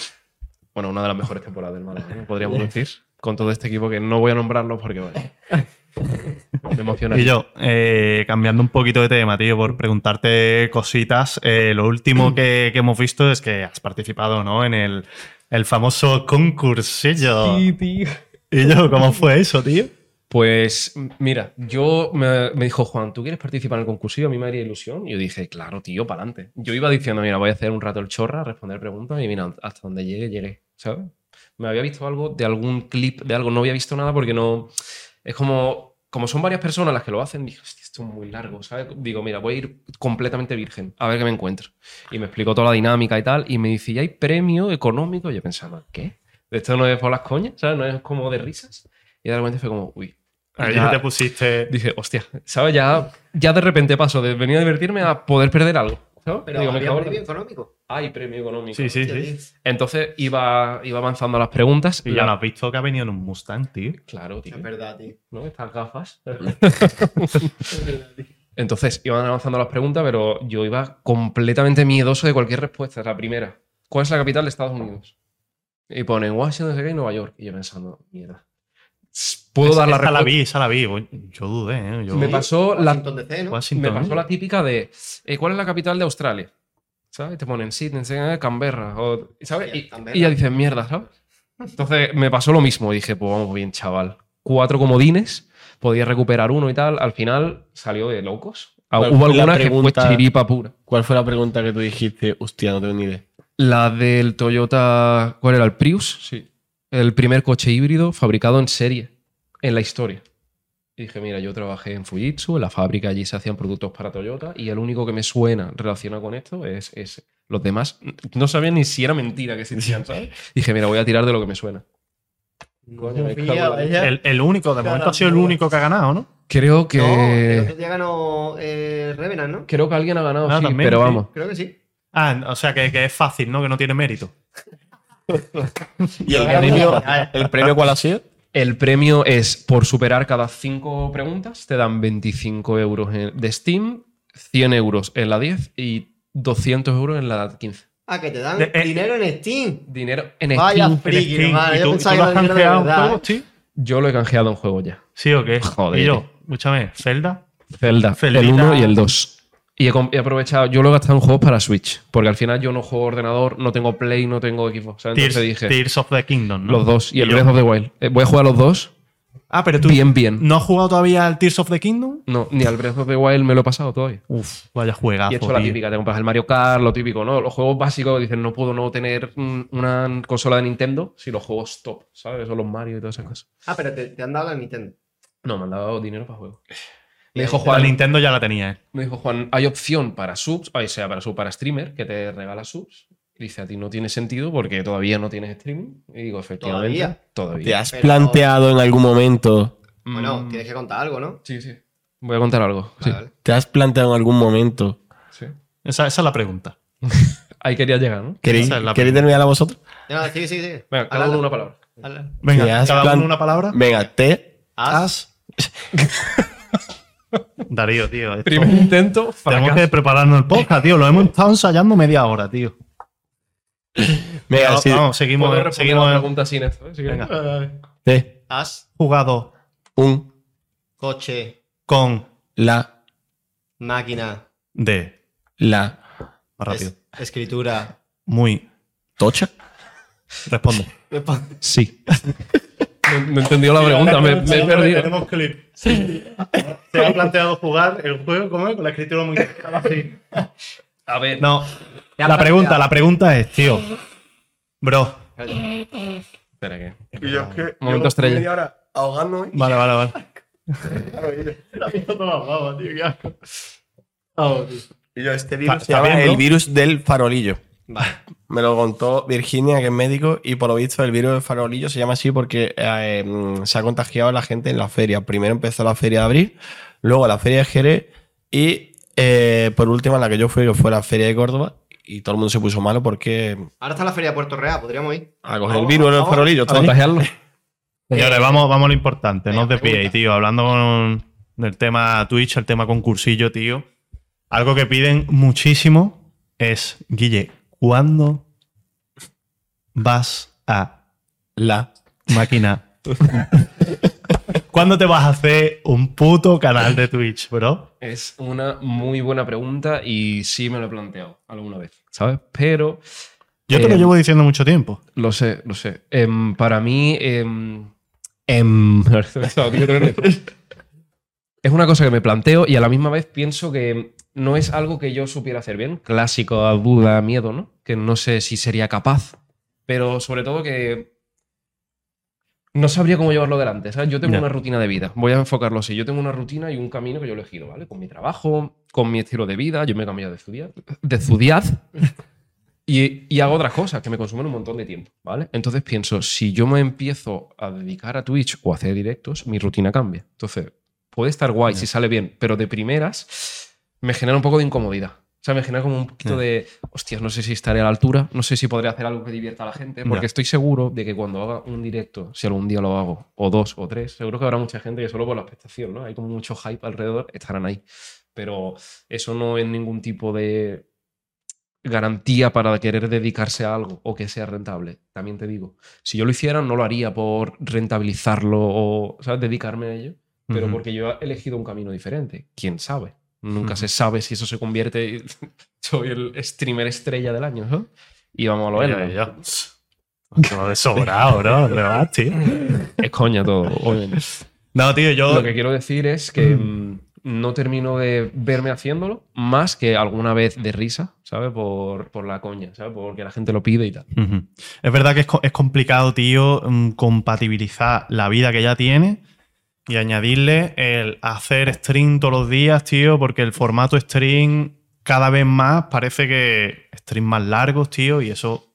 S4: Bueno, una de las mejores temporadas del Málaga, ¿no? podríamos decir. Con todo este equipo que no voy a nombrarlo porque, bueno, me emociona.
S1: Y yo, eh, cambiando un poquito de tema, tío, por preguntarte cositas, eh, lo último que, que hemos visto es que has participado, ¿no? En el, el famoso concursillo.
S4: Sí, tío.
S1: Y yo, ¿cómo fue eso, tío?
S4: Pues mira, yo me, me dijo Juan, ¿tú quieres participar en el concursillo? A mí me haría ilusión. Y yo dije, claro, tío, para adelante. Yo iba diciendo, mira, voy a hacer un rato el chorra, responder preguntas y mira, hasta donde llegue, llegué, ¿sabes? Me había visto algo de algún clip de algo, no había visto nada porque no. Es como. Como son varias personas las que lo hacen, dije, hostia, esto es muy largo, ¿sabes? Digo, mira, voy a ir completamente virgen, a ver qué me encuentro. Y me explicó toda la dinámica y tal, y me dice, ¿y hay premio económico? Y yo pensaba, ¿qué? Esto no es por las coñas, ¿sabes? No es como de risas. Y de repente fue como, uy.
S1: Ahí
S4: Ya-
S1: ya te pusiste.
S4: Dije, hostia, ¿sabes? Ya, ya de repente paso de venir a divertirme a poder perder algo.
S2: Pero
S4: Digo,
S2: había premio económico.
S4: Hay premio económico.
S1: Sí, sí, sí.
S4: Entonces iba, iba avanzando a las preguntas.
S1: Y ya no has visto que ha venido en un Mustang, tío.
S4: Claro, tío.
S2: Es verdad, tío.
S4: ¿no? Estas gafas. Entonces, iban avanzando las preguntas, pero yo iba completamente miedoso de cualquier respuesta. La primera, ¿cuál es la capital de Estados Unidos? Y ponen Washington, no sé qué, y Nueva York. Y yo pensando, mierda. ¿Puedo
S1: Esa-
S4: dar la
S1: esa la vi, esa la vi. Yo dudé, ¿eh? Yo-
S4: Me pasó la,
S2: Washington DC, ¿no?
S4: me
S1: Washington.
S4: pasó la típica de, eh, ¿cuál es la capital de Australia? ¿Sabes? Y te ponen Sydney, eh, Canberra. o- ¿Sabes? Y,
S2: Canberra.
S4: y ya dices, mierda, ¿sabes? Entonces me pasó lo mismo. Dije, pues vamos bien, chaval. Cuatro comodines, podía recuperar uno y tal. Al final salió de locos. Ah,
S3: ¿Cuál
S4: Hubo alguna que fue chiripa pura.
S3: ¿Cuál fue la pregunta que tú dijiste? Hostia, no tengo ni idea.
S4: La del Toyota, ¿cuál era? ¿El Prius? Sí. El primer coche híbrido fabricado en serie en la historia. Y dije, mira, yo trabajé en Fujitsu, en la fábrica allí se hacían productos para Toyota y el único que me suena relacionado con esto es ese. Los demás no sabían ni si era mentira que existían, ¿sabes? Dije, mira, voy a tirar de lo que me suena. Coño, me.
S1: El, el único, de momento ha sido el único que ha ganado, ¿no?
S4: Creo que...
S2: No, el otro día ganó eh, Revenant, ¿no?
S4: Creo que alguien ha ganado,
S1: Ah,
S4: sí,
S1: también,
S4: pero
S1: sí.
S4: vamos.
S2: Creo que sí.
S1: Ah, o sea, que, que es fácil, ¿no? Que no tiene mérito.
S3: ¿Y el premio, el premio cuál ha sido?
S4: El premio es por superar cada cinco preguntas, te dan 25 euros en- de Steam, 100 euros en la 10 y 200 euros en la 15.
S2: Ah, que te dan
S1: De- eh,
S2: dinero en Steam.
S4: Dinero en
S2: Vaya
S4: Steam.
S2: friki,
S1: Steam.
S2: hermano.
S1: ¿Y
S2: Yo
S1: tú,
S2: pensaba
S1: tú lo
S2: que
S1: has canjeado en
S2: ¿eh?
S1: tío?
S4: Yo lo he canjeado en juego ya.
S1: ¿Sí o qué?
S4: Joder.
S1: Y yo, escúchame, Zelda.
S4: Zelda,
S1: Celdita.
S4: el 1 y el 2. Y he, aprovechado, yo lo he gastado en juegos para Switch, porque al final yo no juego ordenador, no tengo Play, no tengo equipo. O sea,
S1: Tears,
S4: entonces dije,
S1: Tears of the Kingdom, ¿no?
S4: los dos y el
S1: yo-
S4: Breath of the Wild. Eh, voy a jugar los dos
S1: Ah, pero tú
S4: bien, bien.
S1: no has jugado todavía al Tears of the Kingdom.
S4: No, ni al Breath of the Wild me lo he pasado todavía.
S1: Uf, vaya juegazo.
S4: Y he hecho la
S1: tío.
S4: típica, te compras el Mario Kart, lo típico, ¿no? Los juegos básicos dicen, no puedo no tener mm, una consola de Nintendo si los juegos top, ¿sabes? Son los Mario y todas esas cosas.
S2: Ah, pero te, te han dado la Nintendo.
S4: No, me han dado dinero para juegos. Me dijo
S1: La
S4: Juan,
S1: Nintendo ya la tenía, ¿eh?
S4: me dijo Juan, hay opción para subs, o sea, para sub, para streamer, que te regala subs. Y dice, a ti no tiene sentido porque todavía no tienes streaming. Y digo, efectivamente,
S2: ¿Todavía?
S4: todavía.
S3: ¿Te has
S2: Pero-
S3: planteado en algún momento,
S2: Bueno,
S4: Mm,
S2: tienes que contar algo, ¿no?
S4: Sí, sí. Voy a contar algo. sí,
S2: Vale, vale.
S3: te has planteado en algún momento,
S4: sí.
S1: Esa, esa es la pregunta.
S4: Ahí quería llegar, ¿no?
S3: queréis,
S1: es la
S3: ¿queréis terminar a vosotros?
S2: No, sí, sí, sí.
S4: Venga, cada uno una palabra.
S1: Venga, cada
S3: plan-
S1: uno una palabra.
S3: Venga, te
S2: Has.
S1: Darío, tío. esto-
S4: Primer intento,
S1: Tenemos
S4: fracaso.
S1: que prepararnos el podcast, tío. Lo hemos estado ensayando media hora, tío.
S3: Venga, sí,
S1: seguimos.
S4: responder
S1: seguimos
S4: la pregunta sin esto. ¿eh? Si.
S1: Venga.
S3: te,
S2: Has.
S1: jugado
S3: un,
S2: Coche.
S1: con
S3: la,
S2: Máquina.
S1: de.
S3: la,
S1: Más rápido.
S2: es- escritura.
S1: Muy.
S3: tocha.
S1: Responde.
S4: Sí. No, no he entendido la pregunta, me, me he perdido.
S1: Tenemos clip. Se ha planteado jugar el juego, ¿cómo es? Con la escritura muy así.
S4: A ver,
S1: No. La pregunta, la pregunta es, tío. Bro.
S4: espera que.
S3: Y yo es que.
S4: Momento estrella.
S3: hora ahogándome.
S1: Vale, vale, vale.
S3: Y yo, este virus se llama el virus del farolillo.
S2: Vale.
S3: Me lo contó Virginia, que es médico, y por lo visto el virus del farolillo se llama así porque eh, se ha contagiado a la gente en la feria. Primero empezó la feria de abril, luego la feria de Jerez y eh, por último en la que yo fui, que fue la feria de Córdoba, y todo el mundo se puso malo porque
S2: Ahora está la feria de Puerto Real, podríamos ir.
S3: a coger el virus del farolillo.
S4: A contagiarlo.
S1: Señores, vamos, vamos a lo importante, no os
S2: pregunta.
S1: tío. Hablando con del tema Twitch, el tema concursillo, tío. Algo que piden muchísimo es, Guille, ¿cuándo vas a
S3: La.
S1: máquina? ¿Cuándo te vas a hacer un puto canal de Twitch, bro?
S4: Es una muy buena pregunta y sí me lo he planteado alguna vez, ¿sabes? Pero
S1: Yo te lo
S4: Eh,
S1: llevo diciendo mucho tiempo.
S4: lo sé, lo sé. Em, para mí, em, em, es una cosa que me planteo y a la misma vez pienso que no es algo que yo supiera hacer bien. Clásico, duda, miedo, ¿no? Que no sé si sería capaz. Pero sobre todo que no sabría cómo llevarlo adelante. ¿sabes? Yo tengo una rutina de vida. Voy a enfocarlo así. Yo tengo una rutina y un camino que yo he elegido, ¿vale? Con mi trabajo, con mi estilo de vida. Yo me he cambiado de ciudad. De ciudad. Y, y hago otras cosas que me consumen un montón de tiempo, ¿vale? Entonces pienso, si yo me empiezo a dedicar a Twitch o a hacer directos, mi rutina cambia. Entonces, puede estar guay si sale bien, pero de primeras me genera un poco de incomodidad. O sea, me genera como un poquito
S1: Ya.
S4: de, hostias, no sé si estaré a la altura, no sé si podré hacer algo que divierta a la gente, porque estoy seguro de que cuando haga un directo, si algún día lo hago, o dos o tres, seguro que habrá mucha gente que solo por la expectación, ¿no? Hay como mucho hype alrededor, estarán ahí. Pero eso no es ningún tipo de garantía para querer dedicarse a algo o que sea rentable. También te digo, si yo lo hiciera, no lo haría por rentabilizarlo o, ¿sabes?, dedicarme a ello, pero porque yo he elegido un camino diferente. ¿Quién sabe? Nunca se sabe si eso se convierte. Soy el streamer estrella del año, ¿no? Y vamos a lo
S1: ya. Todo de sobrado, tío.
S4: Es coña todo, obviamente.
S1: No, tío, yo.
S4: Lo que quiero decir es que mm, no termino de verme haciéndolo más que alguna vez de risa, ¿sabes? Por, por la coña, ¿sabes? Porque la gente lo pide y tal.
S1: Es verdad que es, es complicado, tío, mm, compatibilizar la vida que ya tiene y añadirle el hacer stream todos los días, tío, porque el formato stream cada vez más parece que stream más largos, tío, y eso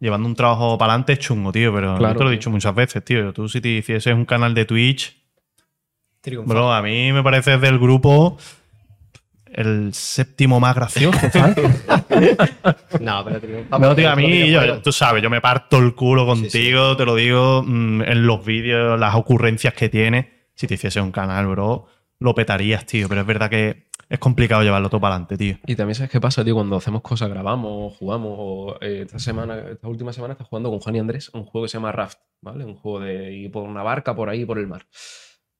S1: llevando un trabajo para adelante es chungo, tío, pero
S4: Claro,
S1: yo te lo he
S4: tío.
S1: dicho muchas veces, tío. Tú si te hicieses un canal de Twitch,
S2: Triunfa.
S1: bro, a mí me parece del grupo el séptimo más gracioso, ¿sabes?
S2: No, pero triunfa.
S1: No, tío, a mí, yo- tú sabes, yo me parto el culo contigo, te lo digo, mm, en los vídeos, las ocurrencias que tienes. Si te hiciese un canal, bro, lo petarías, tío. Pero es verdad que es complicado llevarlo todo para adelante, tío.
S4: Y también sabes qué pasa, tío, cuando hacemos cosas, grabamos, jugamos, o eh, esta semana, esta última semana estás jugando con Juan y Andrés un juego que se llama Raft, ¿vale? Un juego de ir por una barca por ahí, por el mar.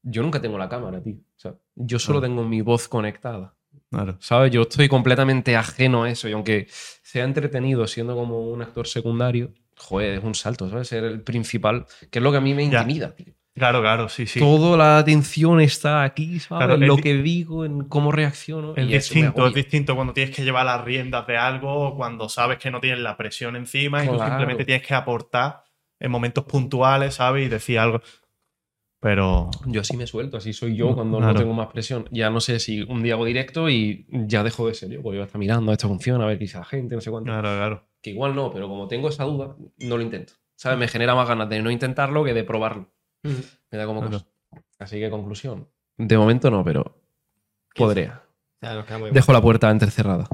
S4: Yo nunca tengo la cámara, tío. O sea, yo solo tengo mi voz conectada.
S1: Claro.
S4: ¿Sabes? Yo estoy completamente ajeno a eso. Y aunque sea entretenido siendo como un actor secundario, joder, es un salto, ¿sabes? Ser el principal, que es lo que a mí me
S1: Ya.
S4: intimida, tío.
S1: Claro, claro, sí, sí.
S4: Toda la atención está aquí, ¿sabes?
S1: Claro,
S4: en
S1: es
S4: lo que digo, en cómo reacciono.
S1: Es distinto, es distinto cuando tienes que llevar las riendas de algo, cuando sabes que no tienes la presión encima y tú simplemente tienes que aportar en momentos puntuales, ¿sabes? Y decir algo. Pero.
S4: Yo así me suelto, así soy yo
S1: No,
S4: cuando
S1: claro.
S4: no tengo más presión. Ya no sé si un día hago directo y ya dejo de ser yo, porque voy a estar mirando, esto funciona, a ver qué dice la gente, no sé cuánto.
S1: Claro, claro.
S4: Que igual no, pero como tengo esa duda, no lo intento. ¿Sabes? Me genera más ganas de no intentarlo que de probarlo. Me da como
S1: Claro.
S4: cosa. Así que conclusión. De momento no, pero podría.
S2: O sea, nos queda muy
S4: Dejo la puerta entrecerrada.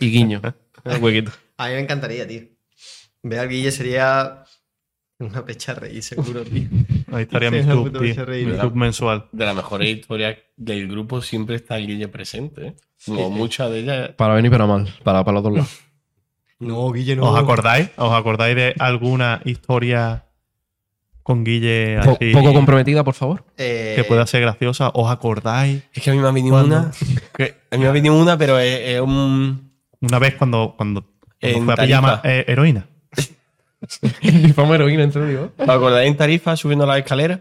S4: Y guiño. el huequito.
S2: A mí me encantaría, tío. Ver al Guille sería una pecha reír, seguro, tío.
S1: Ahí estaría mi
S2: la puta
S1: tío.
S2: reír,
S1: mensual.
S3: De las mejores historias del grupo siempre está el Guille presente. ¿eh? Como
S2: sí.
S3: muchas de ellas.
S4: Para bien y para mal. Para, para los dos lados.
S2: No, Guille, no.
S1: ¿Os acordáis? ¿Os acordáis de alguna historia con Guille
S4: Po-
S1: así
S4: poco comprometida, por favor.
S2: Eh,
S1: que pueda ser graciosa? ¿Os acordáis
S3: Es que a mí me ha venido una. que a mí me ha venido una, pero es, es un.
S1: una vez cuando, cuando, cuando
S3: En
S1: fue a pillar
S3: Tarifa.
S1: ma- eh, heroína?
S4: Heroína, entre digo.
S3: ¿Os acordáis en Tarifa subiendo las escaleras?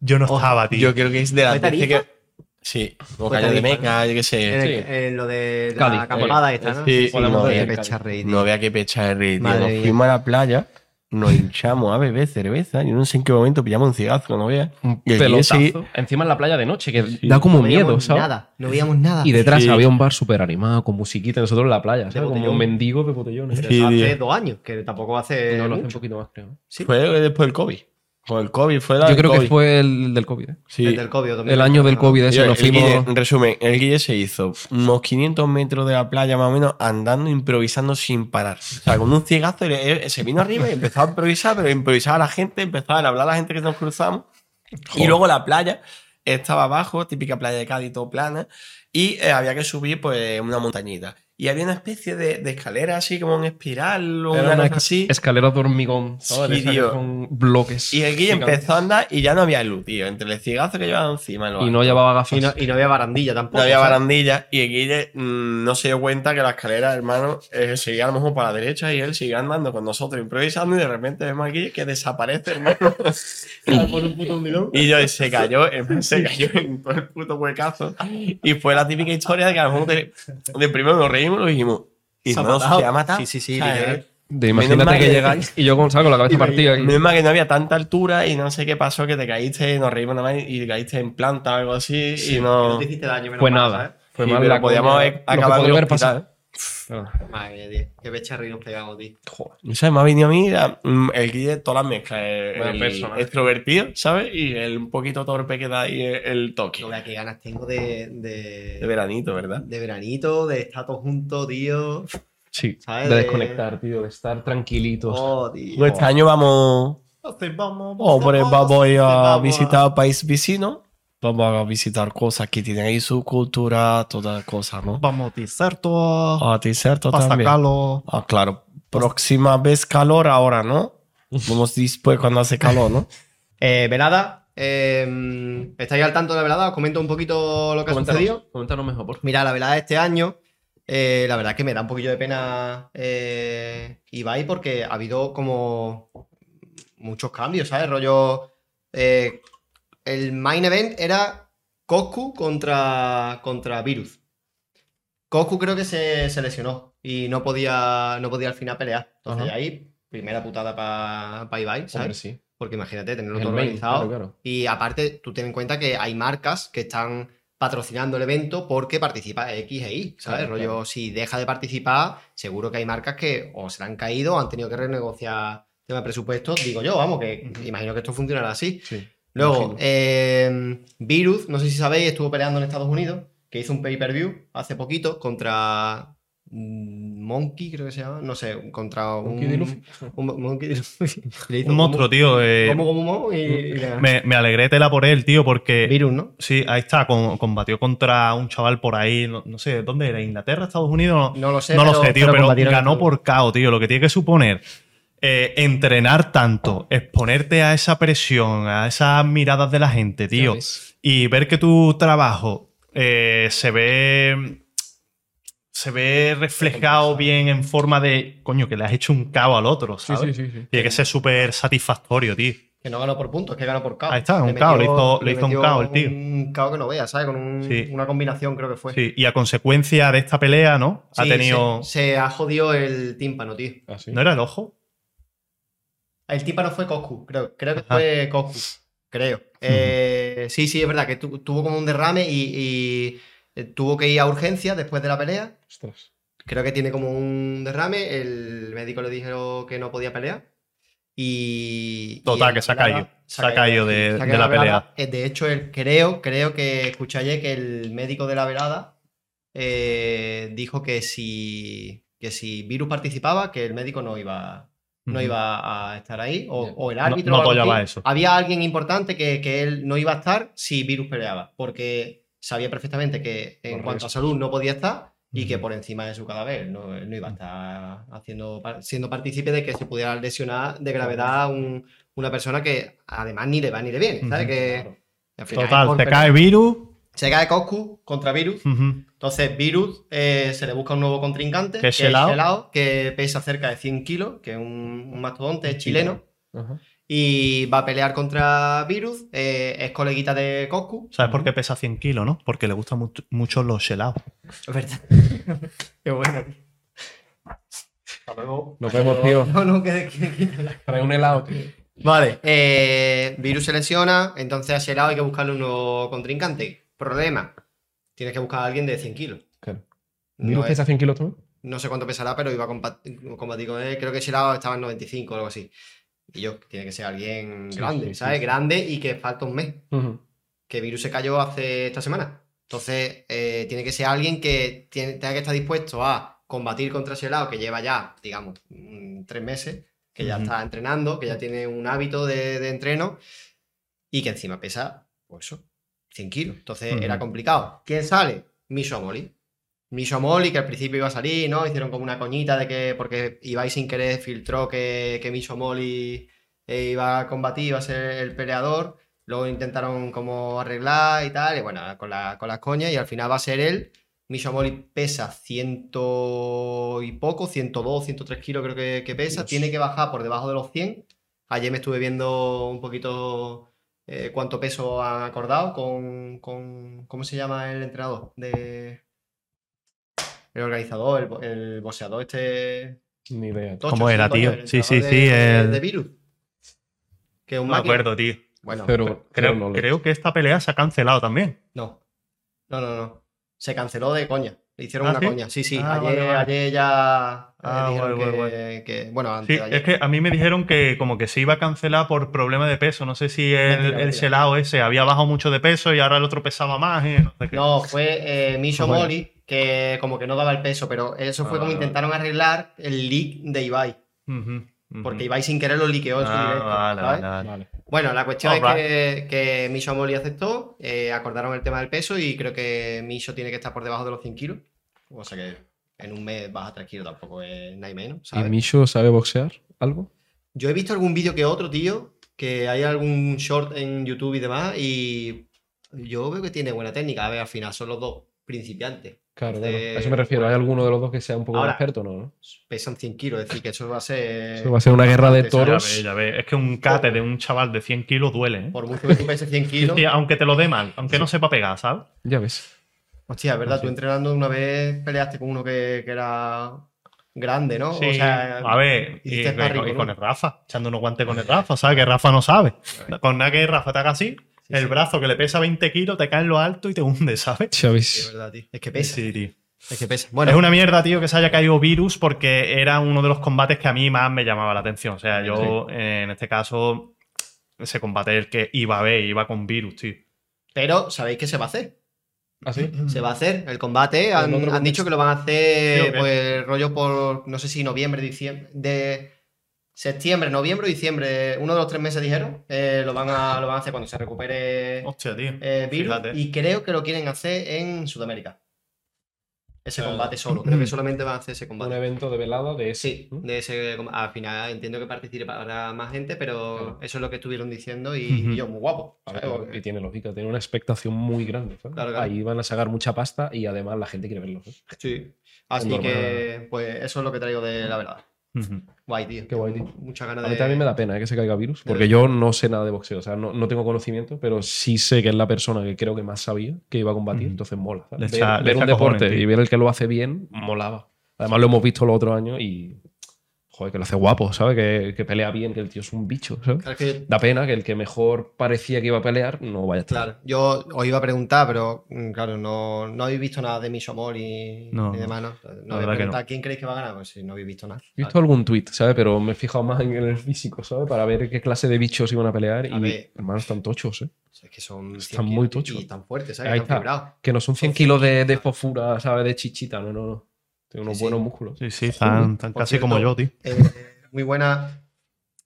S1: Yo no
S2: Oh,
S1: estaba, tío.
S3: Yo creo que es de las
S2: ¿Fue
S3: veces
S2: Tarifa?
S3: que. Sí, o Calle de Meca, yo qué
S2: En,
S3: sé.
S2: el-
S4: Sí.
S2: en lo de
S4: Cádiz,
S2: la acampada
S3: eh,
S2: esta, ¿no?
S3: sí,
S2: sí,
S3: no,
S2: no,
S3: eh, vea qué pecha reír, tío. Nos fuimos a la playa, nos hinchamos a beber cerveza. Yo no sé en qué momento pillamos un cigarro, no veas.
S4: Un pelotazo. Encima en la playa de noche, que da como
S2: no
S4: miedo,
S2: veíamos
S4: ¿sabes?
S2: nada, no veíamos nada.
S4: Y detrás
S3: Sí.
S4: había un bar súper animado, con musiquita, nosotros en la playa, ¿sabes? Como
S2: botellón.
S4: mendigos de botellones.
S3: Sí,
S2: hace dos años, que tampoco hace.
S4: no, lo hace un poquito más, creo.
S2: Sí.
S3: Fue después del COVID. Con el COVID, fue la
S4: Yo
S3: del
S4: creo que fue el del COVID. ¿eh?
S3: Sí.
S2: El del COVID. también.
S4: El año del COVID ese
S3: Yo,
S4: nos
S3: el Guille-
S4: fuimos.
S3: en resumen, el Guille se hizo unos 500 metros de la playa más o menos andando, improvisando sin parar. O sea, con un cigazo él- él se vino arriba y empezó a improvisar, pero improvisaba la gente, empezaba a hablar a la gente que nos cruzamos. Y luego la playa estaba abajo, típica playa de Cádiz, todo plana, y eh, había que subir pues una montañita. Y había una especie de, de escalera así como en espiral o
S4: Era
S3: una
S4: una
S3: cosa así.
S4: Escaleras de hormigón, bloques.
S3: Y el Guille
S4: gigantes.
S3: empezó a andar y ya no había luz, tío. Entre el cigazo que llevaba encima
S4: Y no llevaba gafas.
S2: Y no, y no había barandilla tampoco.
S3: No había
S2: ¿sabes?
S3: barandilla y el Guille mm, no se dio cuenta que la escalera, hermano, eh, seguía a lo mejor para la derecha y él seguía andando con nosotros improvisando y de repente vemos a Guille que desaparece, hermano.
S2: Por un puto hundidón.
S3: y yo se cayó, se cayó en todo el puto huecazo. Y fue la típica historia de que a lo mejor de, de primero nos reímos y dijimos, y
S2: Se
S3: no, se ha matado.
S2: Sí, sí, sí,
S3: O sea,
S2: literal.
S4: De imagínate
S3: mal
S4: que
S3: que-
S4: llegáis y yo con, ¿sabes? con la cabeza partida aquí.
S3: Menos mal que no había tanta altura y no sé qué pasó, que te caíste, nos reímos nada más y caíste en planta o algo así y
S2: Que
S3: no...
S2: no te hiciste daño, menos
S4: Fue
S2: mal,
S4: nada.
S2: ¿sabes?
S4: Fue
S3: Sí,
S4: mal la
S3: podíamos haber
S4: lo
S3: acabado en el hospital.
S4: pasado.
S2: Madre mía, tío. Qué pecharri nos pegamos, tío.
S4: joder.
S3: O sea, me ha venido a mí la- mm, el guille de todas las mezclas. El,
S4: Buena
S3: el
S4: persona.
S3: extrovertido, ¿sabes? Y el un poquito torpe que da ahí el, el toque.
S2: No veas qué ganas tengo de, de,
S3: De veranito, ¿verdad?
S2: de veranito, de estar todos juntos, tío.
S4: Sí,
S2: ¿Sabes?
S4: de
S2: De-
S4: desconectar, tío, de estar tranquilitos.
S2: Oh, tío.
S3: No, este año vamos...
S2: Vamos.
S3: Por
S2: vamos,
S3: ejemplo, voy a
S2: vamos
S3: visitar país vecino. Vamos a visitar cosas que tienen ahí su cultura, todas las cosas, ¿no?
S1: Vamos a deserto,
S3: A ti, cierto,
S1: pasa
S3: también.
S1: calor.
S3: Ah, claro. Próxima vez calor ahora, ¿no? Vamos después cuando hace calor, ¿no?
S2: Eh, velada. eh, ¿Estáis al tanto de la velada? Os comento un poquito lo que ha sucedido.
S4: Coméntanos, mejor, por favor.
S2: Mira, la velada de este año, eh, la verdad es que me da un poquillo de pena eh, Ibai porque ha habido como muchos cambios, ¿sabes? Rollo. eh, el main event era Coscu contra, contra Virus. Coscu creo que se, se lesionó y no podía, no podía al final pelear. Entonces
S4: Ajá.
S2: ahí, primera putada para Ibai,
S4: Hombre,
S2: ¿sabes?
S4: sí.
S2: Porque imagínate, tenerlo
S4: El
S2: todo
S4: main,
S2: organizado.
S4: claro, claro.
S2: Y aparte, tú ten en cuenta que hay marcas que están patrocinando el evento porque participa X e Y, ¿sabes?
S4: Claro,
S2: Rollo, si deja de participar, seguro que hay marcas que o se le han caído o han tenido que renegociar tema de presupuesto. Digo yo, vamos, que imagino que esto funcionará así.
S4: Sí.
S2: Luego, eh, Virus, no sé si sabéis, estuvo peleando en Estados Unidos, que hizo un pay-per-view hace poquito contra Monkey, creo que se llama, no sé, contra un...
S4: Monkey D. Luffy.
S2: un Monkey D. Luffy. Le hizo
S1: Un monstruo, tío. eh,
S2: Como, como, como, y, y le ganó.
S1: me, me alegré tela por él, tío, porque.
S2: Virus, ¿no?
S1: Sí, ahí está, con- combatió contra un chaval por ahí, no, no sé, ¿dónde era? ¿Inglaterra, Estados Unidos? No,
S2: No lo sé.
S1: no lo
S2: pero-
S1: sé, tío, pero,
S2: combatieron
S1: ganó por KO, tío. Lo que tiene que suponer eh, entrenar tanto, exponerte a esa presión, a esas miradas de la gente, tío, y ver que tu trabajo eh, se ve. Se ve reflejado bien en forma de. Coño, que le has hecho un KO al otro, ¿sabes?
S4: sí, sí. sí.
S1: Tiene que ser súper satisfactorio, tío.
S2: Que no ganó por puntos, que ganó por KO.
S1: Ahí está, un KO, le hizo- le hizo un KO el tío.
S2: Un KO que no vea, ¿sabes? Con un-
S1: Sí.
S2: una combinación, creo que fue.
S1: Sí, y a consecuencia de esta pelea, ¿no? ha
S2: Sí,
S1: tenido.
S2: Se, se ha jodido el tímpano, tío.
S4: Ah, sí.
S1: ¿No era el ojo?
S2: El tímpano fue Coscu, creo, creo que
S1: Ajá.
S2: fue Coscu. Creo. Eh, sí, sí, es verdad que tu- tuvo como un derrame y, y, eh, tuvo que ir a urgencias después de la pelea.
S4: Ostras.
S2: Creo que tiene como un derrame. El médico le dijo que no podía pelear. Y.
S1: Total, que se ha
S2: la
S1: caído. Se ha caído de- la
S2: velada.
S1: pelea.
S2: Eh, De hecho, el, creo, creo que escuché ayer que el médico de la velada eh, dijo que si, que si Virus participaba, que el médico no iba, no iba a estar ahí. O, o el
S1: No-
S2: árbitro.
S1: no
S2: o algo
S1: apoyaba
S2: así.
S1: eso.
S2: Había alguien importante que, que él no iba a estar si Virus peleaba. Porque sabía perfectamente que en cuanto a salud no podía estar y que por encima de su cadáver no, no iba a estar haciendo, siendo partícipe de que se pudiera lesionar de gravedad a un- una persona que además ni le va ni le viene. ¿sabes?
S1: Ujú.
S2: Que,
S4: Claro.
S2: al final
S1: Total, te cae virus.
S2: Se cae Coscu contra Virus.
S1: ujú,
S2: Entonces, Virus eh, se le busca un nuevo contrincante,
S1: Que es Shelao.
S2: que pesa cerca de 100 kilos, que es un, un mastodonte, es chileno. Y va a pelear contra Virus. eh, es coleguita de Coscu.
S1: ¿Sabes por qué pesa 100 kilos, no? Porque le gustan mucho, mucho los shelados.
S2: Es verdad. Qué bueno.
S4: Nos vemos, tío.
S2: No, no, que, que- que-
S4: Trae un helado, tío.
S2: Vale. eh, Virus se lesiona, entonces a Shelao hay que buscarle un nuevo contrincante. Problema. Tienes que buscar a alguien de 100 kilos.
S4: Claro.
S2: No,
S4: ¿Virus
S2: es-
S4: pesa 100 kilos también?
S2: no sé cuánto pesará, pero iba a compa- combatir con él. Creo que Shelao estaba en 95 o algo así. Y yo, tiene que ser alguien
S4: Sí,
S2: grande,
S4: sí,
S2: ¿sabes?
S4: sí.
S2: Grande y que falta un mes. Que Virus se cayó hace esta semana. Entonces, eh, tiene que ser alguien que tiene- tenga que estar dispuesto a combatir contra Shelao, que lleva ya, digamos, mm, tres meses, que ya está entrenando, que ya tiene un hábito de, de entreno y que encima pesa, pues eso, 100 kilos. Entonces, era complicado. ¿Quién sale? Misho Moli. Misho Moli, que al principio iba a salir, ¿no? Hicieron como una coñita de que, porque Ibai sin querer filtró que, que Misho Moli eh, iba a combatir, iba a ser el peleador. Luego intentaron como arreglar y tal, y bueno, con, la- con las coñas, y al final va a ser él. Misho Moli pesa ciento y poco, 102, 103 kilos creo que, que pesa.
S4: Dios.
S2: Tiene que bajar por debajo de los 100. Ayer me estuve viendo un poquito eh, cuánto peso han acordado con, con- ¿Cómo se llama el entrenador? De, el organizador, el, el boxeador este
S4: Ni idea.
S2: Tocho,
S1: ¿Cómo era, tío?
S2: el
S1: Sí, sí, sí,
S2: De,
S1: el-
S2: de Virus. Que es un
S1: No me acuerdo, tío.
S2: Bueno,
S4: Pero
S1: Creo, creo que esta pelea se ha cancelado también.
S2: no. No, no, no. Se canceló de coña. Le hicieron
S1: ¿Ah,
S2: una
S1: sí?
S2: coña. Sí, sí.
S1: Ah,
S2: ayer,
S1: vale, vale.
S2: ayer ya eh,
S1: Ah,
S2: dijeron
S1: guay, guay,
S2: que, Bueno,
S1: Sí,
S2: antes de ayer.
S1: es que a mí me dijeron que como que se iba a cancelar por problema de peso. No sé si el,
S2: Mentira,
S1: el
S2: mentira.
S1: Selao ese había bajado mucho de peso y ahora el otro pesaba más no sé qué.
S2: No, fue eh, Misho
S1: Bueno.
S2: Mori, que como que no daba el peso, pero eso fue como intentaron arreglar el leak de Ibai.
S1: Ujú.
S2: Porque Ibai sin querer lo liqueó en su
S1: Ah,
S2: directo.
S1: vale,
S2: ¿sabes?
S1: vale, vale.
S4: Vale.
S2: Bueno, la cuestión es que, que Misho Mori aceptó, eh, acordaron el tema del peso y creo que Misho tiene que estar por debajo de los 100 kilos. O sea que en un mes baja 3 kilos, tampoco es nada y menos.
S4: ¿Y. Misho sabe boxear? ¿Algo?
S2: Yo he visto algún vídeo que otro, tío, que hay algún short en YouTube y demás, y yo veo que tiene buena técnica. A ver, al final son los dos principiantes.
S4: Claro, claro. A eso me refiero. ¿Hay alguno de los dos que sea un poco
S2: Ahora-
S4: más experto o no?
S2: Pesan 100 kilos, es decir, que eso va a ser.
S4: Eso va a ser una guerra de
S2: bastante,
S1: Ya
S4: toros.
S1: ves, ya ves. Es que un cate de un chaval de 100 kilos duele, ¿eh?
S2: Por mucho que tú peses 100 kilos.
S1: Sí, aunque te lo dé mal, aunque no sepa pegar, ¿sabes?
S4: Ya ves.
S2: Hostia, es verdad, tú entrenando una vez peleaste con uno que, que era grande, ¿no?
S1: Sí,
S2: O sea,
S1: a ver, y, y- y
S2: con
S1: el Rafa, echando unos guantes con el Rafa, ¿sabes? Que Rafa no sabe. Con nada que Rafa te haga así, el
S2: sí.
S1: brazo que le pesa 20 kilos te cae en lo alto y te hunde, ¿sabes?
S2: Es verdad, tío. Es que pesa.
S1: Sí, tío.
S2: Es que pesa. Bueno,
S1: es una mierda, tío, que se haya caído Virus porque era uno de los combates que a mí más me llamaba la atención. O sea, yo eh, en este caso, ese combate el que iba a ver, iba con Virus, tío.
S2: pero sabéis que se va a hacer.
S4: ¿Ah, sí?
S2: Se va a hacer el combate. Han, dicho que lo van a
S1: ¿Sí o
S2: hacer,
S1: qué?
S2: pues, rollo por, no sé si noviembre, diciembre, de septiembre, noviembre o diciembre, uno de los tres meses dijeron, eh, lo, van a, lo van a hacer cuando se recupere
S1: Hostia, tío.
S2: eh, Virus. Y creo que lo quieren hacer en Sudamérica. Ese combate solo. Creo que solamente van a hacer ese
S4: Un
S2: combate.
S4: evento de velada de ese.
S2: Sí, de ese al final entiendo que participe para más gente, pero
S4: Claro.
S2: eso es lo que estuvieron diciendo y, y yo, muy guapo.
S4: Claro, y tiene lógica, tiene una expectación muy grande. ¿sabes?
S2: Claro, claro.
S4: Ahí van a sacar mucha pasta y además la gente quiere verlo. ¿sabes?
S2: Sí. Así que, pues eso es lo que traigo de la verdad.
S1: Ujú.
S2: Guay, tío.
S4: Qué guay, tío.
S2: Muchas ganas
S4: A
S2: de.
S4: mí también me da pena ¿eh? que se caiga virus, porque yo no sé nada de boxeo, o sea, no, no tengo conocimiento, pero sí sé que es la persona que creo que más sabía que iba a combatir, entonces mola. ¿sabes?
S1: Le
S4: ver
S1: echa- le
S4: ver un
S1: cojones,
S4: deporte
S1: tío.
S4: y ver el que lo hace bien, molaba. Además lo hemos visto los otros años y, joder, que lo hace guapo, ¿sabes? Que, que pelea bien, que el tío es un bicho, ¿sabes?
S2: Claro, es que-
S4: Da pena que el que mejor parecía que iba a pelear no vaya a estar.
S2: claro, yo os iba a preguntar, pero mm, claro, no, no habéis visto nada de Mishomor y,
S1: No,
S2: y demás, ¿no? No
S1: verdad
S2: habéis
S1: que no.
S2: preguntado quién creéis que va a ganar, pues si no habéis visto nada.
S4: He visto algún tuit, ¿sabes? Pero me he fijado más en el físico, ¿sabes? Para ver qué clase de bichos iban a pelear.
S2: A
S4: y,
S2: ver.
S4: hermanos, están tochos, ¿eh?
S2: O sea, es que son
S4: Están
S2: 100
S4: muy tochos.
S2: Y tan fuertes, ¿sabes?
S4: Ahí
S2: Están
S4: está. Que no son 100
S2: Son
S4: kilos de,
S2: 100
S4: de ¿sabes? De chichita, no, no, no. Tiene unos
S2: Sí, sí.
S4: buenos músculos.
S1: Sí, sí, están, están casi
S2: cierto,
S1: como yo, tío.
S2: eh, muy buena.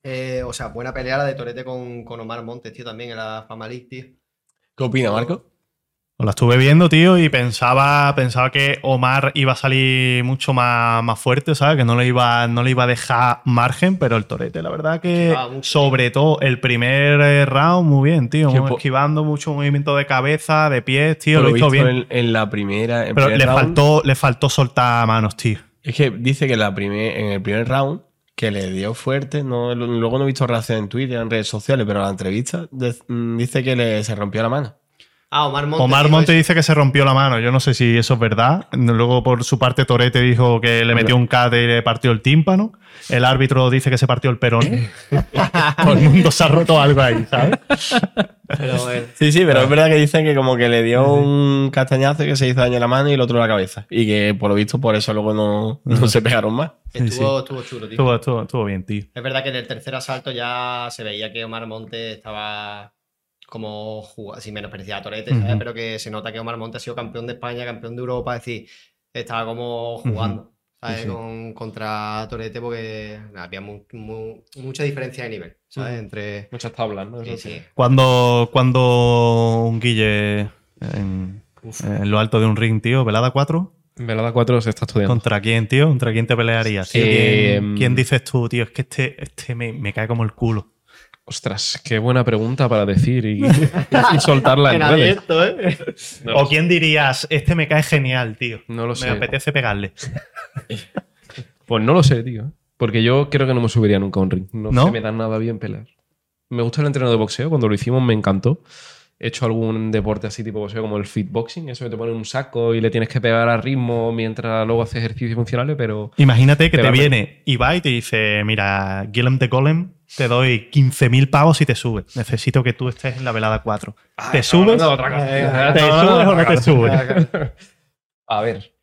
S2: eh, o sea, buena pelea la de Torete con, con Omar Montes, tío, también en la Fama League, tío.
S3: ¿Qué opina, Marco?
S1: La estuve viendo, tío, y pensaba, pensaba que Omar iba a salir mucho más, más fuerte, ¿sabes? Que no le, iba, no le iba a dejar margen, pero el Torete, la verdad que
S2: Ah,
S1: sobre todo el primer eh, round, muy bien, tío. Muy
S3: po-
S1: esquivando mucho movimiento de cabeza, de pies, tío, lo he visto bien.
S3: En, en la primera. en
S1: pero
S3: primer
S1: le
S3: round,
S1: faltó, le faltó soltar manos, tío.
S3: Es que dice que la primer, en el primer round que le dio fuerte, no, luego no he visto reacción en Twitter, en redes sociales, pero en la entrevista de- mm, dice que le, se rompió la mano.
S2: Ah, Omar
S1: Monte dice que se rompió la mano. Yo no sé si eso es verdad. Luego, por su parte, Torete dijo que le metió un cate y le partió el tímpano. El árbitro dice que se partió el peroné. Todo el mundo se ha roto algo ahí, ¿sabes?
S2: Pero bueno.
S3: Sí, sí, pero es verdad que dicen que como que le dio un castañazo y que se hizo daño en la mano y el otro en la cabeza. Y que por lo visto por eso luego no, no se pegaron más.
S2: Estuvo, estuvo chulo, tío.
S1: Estuvo, estuvo- estuvo bien, tío.
S2: Es verdad que en el tercer asalto ya se veía que Omar Montes estaba como jugando, así menospreciado a Torete. Pero que se nota que Omar Montes ha sido campeón de España, campeón de Europa, es decir, estaba como jugando, ¿sabes?
S1: Sí, sí.
S2: Con- contra Torete porque había mu- mu- mucha diferencia de nivel, ¿sabes? Entre...
S4: Muchas tablas, ¿no?
S2: Sí,
S4: Eso
S2: sí.
S1: Cuando, cuando un Guille en, en lo alto de un ring, tío, velada 4,
S4: Velada 4 se está estudiando.
S1: ¿contra quién, tío? ¿Contra quién te pelearías? tío?
S4: Eh,
S1: ¿Quién, quién dices tú, tío? Es que este, este me, me cae como el culo.
S4: Ostras, qué buena pregunta para decir y, y soltarla en
S2: En
S4: redes.
S2: abierto, ¿eh?
S4: No,
S1: ¿O quién dirías, este me cae genial, tío?
S4: no lo
S1: Me
S4: sé.
S1: apetece pegarle.
S4: Pues no lo sé, tío. Porque yo creo que no me subiría nunca a un ring. No,
S1: ¿No?
S4: se me da nada bien pelear. Me gusta el entreno de boxeo. Cuando lo hicimos me encantó. hecho algún deporte así tipo boxeo como el fitboxing, eso que te ponen un saco y le tienes que pegar al ritmo mientras luego haces ejercicios funcionales, pero
S1: Imagínate que te viene Ibai y te dice, mira, Guillem de Golem, te doy 15.000 pavos y te subes. Necesito que tú estés en la velada 4. ¿Te subes? ¿Te subes o no te subes?
S4: A ver,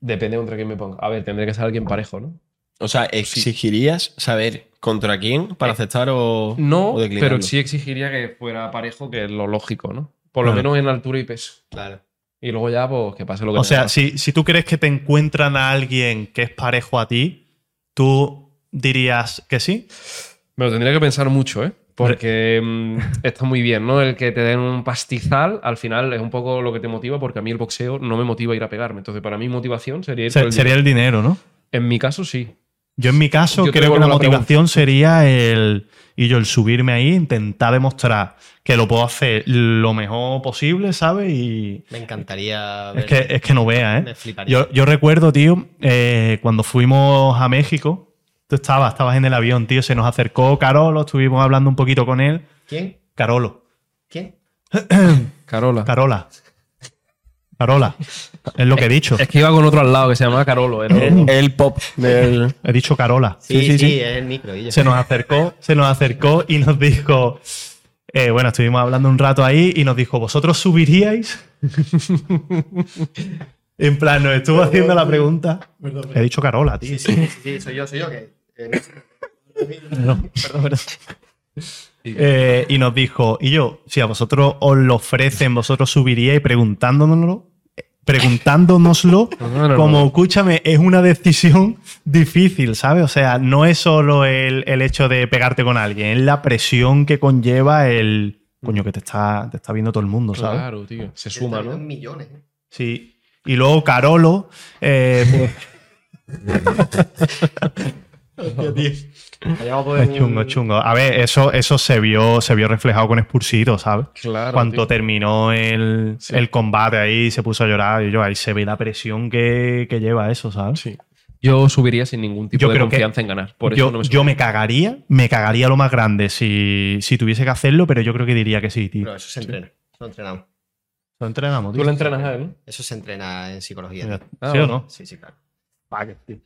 S4: depende contra quién me ponga. A ver, tendré que ser alguien parejo, ¿no?
S3: O sea, ¿exigirías saber contra quién para aceptar o,
S4: No,
S3: o
S4: pero sí exigiría que fuera parejo, que es lo lógico, ¿no? Por lo
S1: Claro.
S4: menos en altura y peso.
S2: Claro.
S4: Y luego ya, pues, que pase lo que
S1: O sea, si, si tú crees que te encuentran a alguien que es parejo a ti, tú dirías que sí.
S4: Me lo tendría que pensar mucho, ¿eh? Porque mm, está muy bien, ¿no? El que te den un pastizal, al final es un poco lo que te motiva, porque a mí el boxeo no me motiva a ir a pegarme. Entonces, para mí, motivación sería ir
S1: Se-
S4: por el
S1: sería
S4: dinero.
S1: el dinero, ¿no?
S4: En mi caso, sí.
S1: Yo en mi caso
S4: Yo
S1: creo que la motivación sería el y yo el subirme ahí, intentar demostrar que lo puedo hacer lo mejor posible, ¿sabes? Y
S2: Me encantaría
S1: es
S2: ver.
S1: que, es que no veas,
S2: Me
S1: ¿eh?
S2: fliparía.
S1: Yo, yo recuerdo, tío, eh, cuando fuimos a México, tú estabas, estabas en el avión, tío, se nos acercó Carolo, estuvimos hablando un poquito con él.
S2: ¿Quién?
S1: Carolo,
S2: ¿Quién?
S4: Carola.
S1: Carola. Carola. Es lo que he dicho.
S4: Es que iba con otro al lado que se llamaba Carolo. Era
S3: El pop del...
S1: He dicho Carola.
S2: Sí, sí,
S3: sí, sí.
S2: es el micro.
S1: Se nos acercó, se nos acercó y nos dijo, eh, bueno, estuvimos hablando un rato ahí y nos dijo, ¿vosotros subiríais? en plan, nos estuvo haciendo la pregunta. He dicho Carola, tío.
S2: Sí, sí, sí, sí, soy yo, soy yo. Que, eh,
S1: Perdón, perdón, perdón. Eh, y nos dijo, y yo, si a vosotros os lo ofrecen, vosotros subiríais preguntándonoslo, preguntándonoslo,
S4: No, no,
S1: como,
S4: no.
S1: escúchame, es una decisión difícil, ¿sabes? O sea, no es solo el, el hecho de pegarte con alguien, es la presión que conlleva el... Coño, que te está, te está viendo todo el mundo, ¿sabes?
S4: Claro, tío. Se suma, ¿no?
S2: millones. ¿eh?
S1: Sí. Y luego Carolo... eh, es chungo, chungo. A ver, eso, eso se, vio, se vio reflejado con Spursito, ¿sabes?
S4: Claro.
S1: Cuando
S4: tío.
S1: terminó el,
S4: Sí.
S1: el combate ahí, se puso a llorar. Y yo, ahí se ve la presión que, que lleva eso, ¿sabes?
S4: Sí. Yo subiría sin ningún tipo
S1: Yo
S4: de
S1: creo que
S4: confianza en ganar. Por eso
S1: yo,
S4: no me
S1: yo me cagaría, me cagaría lo más grande si, si tuviese que hacerlo, pero yo creo que diría que sí, tío.
S2: Pero eso se entrena. Eso entrenamos.
S1: Lo entrenamos,
S4: Tú lo entrenas a él.
S2: Eso se entrena en psicología.
S1: Mira.
S4: Ah,
S1: ¿Sí o no?
S2: Sí, sí, claro.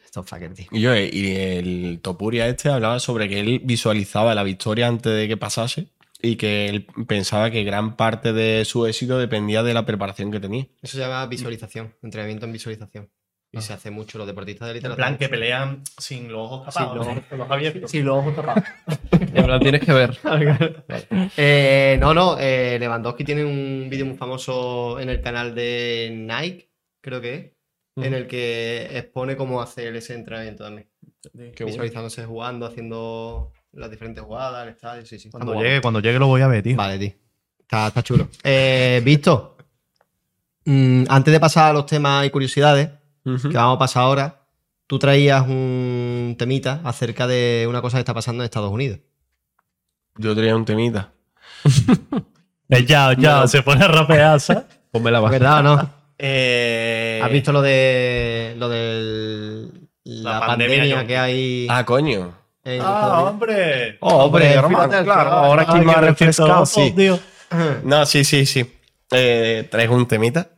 S2: Esto es fucker, tío.
S3: Y yo, y el Topuria este hablaba sobre que él visualizaba la victoria antes de que pasase y que él pensaba que gran parte de su éxito dependía de la preparación que tenía.
S2: Eso se llama visualización, entrenamiento en visualización. Y se hace mucho los deportistas de
S1: En
S2: literatura.
S1: plan, que pelean sin los ojos tapados,
S2: Sin
S1: los abiertos.
S2: Sí, los ojos tapados.
S4: En plan, tienes que ver.
S2: Eh, no, no, eh, Lewandowski tiene un vídeo muy famoso en el canal de Nike, creo que es, en el que expone cómo hacer ese entrenamiento también.
S4: Qué bueno.
S2: Visualizándose jugando, haciendo las diferentes jugadas, el estadio, sí, sí. está
S1: Cuando llegue, cuando llegue lo voy a ver, tío.
S2: Vale, tío. Está, está chulo. Eh, Visto, mm, antes de pasar a los temas y curiosidades, que vamos a pasar ahora, tú traías un temita acerca de una cosa que está pasando en Estados Unidos.
S3: Yo tenía un temita.
S1: Eh, ya, ya, se pone a rapear.
S4: Ponme la base.
S2: ¿Verdad o no?
S3: Eh,
S2: ¿Has visto lo de lo de la,
S1: La
S2: pandemia,
S1: pandemia
S2: que hay
S3: Ah, coño.
S2: en
S1: ¡Ah, hombre!
S3: Oh, hombre,
S2: fíjate al
S3: claro, ahora aquí
S1: Ay,
S3: me ha
S1: qué
S3: refrescado, sí.
S1: tío.
S3: No, sí, sí, sí. Eh, traigo un temita.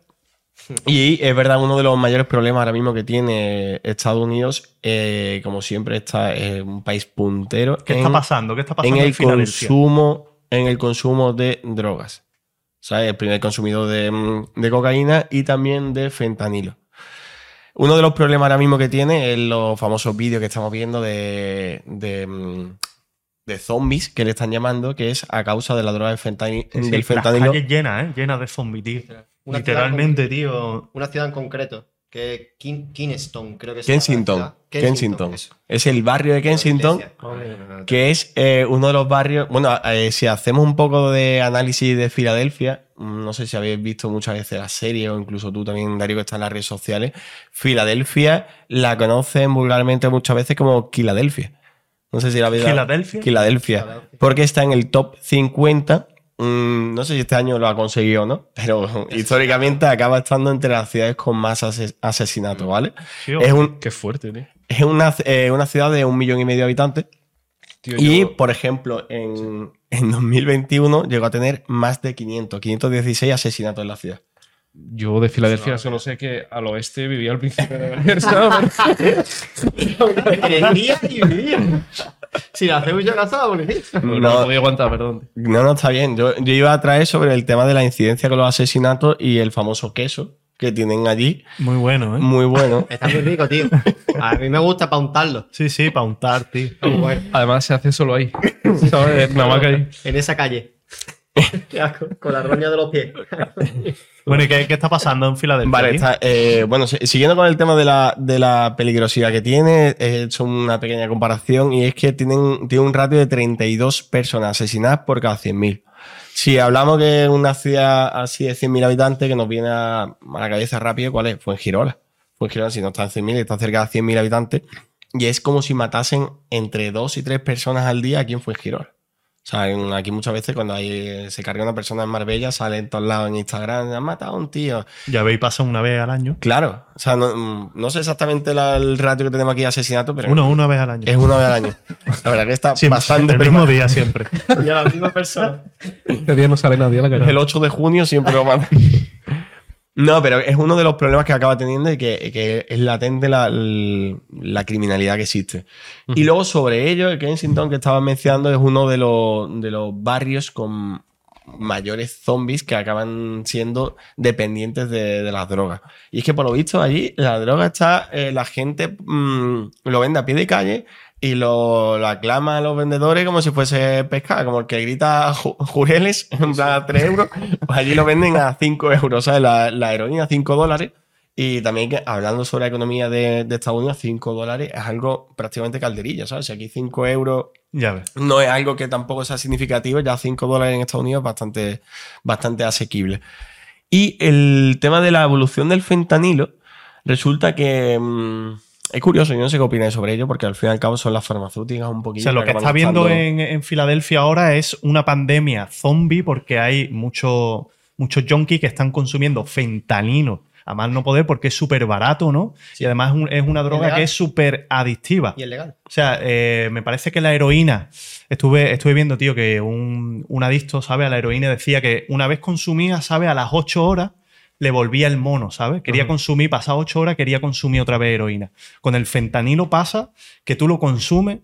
S3: Y es verdad, uno de los mayores problemas ahora mismo que tiene Estados Unidos, eh, como siempre, está un país puntero
S1: ¿Qué
S3: en,
S1: está pasando? ¿Qué está pasando
S3: en el consumo, en el consumo de drogas. O sea, el primer consumidor de, mm, de cocaína y también de fentanilo. Uno de los problemas ahora mismo que tiene es los famosos vídeos que estamos viendo de, de, mm, de zombies que le están llamando, que es a causa de la droga del, fentani-
S1: Sí,
S3: del
S1: las
S3: fentanilo.
S1: calles llenas, ¿eh? Llenas de zombies, tío.
S2: Una
S1: Literalmente, tío.
S2: Una ciudad en concreto, que es Kin- Kingston, creo que la
S3: Kensington. Kensington.
S2: eso.
S3: Es el barrio de Kensington, que es eh, uno de los barrios. Bueno, eh, si hacemos un poco de análisis de Filadelfia, mm, no sé si habéis visto muchas veces la serie o incluso tú también, Darío, que está en las redes sociales. Filadelfia la conocen vulgarmente muchas veces como Filadelfia. No sé si la habéis.
S1: Filadelfia.
S3: Filadelfia. Porque está en el top 50. Mm, no sé si este año lo ha conseguido o no, pero históricamente acaba estando entre las ciudades con más ase- asesinatos, ¿vale? Es un,
S4: Qué fuerte, tío.
S3: es una, eh, una ciudad de un millón y medio de habitantes
S4: Tío,
S3: Y,
S4: yo-
S3: por ejemplo, en, en 2021 llegó a tener más de 500, 516 asesinatos en la ciudad.
S4: Yo de Filadelfia solo sé que al oeste vivía al principio de la ¿sabes?
S2: Vivía y vivía. Si la hacemos yo caso, la policía.
S4: No,
S3: No.
S4: no podía aguantar, perdón.
S3: No, no, está bien. Yo, yo iba a traer sobre el tema de la incidencia con los asesinatos y el famoso queso que tienen allí.
S1: Muy bueno, ¿eh?
S3: Muy bueno.
S2: Está muy rico, tío. A mí me gusta para untarlo.
S1: Sí, sí, para untar, tío.
S2: Muy bueno.
S4: Además se hace solo ahí. ¿Sabes? Nada más que ahí.
S2: En esa calle. Con la roña de los pies.
S1: Bueno, ¿y qué, qué está pasando en Filadelfia?
S3: Vale, está, eh, bueno, si- siguiendo con el tema de la, de la peligrosidad que tiene, he hecho una pequeña comparación y es que tienen, tiene un ratio de 32 personas asesinadas por cada 100.000. Si hablamos de una ciudad así de 100.000 habitantes que nos viene a, a la cabeza rápido, ¿cuál es? Fue en Girola. Fue en Girola, si no está en 100.000, está cerca de 100.000 habitantes. Y es como si matasen entre dos y tres personas al día aquí en Fuengirola. O sea, en- aquí muchas veces cuando hay, se carga una persona en Marbella, sale en todos lados en Instagram, han matado a un tío.
S1: Ya veis, pasa una vez al año.
S3: Claro, o sea, no, mm, no sé exactamente la- el ratio que tenemos aquí de asesinato, pero
S1: Uno, una vez al año.
S3: es una vez al año. La verdad que está
S1: Siempre,
S3: bastante
S1: el mismo día siempre.
S2: Y a la misma persona.
S4: Este día no sale nadie a la calle.
S3: El 8 de junio siempre lo matan. No, pero es uno de los problemas que acaba teniendo y que, que es latente la, la criminalidad que existe. Y luego sobre ello, el Kensington que estaba mencionando es uno de los, de los barrios con mayores zombies que acaban siendo dependientes de, de las drogas. Y es que por lo visto allí la droga está, eh, la gente mm, lo vende a pie de calle y lo, lo aclama a los vendedores como si fuese pescado, como el que grita ju- jureles en plan a 3 euros, pues allí lo venden a 5 euros, ¿sabes? La, la heroína a 5 dólares. Y también que, hablando sobre la economía de, de Estados Unidos, 5 dólares es algo prácticamente calderilla, ¿sabes? Si aquí 5 euros
S1: Ya ves.
S3: no es algo que tampoco sea significativo, ya 5 dólares en Estados Unidos es bastante, bastante asequible. Y el tema de la evolución del fentanilo, resulta que mm, es curioso, yo no sé qué opináis sobre ello, porque al fin y al cabo son las farmacéuticas un
S1: O
S3: poquillo.
S1: sea, lo que está viendo
S3: estando-
S1: en, en Filadelfia ahora es una pandemia zombie porque hay muchos muchos junkies que están consumiendo fentanilo a más no poder porque es súper barato, ¿no? Y además es, un- es una droga que es súper adictiva.
S2: Y es legal.
S1: O sea, eh, me parece que la heroína, estuve, estuve viendo, tío, que un, un adicto, ¿sabe? A la heroína decía que una vez consumía, ¿sabe? A las 8 horas le volvía el mono, ¿sabes? Quería consumir, pasaba 8 horas, quería consumir otra vez heroína. Con el fentanilo pasa que tú lo consumes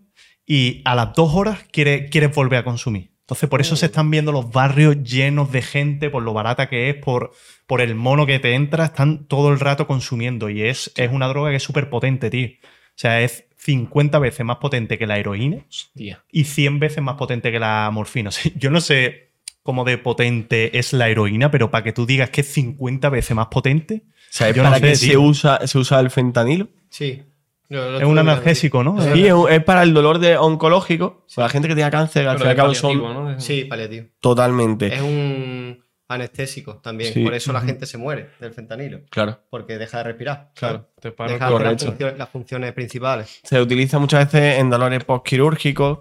S1: y a las 2 horas quiere- quieres volver a consumir. Entonces, por eso se están viendo los barrios llenos de gente, por lo barata que es, por, por el mono que te entra, están todo el rato consumiendo. Y es, es una droga que es súper potente, tío. O sea, es 50 veces más potente que la heroína
S4: Hostia.
S1: y 100 veces más potente que la morfina. O sea, yo no sé cómo de potente es la heroína, pero para que tú digas que es 50 veces más potente,
S3: ¿Sabes
S1: no
S3: para
S1: sé,
S3: qué se usa, se usa el fentanilo?
S2: Sí.
S1: Es un analgésico, ¿no?
S3: Sí, es, es para el dolor de oncológico. Para la gente que tenga cáncer, al
S4: Pero
S3: fin y al
S4: de
S3: cabo
S4: paliativo,
S3: son
S4: ¿no?
S2: Sí, paliativo.
S3: totalmente.
S2: Es un anestésico también.
S3: Sí.
S2: Por eso la gente se muere del fentanilo.
S3: Claro.
S2: Porque deja de respirar.
S4: Claro, te
S2: Deja de las funciones, las funciones principales.
S3: Se utiliza muchas veces en dolores postquirúrgicos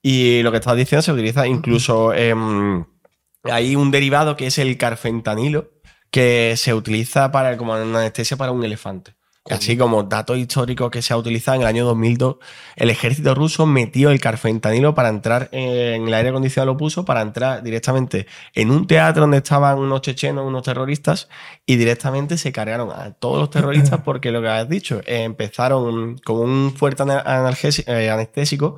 S3: y lo que estás diciendo se utiliza incluso em, hay un derivado que es el carfentanilo que se utiliza para como anestesia para un elefante. Así como datos históricos que se ha utilizado en el año 2002, el ejército ruso metió el carfentanilo para entrar en el aire acondicionado, lo puso para entrar directamente en un teatro donde estaban unos chechenos, unos terroristas, y directamente se cargaron a todos los terroristas porque lo que has dicho, eh, empezaron con un fuerte ana- analgesi- eh, anestésico.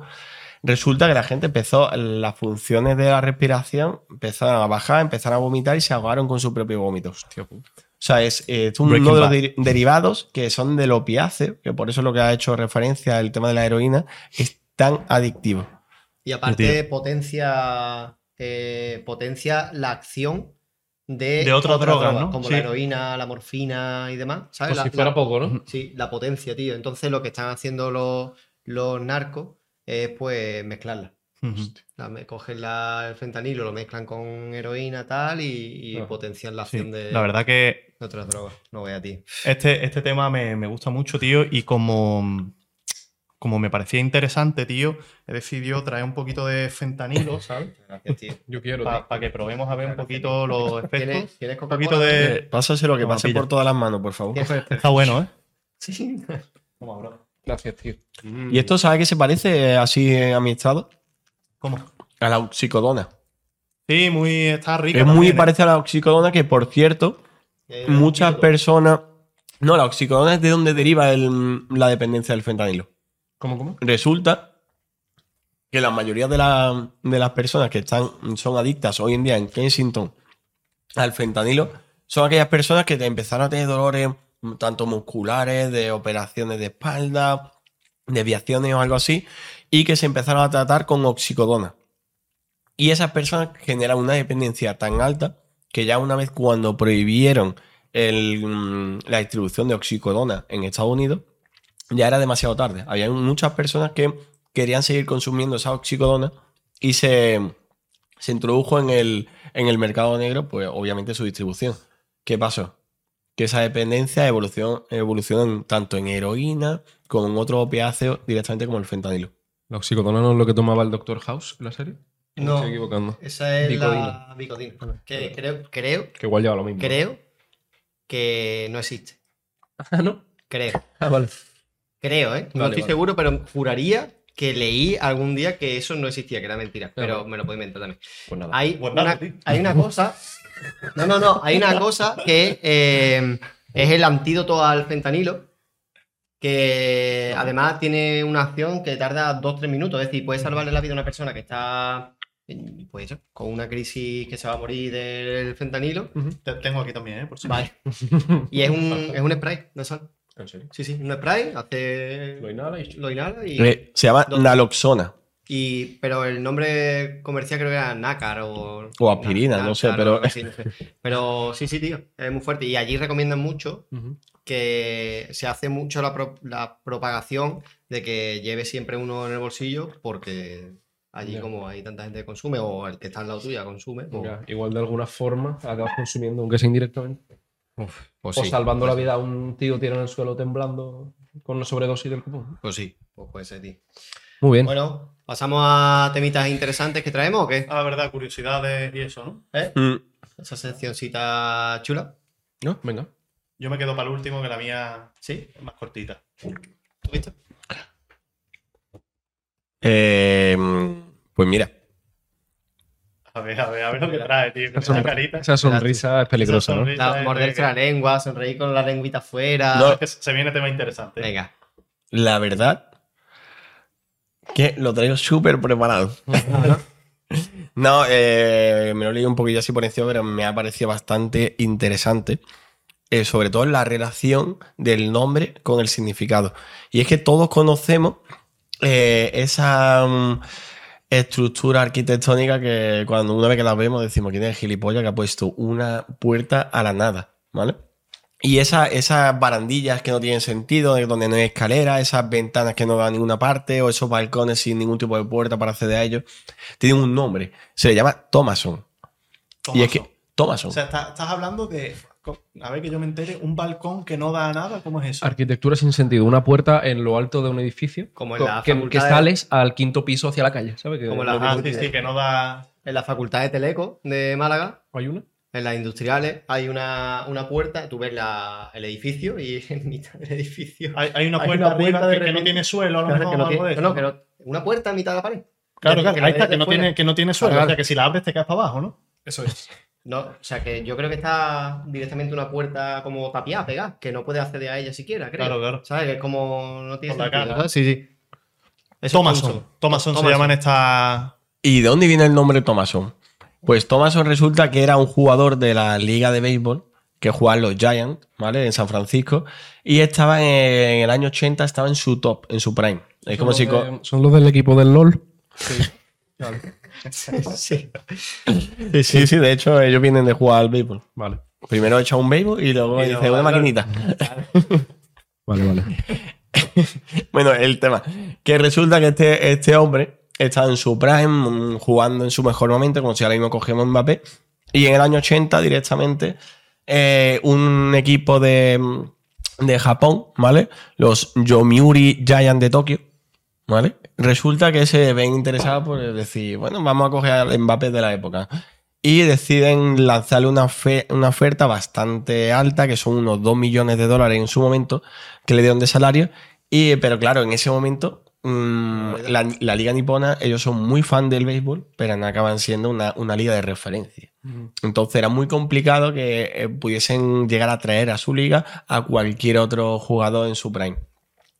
S3: Resulta que la gente empezó, las funciones de la respiración empezaron a bajar, empezaron a vomitar y se ahogaron con su propio vómito.
S4: Hostia puta.
S3: O sea, es, es uno
S1: Breaking
S3: de los derivados que son del opiáceo, que por eso es lo que ha hecho referencia el tema de la heroína, es tan adictivo.
S2: Y aparte potencia, eh, potencia la acción de,
S1: De otras drogas, ¿no?
S2: Como
S1: Sí.
S2: la heroína, la morfina y demás. ¿sabes?
S4: Como
S2: La-
S4: si fuera
S2: la-
S4: poco, ¿no?
S2: Sí, la potencia, tío. Entonces lo que están haciendo los, los narcos es pues mezclarla. La, me- cogen la- el fentanilo, lo mezclan con heroína tal y, y potencian la
S1: Sí,
S2: acción de,
S1: La verdad que
S2: de otras drogas. No voy a ti.
S1: este, este tema me, me gusta mucho, tío, y como, como me parecía interesante, tío, he decidido traer un poquito de fentanilo, ¿sabes?
S2: Gracias, tío.
S4: Yo quiero.
S1: Para que probemos a ver un poquito los efectos.
S2: ¿Tienes, ¿tienes
S1: Un poquito de...
S3: Pásaselo, que pase por todas las manos, por favor.
S2: ¿Tienes-
S1: Está bueno, ¿eh?
S2: Sí.
S1: Toma, bro.
S4: Gracias, tío.
S3: ¿Y esto sabe que se parece así a mi estado?
S1: ¿Cómo?
S3: A la oxicodona.
S1: Sí, muy. Está rica.
S3: Es muy
S1: ¿eh?
S3: parecida a la oxicodona que, por cierto,
S2: Eh,
S3: muchas personas... No, la oxicodona es de donde deriva el- la dependencia del fentanilo.
S4: ¿Cómo, cómo?
S3: Resulta que la mayoría de, la- de las personas que están, son adictas hoy en día en Kensington al fentanilo son aquellas personas que te empezaron a tener dolores tanto musculares, de operaciones de espalda, desviaciones o algo así, y que se empezaron a tratar con oxicodona. Y esas personas generan una dependencia tan alta que ya una vez cuando prohibieron el, mm, la distribución de oxicodona en Estados Unidos, ya era demasiado tarde. Había muchas personas que querían seguir consumiendo esa oxicodona y se, se introdujo en el, en el mercado negro, pues obviamente su distribución. ¿Qué pasó? Que esa dependencia evolucionó, evolucionó tanto en heroína como en otros opiáceos directamente como el fentanilo.
S4: ¿La oxicodona no es lo que tomaba el Doctor House en la serie? ¿O me
S2: No.
S4: estoy equivocando.
S2: Esa es
S4: Bicodina.
S2: la bicodina. Que creo, creo,
S4: Que igual lleva lo mismo.
S2: creo que no existe.
S4: Ah, ¿no?
S2: Creo.
S4: Ah, vale.
S2: Creo, ¿eh? No
S4: Vale,
S2: estoy
S4: vale.
S2: seguro, pero juraría que leí algún día que eso no existía, que era mentira. Pero me lo puedo inventar también.
S4: Pues nada.
S2: Hay,
S1: Pues nada,
S2: una,
S1: tío.
S2: hay una cosa. No, no, no. Hay una cosa que eh, es el antídoto al fentanilo. Que además tiene una acción que tarda 2-3 minutos. Es decir, puede salvarle la vida a una persona que está. Pues con una crisis que se va a morir del fentanilo.
S1: Te- Tengo aquí también, ¿eh? Por si
S2: Vale. Y es un, es un spray de sal.
S4: ¿En serio?
S2: Sí, sí, un spray, hace.
S4: Lo inhala y...
S2: Lo inhala y.
S3: Se llama
S2: ¿Dónde?
S3: naloxona.
S2: Y, pero el nombre comercial creo que era Nácar o...
S3: O aspirina, no sé, pero-
S2: algo así, no sé. Pero sí, sí, tío, es muy fuerte. Y allí recomiendan mucho que se hace mucho la, pro- la propagación de que lleve siempre uno en el bolsillo porque allí
S4: Ya.
S2: como hay tanta gente que consume o el que está al lado tuya consume, pues,
S4: Igual de alguna forma acabas consumiendo, aunque sea indirectamente.
S2: pues
S4: o
S2: sí,
S4: salvando la
S2: pues sí.
S4: vida a un tío tirado en el suelo temblando con una sobredosis del cupón.
S2: Pues sí, pues puede ser, tío.
S4: Muy bien.
S2: Bueno, ¿pasamos a temitas interesantes que traemos o qué?
S1: Ah, verdad, curiosidades y eso, ¿no?
S2: ¿Eh?
S3: Mm.
S2: Esa seccioncita chula.
S4: ¿No? Venga.
S1: Yo me quedo para el último, que la mía
S2: ¿Sí?
S1: es más cortita.
S2: ¿Tú viste?
S3: Eh, pues mira,
S1: A ver, a ver, a ver lo que trae, tío.
S4: Esa,
S1: esa
S4: sonri-
S1: carita.
S4: esa sonrisa es peligrosa,
S1: Esa
S4: ¿no?
S1: sonrisa.
S2: La-
S1: es
S2: morderse
S1: que-
S2: la lengua, sonreír con la lengüita afuera.
S3: No.
S1: Es que se viene tema interesante.
S2: Venga.
S3: la verdad que lo traigo súper preparado. No, eh, me lo leí un poquillo así por encima, pero me ha parecido bastante interesante. eh, sobre todo la relación del nombre con el significado. Y es que todos conocemos eh, esa mm, estructura arquitectónica que cuando una vez que la vemos decimos quién es el gilipollas que ha puesto una puerta a la nada, ¿vale? Y esa- esas barandillas que no tienen sentido, de donde no hay escalera, esas ventanas que no dan a ninguna parte, o esos balcones sin ningún tipo de puerta para acceder a ellos, tienen un nombre. Se le llama Thomason. Y es que. Thomason.
S1: O sea, está- estás hablando de. A ver que yo me entere, un balcón que no da a nada, ¿cómo es eso?
S4: Arquitectura sin sentido. Una puerta en lo alto de un edificio.
S2: Como en la
S4: que, que
S2: de-
S4: sales al quinto piso hacia la calle, ¿sabes? Que
S2: Como la-
S1: Ah, sí, que no da.
S2: En la facultad de Teleco de Málaga,
S4: ¿Hay una?
S2: En las industriales, hay una, una puerta. Tú ves la- el edificio y en mitad del edificio.
S1: Hay, hay una
S2: Hay
S1: puerta
S2: una
S1: arriba
S2: puerta de
S1: que, que no tiene suelo, a lo
S2: Claro,
S1: mejor,
S2: que no
S1: o algo
S2: tiene-
S1: de
S2: no, que no- una puerta en mitad de la pared.
S1: Claro,
S2: Que-
S1: claro,
S2: que
S1: ahí está, que no, tiene, que no tiene suelo.
S2: Claro,
S1: O sea, que si la abres te caes para abajo, ¿no?
S4: Eso es.
S2: No, o sea que yo creo que está directamente una puerta como tapiada, pegada, que no puede acceder a ella siquiera, creo.
S1: Claro, claro.
S2: ¿Sabes? Que es como. No tiene sentido. Sí, sí. Eso es
S1: Thomason.
S2: Thompson.
S1: Thomason se
S2: Thomason.
S1: llaman estas.
S3: ¿Y de dónde viene el nombre Thomason? Pues Thomason resulta que era un jugador de la liga de béisbol que jugaban los Giants, ¿vale? En San Francisco. Y estaba en, en el año 80, estaba en su top, en su prime. Es como si...
S4: Son los de- ¿Son los del equipo del LOL?
S2: Sí.
S3: Sí, sí, de hecho ellos vienen de jugar al béisbol.
S4: Vale.
S3: Primero echa un béisbol y luego
S1: Y
S3: dice una maquinita.
S4: Vale, vale.
S3: Bueno, el tema. Que resulta que este, este hombre estaba en su prime, mm, jugando en su mejor momento, como si ahora mismo cogemos Mbappé. Y en el año 80, directamente, eh, un equipo de, mm, de Japón, ¿vale? Los Yomiuri Giants de Tokio, ¿vale? Resulta que se ven interesados por decir, bueno, vamos a coger al Mbappé de la época. Y deciden lanzarle una, una oferta bastante alta, que son unos 2 millones de dólares en su momento, que le dieron de salario. Y, pero claro, en ese momento mm, la, la liga nipona, ellos son muy fan del béisbol, pero no acaban siendo una, una liga de referencia. Entonces era muy complicado que eh, pudiesen llegar a traer a su liga a cualquier otro jugador en su prime.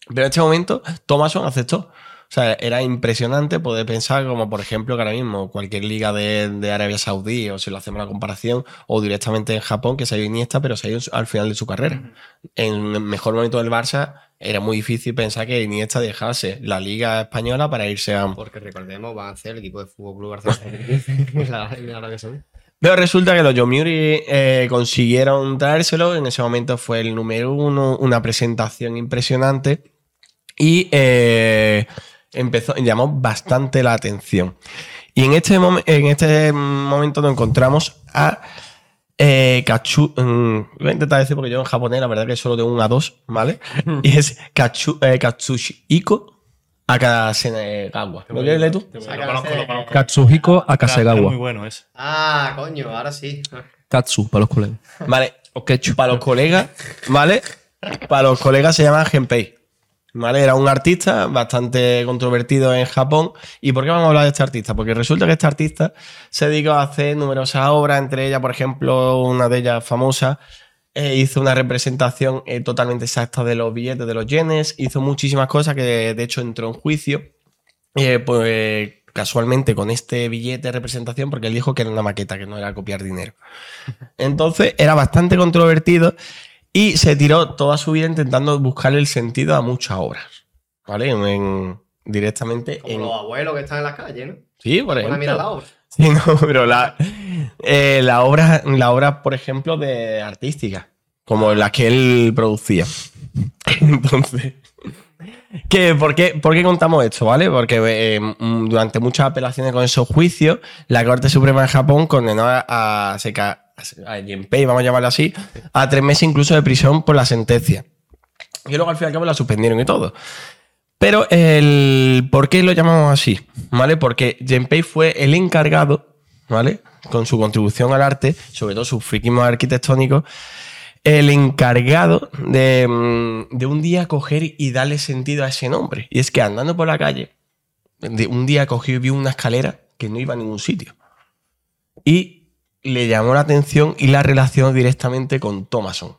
S3: Pero en este momento, Thomason aceptó. O sea, era impresionante poder pensar como, por ejemplo, que ahora mismo cualquier liga de, de Arabia Saudí, o si lo hacemos la comparación, o directamente en Japón, que se ha ido Iniesta, pero se ha ido al final de su carrera. En el mejor momento del Barça, era muy difícil pensar que Iniesta dejase la liga española para irse a...
S2: Porque recordemos, van a ser el equipo de Fútbol Club Barcelona. la, la.
S3: Pero resulta que los Yomiuri eh, consiguieron traérselo. En ese momento fue el número uno, una presentación impresionante. Y eh, empezó, llamó bastante la atención. Y en este, en este momento nos encontramos a eh, Kachu. mm, voy a intentar decir porque yo en japonés la verdad que solo tengo un a dos, ¿vale? y es Kachu, eh, Katsushiko Akasegawa. ¿Lo quieres leer tú?
S1: Lo conozco, lo conozco.
S4: Katsuhiko
S1: Era muy
S4: Akasegawa.
S1: bueno ese.
S2: Ah, coño, ahora sí.
S4: Katsu, para los colegas.
S3: Vale,
S4: O
S3: para los colegas, ¿vale? Para los colegas se llama Genpei. ¿Vale? Era un artista bastante controvertido en Japón. ¿Y por qué vamos a hablar de este artista? Porque resulta que este artista se dedicó a hacer numerosas obras, entre ellas, por ejemplo, una de ellas famosa, eh, hizo una representación eh, totalmente exacta de los billetes de los yenes, hizo muchísimas cosas que de hecho entró en juicio. Eh, pues casualmente con este billete de representación, porque él dijo que era una maqueta, que no era copiar dinero. Entonces era bastante controvertido y se tiró toda su vida intentando buscarle el sentido a muchas obras. ¿Vale? En- en- directamente
S2: Como
S3: en.
S2: los abuelos que están en las calles, ¿no?
S3: Sí, por
S2: Van a mirar la
S3: ejemplo.
S2: obra.
S3: Sí, no, pero la, eh, la obra, la obra, por ejemplo, de artística, como las que él producía. Entonces, ¿qué, por, qué, por qué contamos esto, vale? Porque eh, mm, durante muchas apelaciones con esos juicios, la Corte Suprema de Japón condenó a, a, a Genpei, vamos a llamarlo así, a tres meses incluso de prisión por la sentencia. Y luego al fin y al cabo la suspendieron y todo. Pero el ¿por qué lo llamamos así? ¿Vale? Porque Genpei fue el encargado, ¿vale? Con su contribución al arte, sobre todo sus friquismos arquitectónicos, el encargado de, mm, de un día coger y darle sentido a ese nombre. Y es que andando por la calle, un día cogió y vio una escalera que no iba a ningún sitio. Y le llamó la atención y la relacionó directamente con Thomason.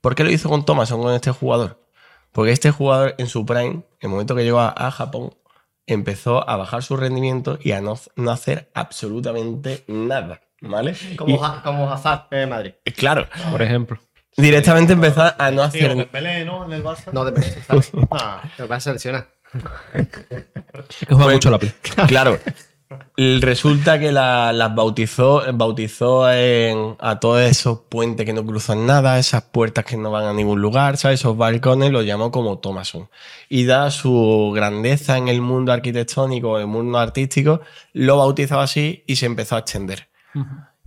S3: ¿Por qué lo hizo con Thomason, con este jugador? Porque este jugador en su prime, en el momento que llegó a, a Japón, empezó a bajar su rendimiento y a no, no hacer absolutamente nada. ¿Vale?
S2: Como,
S3: Y-
S2: Ha- como Hazard en Madrid.
S3: claro,
S4: Por ejemplo.
S3: directamente empezó a no
S1: Sí, o
S3: hacer.
S1: Dembélé, ¿no? En el Barça.
S2: No, de ¿sabes?
S1: Ah,
S2: es seleccionar.
S4: Es que juega
S3: Pues-
S4: mucho la Play.
S3: Claro. Resulta que la- las bautizó, bautizó en- a todos esos puentes que no cruzan nada, esas puertas que no van a ningún lugar, ¿sabes? esos balcones, los llamó como Thomason. Y da su grandeza en el mundo arquitectónico, en el mundo artístico, lo bautizó así y se empezó a extender.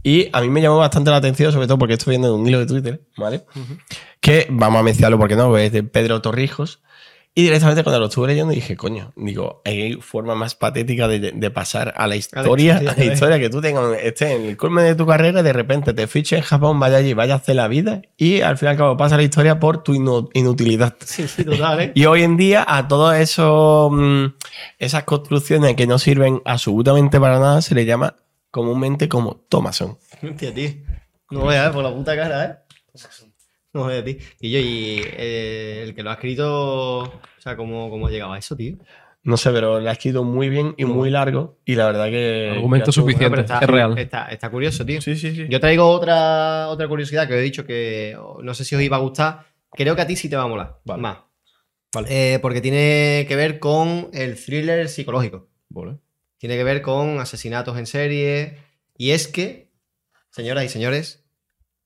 S3: Y a mí me llamó bastante la atención, sobre todo porque estoy viendo un hilo de Twitter, ¿vale? Que vamos a mencionarlo porque no, es de Pedro Torrijos. Y directamente cuando lo estuve leyendo dije, coño, digo, hay forma más patética de, de pasar a la historia, a la historia que tú tengas, estés en el culmen de tu carrera y de repente te fiches en Japón, vaya allí, vaya a hacer la vida y al fin y al cabo pasa la historia por tu inu- inutilidad.
S2: Sí, sí, total, ¿eh?
S3: Y hoy en día a todas esas construcciones que no sirven absolutamente para nada se le llama comúnmente como Thomason.
S2: Hostia, tío. No veas, por la puta cara, ¿eh? No veas, tío. Y yo, y eh, el que lo ha escrito, o sea, ¿cómo, cómo ha llegado a eso, tío?
S3: No sé, pero lo ha escrito muy bien y muy largo y la verdad que...
S4: Argumento suficiente.
S2: Bueno, pero está,
S4: es real.
S2: Está, está curioso, tío.
S3: Sí, sí, sí.
S2: Yo traigo otra, otra curiosidad que os he dicho que no sé si os iba a gustar. Creo que a ti sí te va a molar.
S4: Vale.
S2: Más.
S4: Vale.
S2: Eh, porque tiene que ver con el thriller psicológico.
S4: Vale.
S2: Tiene que ver con asesinatos en serie. Y es que, señoras y señores,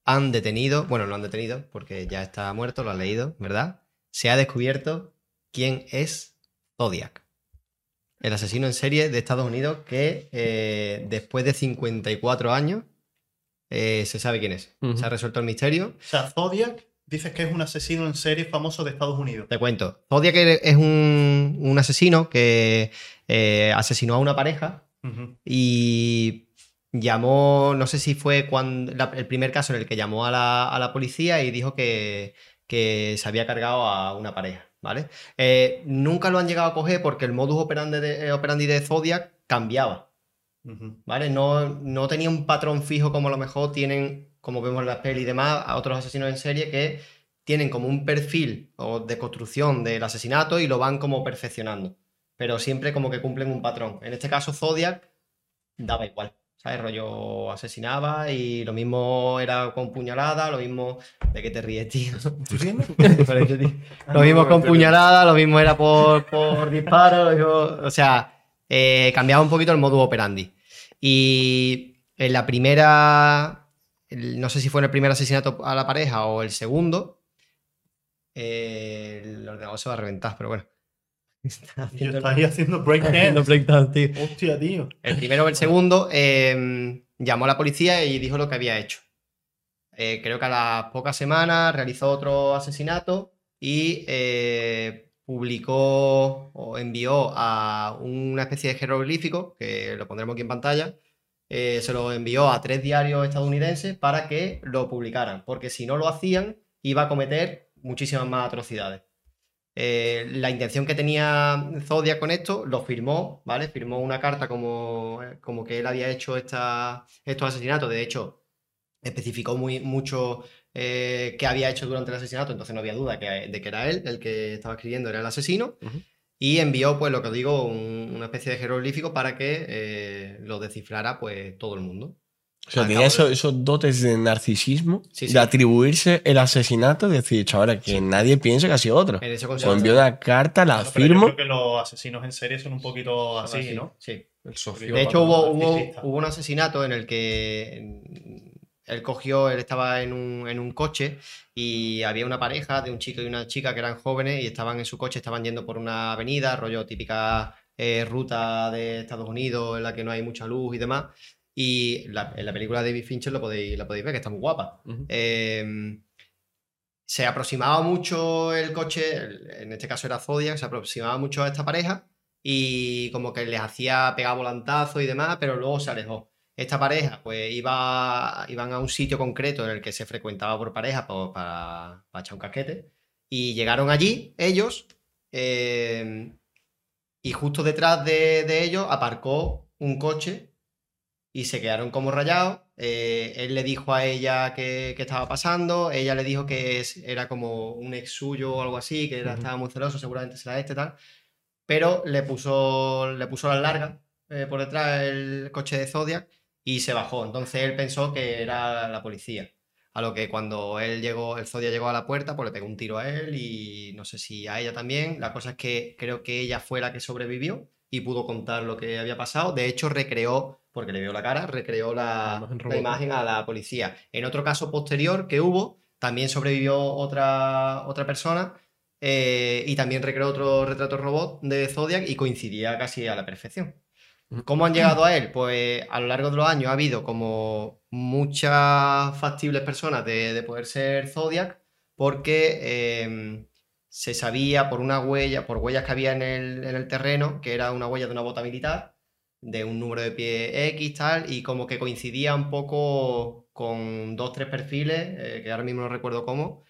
S2: han detenido, bueno, no han detenido, porque ya está muerto, lo han leído, ¿verdad? Se ha descubierto quién es Zodiac. El asesino en serie de Estados Unidos que eh, después de 54 años eh, se sabe quién es. Se ha resuelto el misterio.
S1: o sea, Zodiac dices que es un asesino en serie famoso de Estados Unidos.
S2: Te cuento. Zodiac es un, un asesino que eh, asesinó a una pareja y llamó, no sé si fue cuando, la- el primer caso en el que llamó a la, a la policía y dijo que, que se había cargado a una pareja, ¿vale? Eh, nunca lo han llegado a coger porque el modus operandi de, eh, operandi de Zodiac cambiaba. ¿vale? No, no tenía un patrón fijo como a lo mejor tienen, como vemos en las pelis y demás, a otros asesinos en serie que tienen como un perfil o de construcción del asesinato y lo van como perfeccionando. Pero siempre como que cumplen un patrón. En este caso, Zodiac daba igual. ¿Sabes? Rollo asesinaba y lo mismo era con puñalada, lo mismo. ¿De qué te ríes, tío? Eso, tío. Lo mismo con puñalada, lo mismo era por, por disparo, mismo- o sea, eh, cambiaba un poquito el modus operandi. Y en la primera, no sé si fue en el primer asesinato a la pareja o el segundo, eh, el ordenador se va a reventar, pero bueno. Está
S1: Yo
S2: haciendo-
S1: estaba ahí haciendo
S2: haciendo
S1: breakdance.
S2: tío.
S1: Hostia, tío.
S2: El primero o el segundo eh, llamó a la policía y dijo lo que había hecho. Eh, creo que a las pocas semanas realizó otro asesinato y eh, publicó o envió a una especie de jeroglífico, que lo pondremos aquí en pantalla, eh, se lo envió a tres diarios estadounidenses para que lo publicaran, porque si no lo hacían iba a cometer muchísimas más atrocidades. Eh, la intención que tenía Zodiac con esto lo firmó, ¿vale? Firmó una carta como, como que él había hecho esta, estos asesinatos. De hecho, especificó muy, mucho eh, qué había hecho durante el asesinato, entonces no había duda que- de que era él el que estaba escribiendo, era el asesino. Y envió, pues lo que os digo, un- una especie de jeroglífico para que eh, lo descifrara pues todo el mundo.
S3: O sea, tenía esos,
S2: de-
S3: esos dotes de narcisismo,
S2: Sí, sí.
S3: de atribuirse el asesinato, de decir, chaval, que nadie piense que ha sido otro. O envió una carta, la
S1: Claro, pero yo
S3: firmo.
S1: creo que los asesinos en serie son un poquito así,
S2: Así,
S1: ¿no?
S2: Sí.
S4: El.
S2: De hecho, hubo, hubo, hubo un asesinato en el que él cogió, él estaba en un, en un coche y había una pareja de un chico y una chica que eran jóvenes y estaban en su coche, estaban yendo por una avenida, rollo típica eh, ruta de Estados Unidos en la que no hay mucha luz y demás. Y la- en la película de David Fincher lo podéis, la podéis ver, que está muy guapa. Eh, se aproximaba mucho el coche, en este caso era Zodiac, se aproximaba mucho a esta pareja y como que les hacía pegar volantazo y demás, pero luego se alejó. Esta pareja, pues iba, iban a un sitio concreto en el que se frecuentaba por pareja pues, para, para echar un casquete y llegaron allí ellos eh, y justo detrás de, de ellos aparcó un coche y se quedaron como rayados. Eh, él le dijo a ella qué qué estaba pasando, ella le dijo que es- era como un ex suyo o algo así, que era- estaba muy celoso, seguramente será este tal, pero le puso, le puso las largas eh, por detrás el coche de Zodiac y se bajó. Entonces él pensó que era la policía. A lo que cuando él llegó, el Zodiac llegó a la puerta, pues le pegó un tiro a él y no sé si a ella también. La cosa es que creo que ella fue la que sobrevivió y pudo contar lo que había pasado. De hecho, recreó, porque le vio la cara, recreó la,
S4: La imagen
S2: la
S4: robot.
S2: imagen a la policía. En otro caso posterior que hubo, también sobrevivió otra, otra persona eh, y también recreó otro retrato robot de Zodiac y coincidía casi a la perfección. ¿Cómo han llegado a él? Pues a lo largo de los años ha habido como muchas factibles personas de, de poder ser Zodiac porque eh, se sabía por una huella, por huellas que había en el, en el terreno, que era una huella de una bota militar, de un número de pie X, tal, y como que coincidía un poco con dos, tres perfiles, eh, que ahora mismo no recuerdo cómo,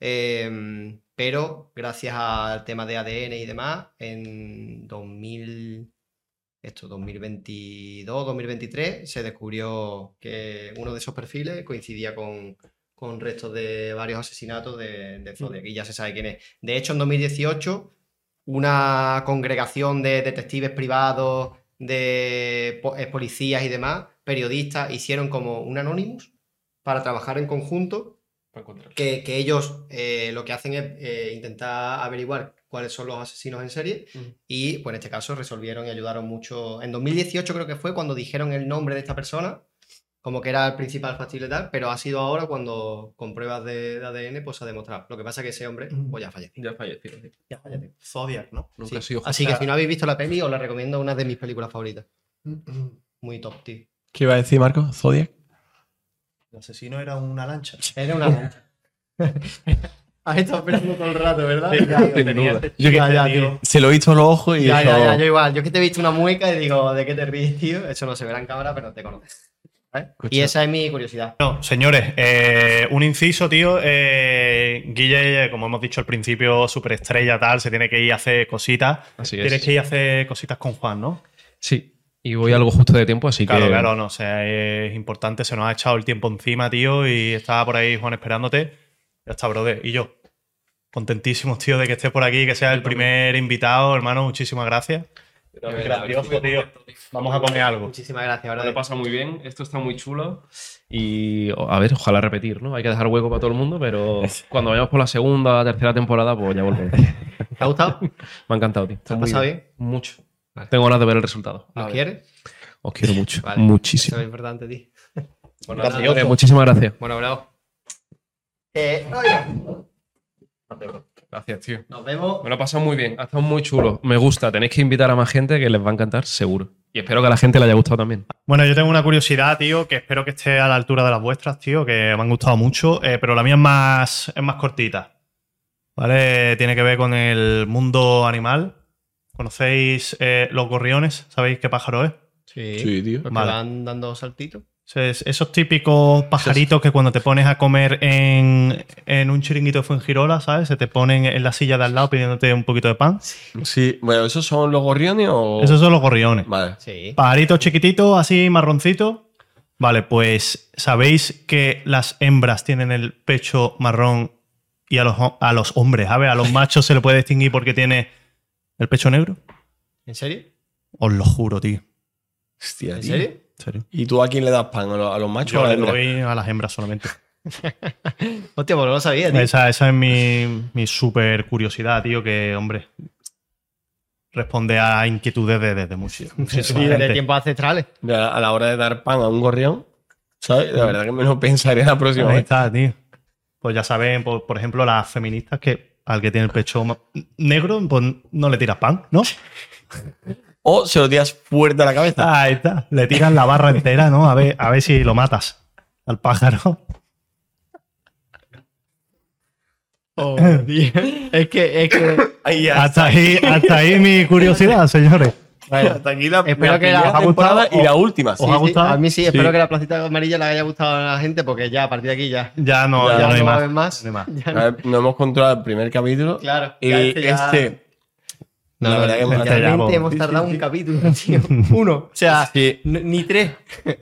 S2: eh, pero gracias al tema de ADN y demás, en 2000, esto, 2022, 2023, se descubrió que uno de esos perfiles coincidía con, con restos de varios asesinatos de, de Zodiac, y ya se sabe quién es. De hecho, en 2018, una congregación de detectives privados, de eh, policías y demás, periodistas, hicieron como un Anonymous para trabajar en conjunto que, que ellos eh, lo que hacen es eh, intentar averiguar cuáles son los asesinos en serie y pues en este caso resolvieron y ayudaron mucho. En 2018 creo que fue cuando dijeron el nombre de esta persona, como que era el principal factible tal, pero ha sido ahora cuando con pruebas de, de ADN pues se ha demostrado. Lo que pasa es que ese hombre pues ya falleció.
S4: Ya falleció. sí.
S2: Ya falleció.
S1: Zodiac, ¿no?
S4: Nunca
S2: Sí.
S4: ha sido
S2: Así que si no habéis visto la peli os la recomiendo, una de mis películas favoritas. Muy top, tío.
S3: ¿Qué iba a decir, Marco? Zodiac.
S1: El asesino era una lancha.
S2: Era una lancha. Has estado esperando todo el rato, ¿verdad?
S1: Sí,
S2: Ya,
S4: sin
S1: tenía
S4: duda.
S2: Yo que-
S1: chico,
S2: ya,
S1: tío.
S3: Se lo he visto a los ojos y
S2: Ya,
S3: dijo,
S2: ya, ya, yo igual. Yo es que te he visto una mueca y digo, ¿de qué te ríes, tío? Eso no se verá en cámara, pero te conoces. Y esa es mi curiosidad.
S1: Bueno, señores, eh, un inciso, tío. Eh, Guille, como hemos dicho al principio, superestrella, tal, se tiene que ir a hacer cositas.
S4: Así es.
S1: Tienes que ir a hacer cositas con Juan, ¿no?
S4: Sí. Y voy algo justo de tiempo, así
S1: Claro,
S4: que.
S1: claro, no, o sea, es importante, se nos ha echado el tiempo encima, tío, y estaba por ahí Juan esperándote. Ya está, brother. Y yo, contentísimos, tío, de que estés por aquí, que seas el primer invitado, hermano, muchísimas gracias. Gracioso, tío. Vamos a comer algo.
S2: Muchísimas gracias,
S4: Me lo pasa muy bien, esto está muy chulo y a ver, ojalá repetir, ¿no? Hay que dejar hueco para todo el mundo, pero cuando vayamos por la segunda, tercera temporada, pues ya volveré.
S2: ¿Te ha gustado?
S4: Me ha encantado, tío. Está
S2: ¿Te has pasado bien?
S4: Mucho.
S2: Vale.
S4: Tengo ganas de ver el resultado.
S2: ¿Lo quieres?
S4: Os quiero mucho.
S2: Vale.
S4: Muchísimo.
S2: Eso es importante, tío.
S4: Bueno,
S1: Gracias.
S4: nada, muchísimas gracias.
S2: Bueno, bravo. Eh, oiga,
S4: Gracias, tío.
S2: nos vemos.
S4: Me lo he pasado muy bien, ha estado muy chulo. Me gusta, tenéis que invitar a más gente que les va a encantar, seguro. Y espero que a la gente le haya gustado también.
S1: Bueno, yo tengo una curiosidad, tío, que espero que esté a la altura de las vuestras, tío, que me han gustado mucho, eh, pero la mía es más, es más cortita. ¿Vale? Tiene que ver con el mundo animal. ¿Conocéis eh, los gorriones? ¿Sabéis qué pájaro es?
S2: Sí.
S3: Sí, tío.
S2: Porque
S1: Vale.
S2: van dando saltitos.
S1: Es- esos típicos pajaritos que cuando te pones a comer en, en un chiringuito de Fuengirola, ¿sabes? Se te ponen en la silla de al lado pidiéndote un poquito de pan.
S3: Sí, bueno, ¿esos son los gorriones o...?
S1: Esos son los gorriones.
S3: Vale.
S2: Sí.
S1: Pajaritos chiquititos, así marroncitos. Vale, pues sabéis que las hembras tienen el pecho marrón y a los, a los hombres, ¿sabes? A los machos se le puede distinguir porque tiene el pecho negro.
S2: ¿En serio?
S1: Os lo juro, tío.
S3: Hostia,
S2: ¿En
S3: tío.
S2: serio?
S1: Serio.
S3: ¿Y tú a quién le das pan? ¿A los, a los machos o a la
S1: le
S3: hembra?
S1: doy a las hembras solamente.
S2: Hostia, pues no lo sabía, tío.
S1: Esa, esa es mi, mi súper curiosidad, tío, que, hombre, responde a inquietudes de, de, de muchi- muchísima
S2: Sí, de tiempos ancestrales.
S3: Mira, A la hora de dar pan a un gorrión, ¿sabes? La verdad que me lo pensaré la próxima
S1: Ahí
S3: vez.
S1: está, tío. Pues ya saben, por, por ejemplo, las feministas que al que tiene el pecho negro, pues no le tiras pan, ¿no?
S3: O se lo tiras fuerte a la cabeza.
S1: Ahí está. Le tiran la barra entera, ¿no? A ver, a ver si lo matas al pájaro.
S2: es que, es que.
S3: Ahí.
S1: Hasta ahí, hasta ahí mi curiosidad, señores.
S3: Hasta aquí la,
S2: Espero
S3: la
S2: que la-
S3: primera
S1: ¿os ha gustado
S3: y la última.
S1: ¿Os ha
S2: Sí, a mí sí, espero que la placita amarilla le haya gustado a la gente porque ya a partir de aquí ya.
S1: Ya no,
S3: Ya
S1: ya, no hay más.
S2: más.
S1: No hay más.
S2: No.
S3: ver, no hemos controlado el primer capítulo.
S2: Claro.
S3: Y
S2: este ya-
S3: este.
S2: No,
S3: la
S2: no,
S3: verdad que hemos-
S2: realmente hemos tardado
S3: sí,
S2: un capítulo, tío. Uno. O sea,
S3: Sí.
S2: ni tres.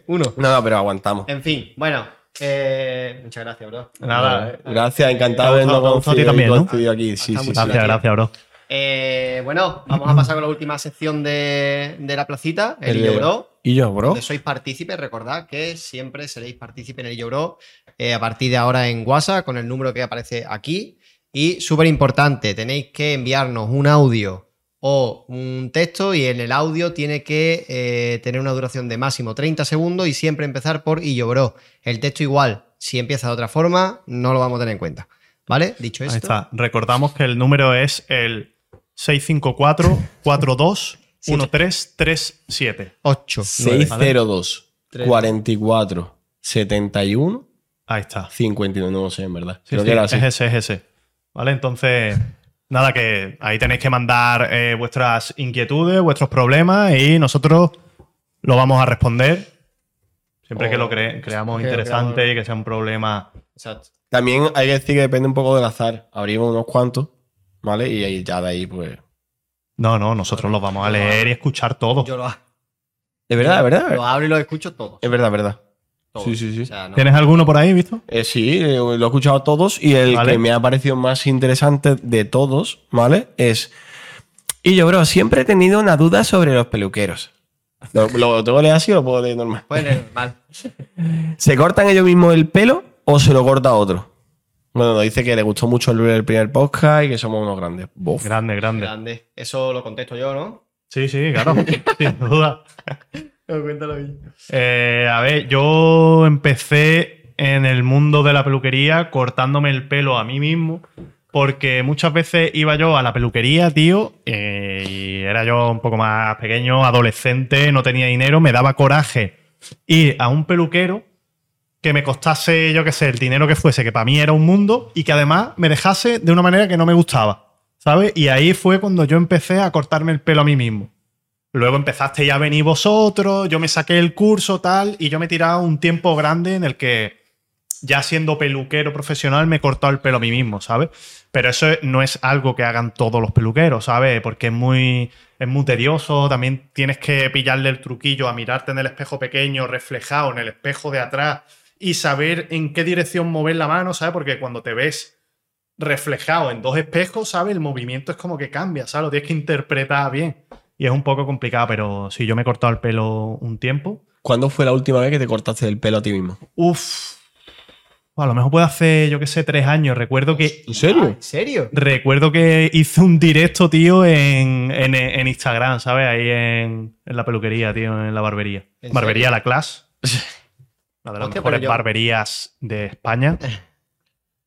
S2: Uno.
S3: No, no, pero aguantamos.
S2: En fin, bueno. eh, muchas gracias, bro.
S1: Nada. eh.
S3: Gracias, encantado de
S1: ti
S3: coincidir
S1: también,
S3: con
S1: ¿no?
S3: estudio aquí. Sí, sí.
S1: Gracias, gracias, bro.
S2: Eh, bueno, vamos a pasar con la última sección de, de la placita, el
S3: El
S2: Bro.
S3: Y yo, bro.
S2: donde sois partícipes, recordad que siempre seréis partícipes en el Yobro eh, a partir de ahora en WhatsApp con el número que aparece aquí. Y súper importante, tenéis que enviarnos un audio o un texto y en el audio tiene que eh, tener una duración de máximo 30 segundos y siempre empezar por Illobro. El texto igual, si empieza de otra forma, no lo vamos a tener en cuenta. ¿Vale? Dicho
S1: Ahí
S2: esto,
S1: está. Recordamos que el número es el 654 42 1337.
S2: 8.
S3: 602 44 71
S1: Ahí está.
S3: 59. No lo sé, en verdad.
S1: Sí,
S3: Creo
S1: sí,
S3: que era así.
S1: es ese, es ese. ¿Vale? Entonces, nada, que ahí tenéis que mandar eh, vuestras inquietudes, vuestros problemas y nosotros lo vamos a responder. Siempre
S2: O-
S1: que lo cre- creamos
S2: que
S1: interesante
S2: creamos-
S1: y que sea un problema.
S2: Exacto.
S3: También hay que decir que depende un poco del azar. Abrimos unos cuantos, ¿vale? Y ahí ya de ahí, pues.
S1: No, no, nosotros los vamos a leer y escuchar todos.
S2: Yo lo,
S3: Es verdad, es verdad.
S2: lo abro y lo escucho todos.
S3: Es verdad, es verdad.
S2: Todos.
S3: Sí, sí, sí.
S2: O sea, no-
S1: ¿Tienes alguno por ahí, visto?
S3: Eh, sí, eh, lo he escuchado todos y el
S1: Vale.
S3: que me ha parecido más interesante de todos, ¿vale? Es. Y yo, bro, siempre he tenido una duda sobre los peluqueros. ¿Lo, lo tengo que leer así o lo puedo leer normal?
S2: Puede leer mal.
S3: ¿Se cortan ellos mismos el pelo o se lo corta otro? Bueno, nos dice que le gustó mucho el, el primer podcast y que somos unos grandes. Bof.
S1: Grande, grande.
S2: Grande. Eso lo contesto yo, ¿no?
S1: Sí, sí, claro. sin duda.
S2: Cuéntalo.
S1: Eh, a ver, yo empecé en el mundo de la peluquería cortándome el pelo a mí mismo. Porque muchas veces iba yo a la peluquería, tío, y era yo un poco más pequeño, adolescente, no tenía dinero, me daba coraje ir a un peluquero que me costase, yo qué sé, el dinero que fuese, que para mí era un mundo, y que además me dejase de una manera que no me gustaba, ¿sabes? Y ahí fue cuando yo empecé a cortarme el pelo a mí mismo. Luego empezaste ya a venir vosotros, yo me saqué el curso, tal, y yo me he tirado un tiempo grande en el que, ya siendo peluquero profesional, me he cortado el pelo a mí mismo, ¿sabes? Pero eso no es algo que hagan todos los peluqueros, ¿sabes? Porque es muy, es muy tedioso, también tienes que pillarle el truquillo a mirarte en el espejo pequeño, reflejado en el espejo de atrás, y saber en qué dirección mover la mano, ¿sabes? Porque cuando te ves reflejado en dos espejos, ¿sabes? El movimiento es como que cambia, ¿sabes? Lo tienes que interpretar bien. Y es un poco complicado, pero sí, yo me he cortado el pelo un tiempo.
S3: ¿Cuándo fue la última vez que te cortaste el pelo a ti mismo?
S1: Uf. A lo mejor puede hacer, yo qué sé, tres años. Recuerdo que.
S3: ¿En serio?
S2: Ah, ¿En serio?
S1: Recuerdo que hice un directo, tío, en, en- en Instagram, ¿sabes? Ahí en, en la peluquería, tío, en la barbería.
S2: ¿En
S1: Barbería
S2: serio?
S1: La Clase. Una de las
S2: Hostia,
S1: mejores
S2: yo-
S1: barberías de España.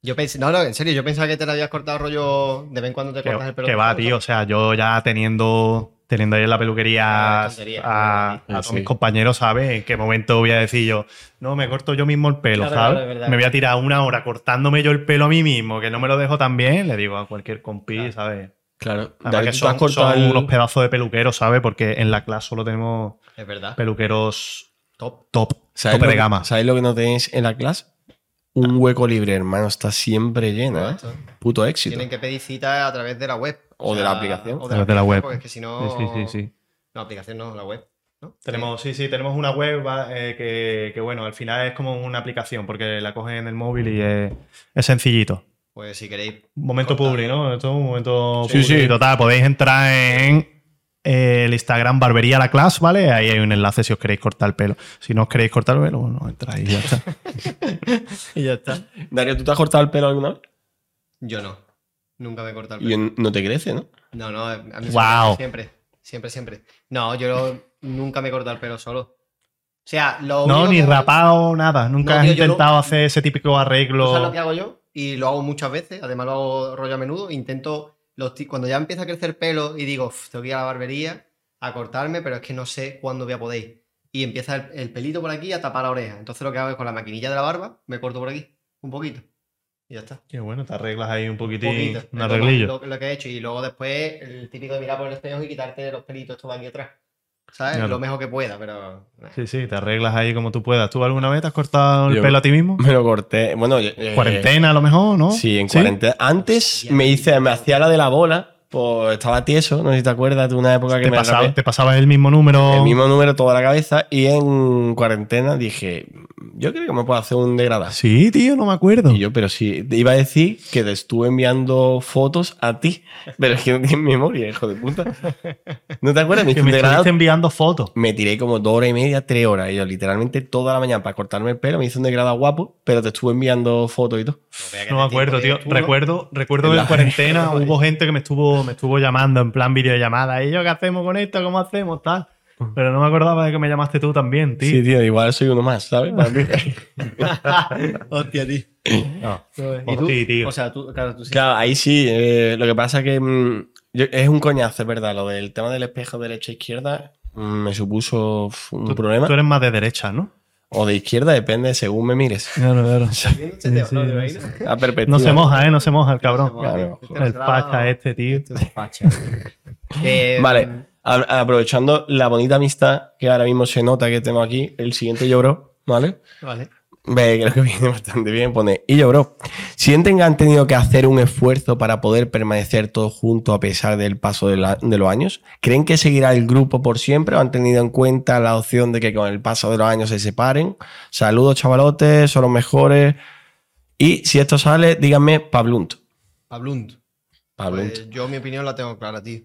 S2: Yo pensé, no, no, en serio, yo pensaba que te lo habías cortado rollo de vez en cuando te
S1: Que,
S2: cortas el pelo.
S1: que va, tío. O sea, yo ya teniendo, teniendo ahí en la peluquería
S2: Ah,
S1: a,
S2: tontería.
S1: a
S3: Sí.
S1: todos mis compañeros, ¿sabes? En qué momento voy a decir yo, no, me corto yo mismo el pelo,
S2: Claro,
S1: ¿sabes?
S2: claro,
S1: me voy a tirar una hora cortándome yo el pelo a mí mismo, que no me lo dejo tan bien, le digo a cualquier compi, ¿sabes?
S3: Claro.
S1: Además que
S3: ¿tú te
S1: son,
S3: has cortado
S1: son
S3: el-
S1: unos pedazos de peluqueros, ¿sabes? Porque en la clase solo tenemos
S2: Es verdad.
S1: peluqueros
S2: Top.
S1: top,
S3: ¿Sabes
S1: tope de gama.
S3: ¿Sabes lo que no tenéis en la clase? Un hueco libre, hermano. Está siempre lleno, ¿eh? Puto éxito.
S2: Tienen que pedir cita a través de la web.
S3: O de la aplicación.
S2: O
S1: A través de la web.
S2: Porque es que si no.
S1: Sí, sí, sí, sí.
S2: No, aplicación no, la web. ¿no?
S1: Tenemos, sí, sí, tenemos una web eh, que, que, bueno, al final es como una aplicación, porque la coges en el móvil y es, es sencillito.
S2: Pues si queréis.
S1: Un momento
S2: Corta.
S1: publi, ¿no? Esto es un momento
S3: Sí,
S1: publi
S3: sí.
S1: total. Podéis entrar en eh, el Instagram Barbería La Clase, ¿vale? Ahí hay un enlace si os queréis cortar el pelo. Si no os queréis cortar el pelo, bueno, entráis y ya está.
S2: Y ya está.
S3: Darío, ¿tú te has cortado el pelo alguna vez?
S2: Yo no. Nunca me he cortado el
S3: Y
S2: pelo.
S3: en- no te crece, ¿no?
S2: No, no, a mí
S1: Guau.
S2: siempre. Siempre, siempre. No, yo nunca me he cortado el pelo solo. O sea, lo
S1: No, ni
S2: que
S1: rapado, nada. Nunca
S2: No,
S1: has
S2: tío,
S1: intentado
S2: lo-
S1: hacer ese típico
S2: ¿Tú sabes lo
S1: arreglo.
S2: que hago yo? Y lo hago muchas veces, además lo hago rollo a menudo. Intento, los cuando ya empieza a crecer pelo y digo, "Uf, tengo que ir a la barbería a cortarme, pero es que no sé cuándo voy a poder ir. Y empieza el, el pelito por aquí a tapar la oreja. Entonces lo que hago es con la maquinilla de la barba, me corto por aquí, un poquito. Y ya está.
S1: Qué bueno, te arreglas ahí un poquitín. Un arreglillo.
S2: Lo, lo que he hecho. Y luego después, el típico de mirar por el espejo y quitarte los pelitos todos aquí atrás. ¿Sabes?
S1: Claro.
S2: Lo mejor que pueda, pero. nah.
S1: Sí, sí, te arreglas ahí como tú puedas. ¿Tú alguna vez te has cortado el
S3: Yo-
S1: pelo a ti mismo?
S3: Me lo corté. Bueno, eh,
S1: Cuarentena a lo mejor, ¿no?
S3: Sí, en cuarentena. Antes
S2: Hostia,
S3: me hice, me hacía la de la bola, pues estaba tieso, no sé si te acuerdas de una época que
S1: Te,
S3: me
S1: pasaba-
S3: rapé.
S1: te pasabas el mismo número.
S3: el mismo número toda la cabeza y en cuarentena dije, yo creo que me puedo hacer un degradado.
S1: Sí, tío, no me acuerdo.
S3: Y yo, pero sí, te iba a decir que te estuve enviando fotos a ti, pero es que no tienes memoria, hijo de puta. ¿No te acuerdas? Me
S1: que me
S3: degradado.
S1: estuviste enviando fotos.
S3: Me tiré como dos horas y media, tres horas. Y yo literalmente toda la mañana para cortarme el pelo me hice un degradado guapo, pero te estuve enviando fotos y todo.
S2: que
S1: No me acuerdo, tío. Recuerdo, recuerdo
S3: En
S1: en cuarentena hubo gente que me estuvo, me estuvo llamando en plan videollamada. ¿Y yo qué hacemos con esto? ¿Cómo hacemos? Tal. Pero no me acordaba de que me llamaste tú también, tío.
S3: Sí, tío, igual soy uno más, ¿sabes? Para mí.
S2: Hostia, tío.
S1: No.
S2: ¿Y tú?
S1: Sí, tío.
S2: O sea, tú, claro, tú sí.
S3: Claro, ahí sí. eh, lo que pasa que mm, yo- es un coñazo, es verdad. Lo del tema del espejo derecha-izquierda mm, me supuso un
S1: Tú-
S3: problema.
S1: Tú eres más de derecha, ¿no?
S3: O de izquierda, depende, según me mires.
S1: Claro, claro.
S2: Viendo tema, ¿no?
S1: Se moja, ¿eh? No se moja el cabrón.
S3: Claro.
S2: Este
S1: El pacha este, tío.
S2: Este es pacha. Eh,
S3: Vale, a- aprovechando la bonita amistad que ahora mismo se nota que tengo aquí, el siguiente yo, bro, ¿vale?
S2: Vale.
S3: Ve, creo que viene bastante bien. Pone, y yo, bro, ¿sienten que han tenido que hacer un esfuerzo para poder permanecer todos juntos a pesar del paso de, la- de los años? ¿Creen que seguirá el grupo por siempre o han tenido en cuenta la opción de que con el paso de los años se separen? Saludos, chavalotes, son los mejores. Y si esto sale, díganme Pablunt.
S2: Pablunt.
S3: Pablunt.
S2: Pues yo mi opinión la tengo clara, tío.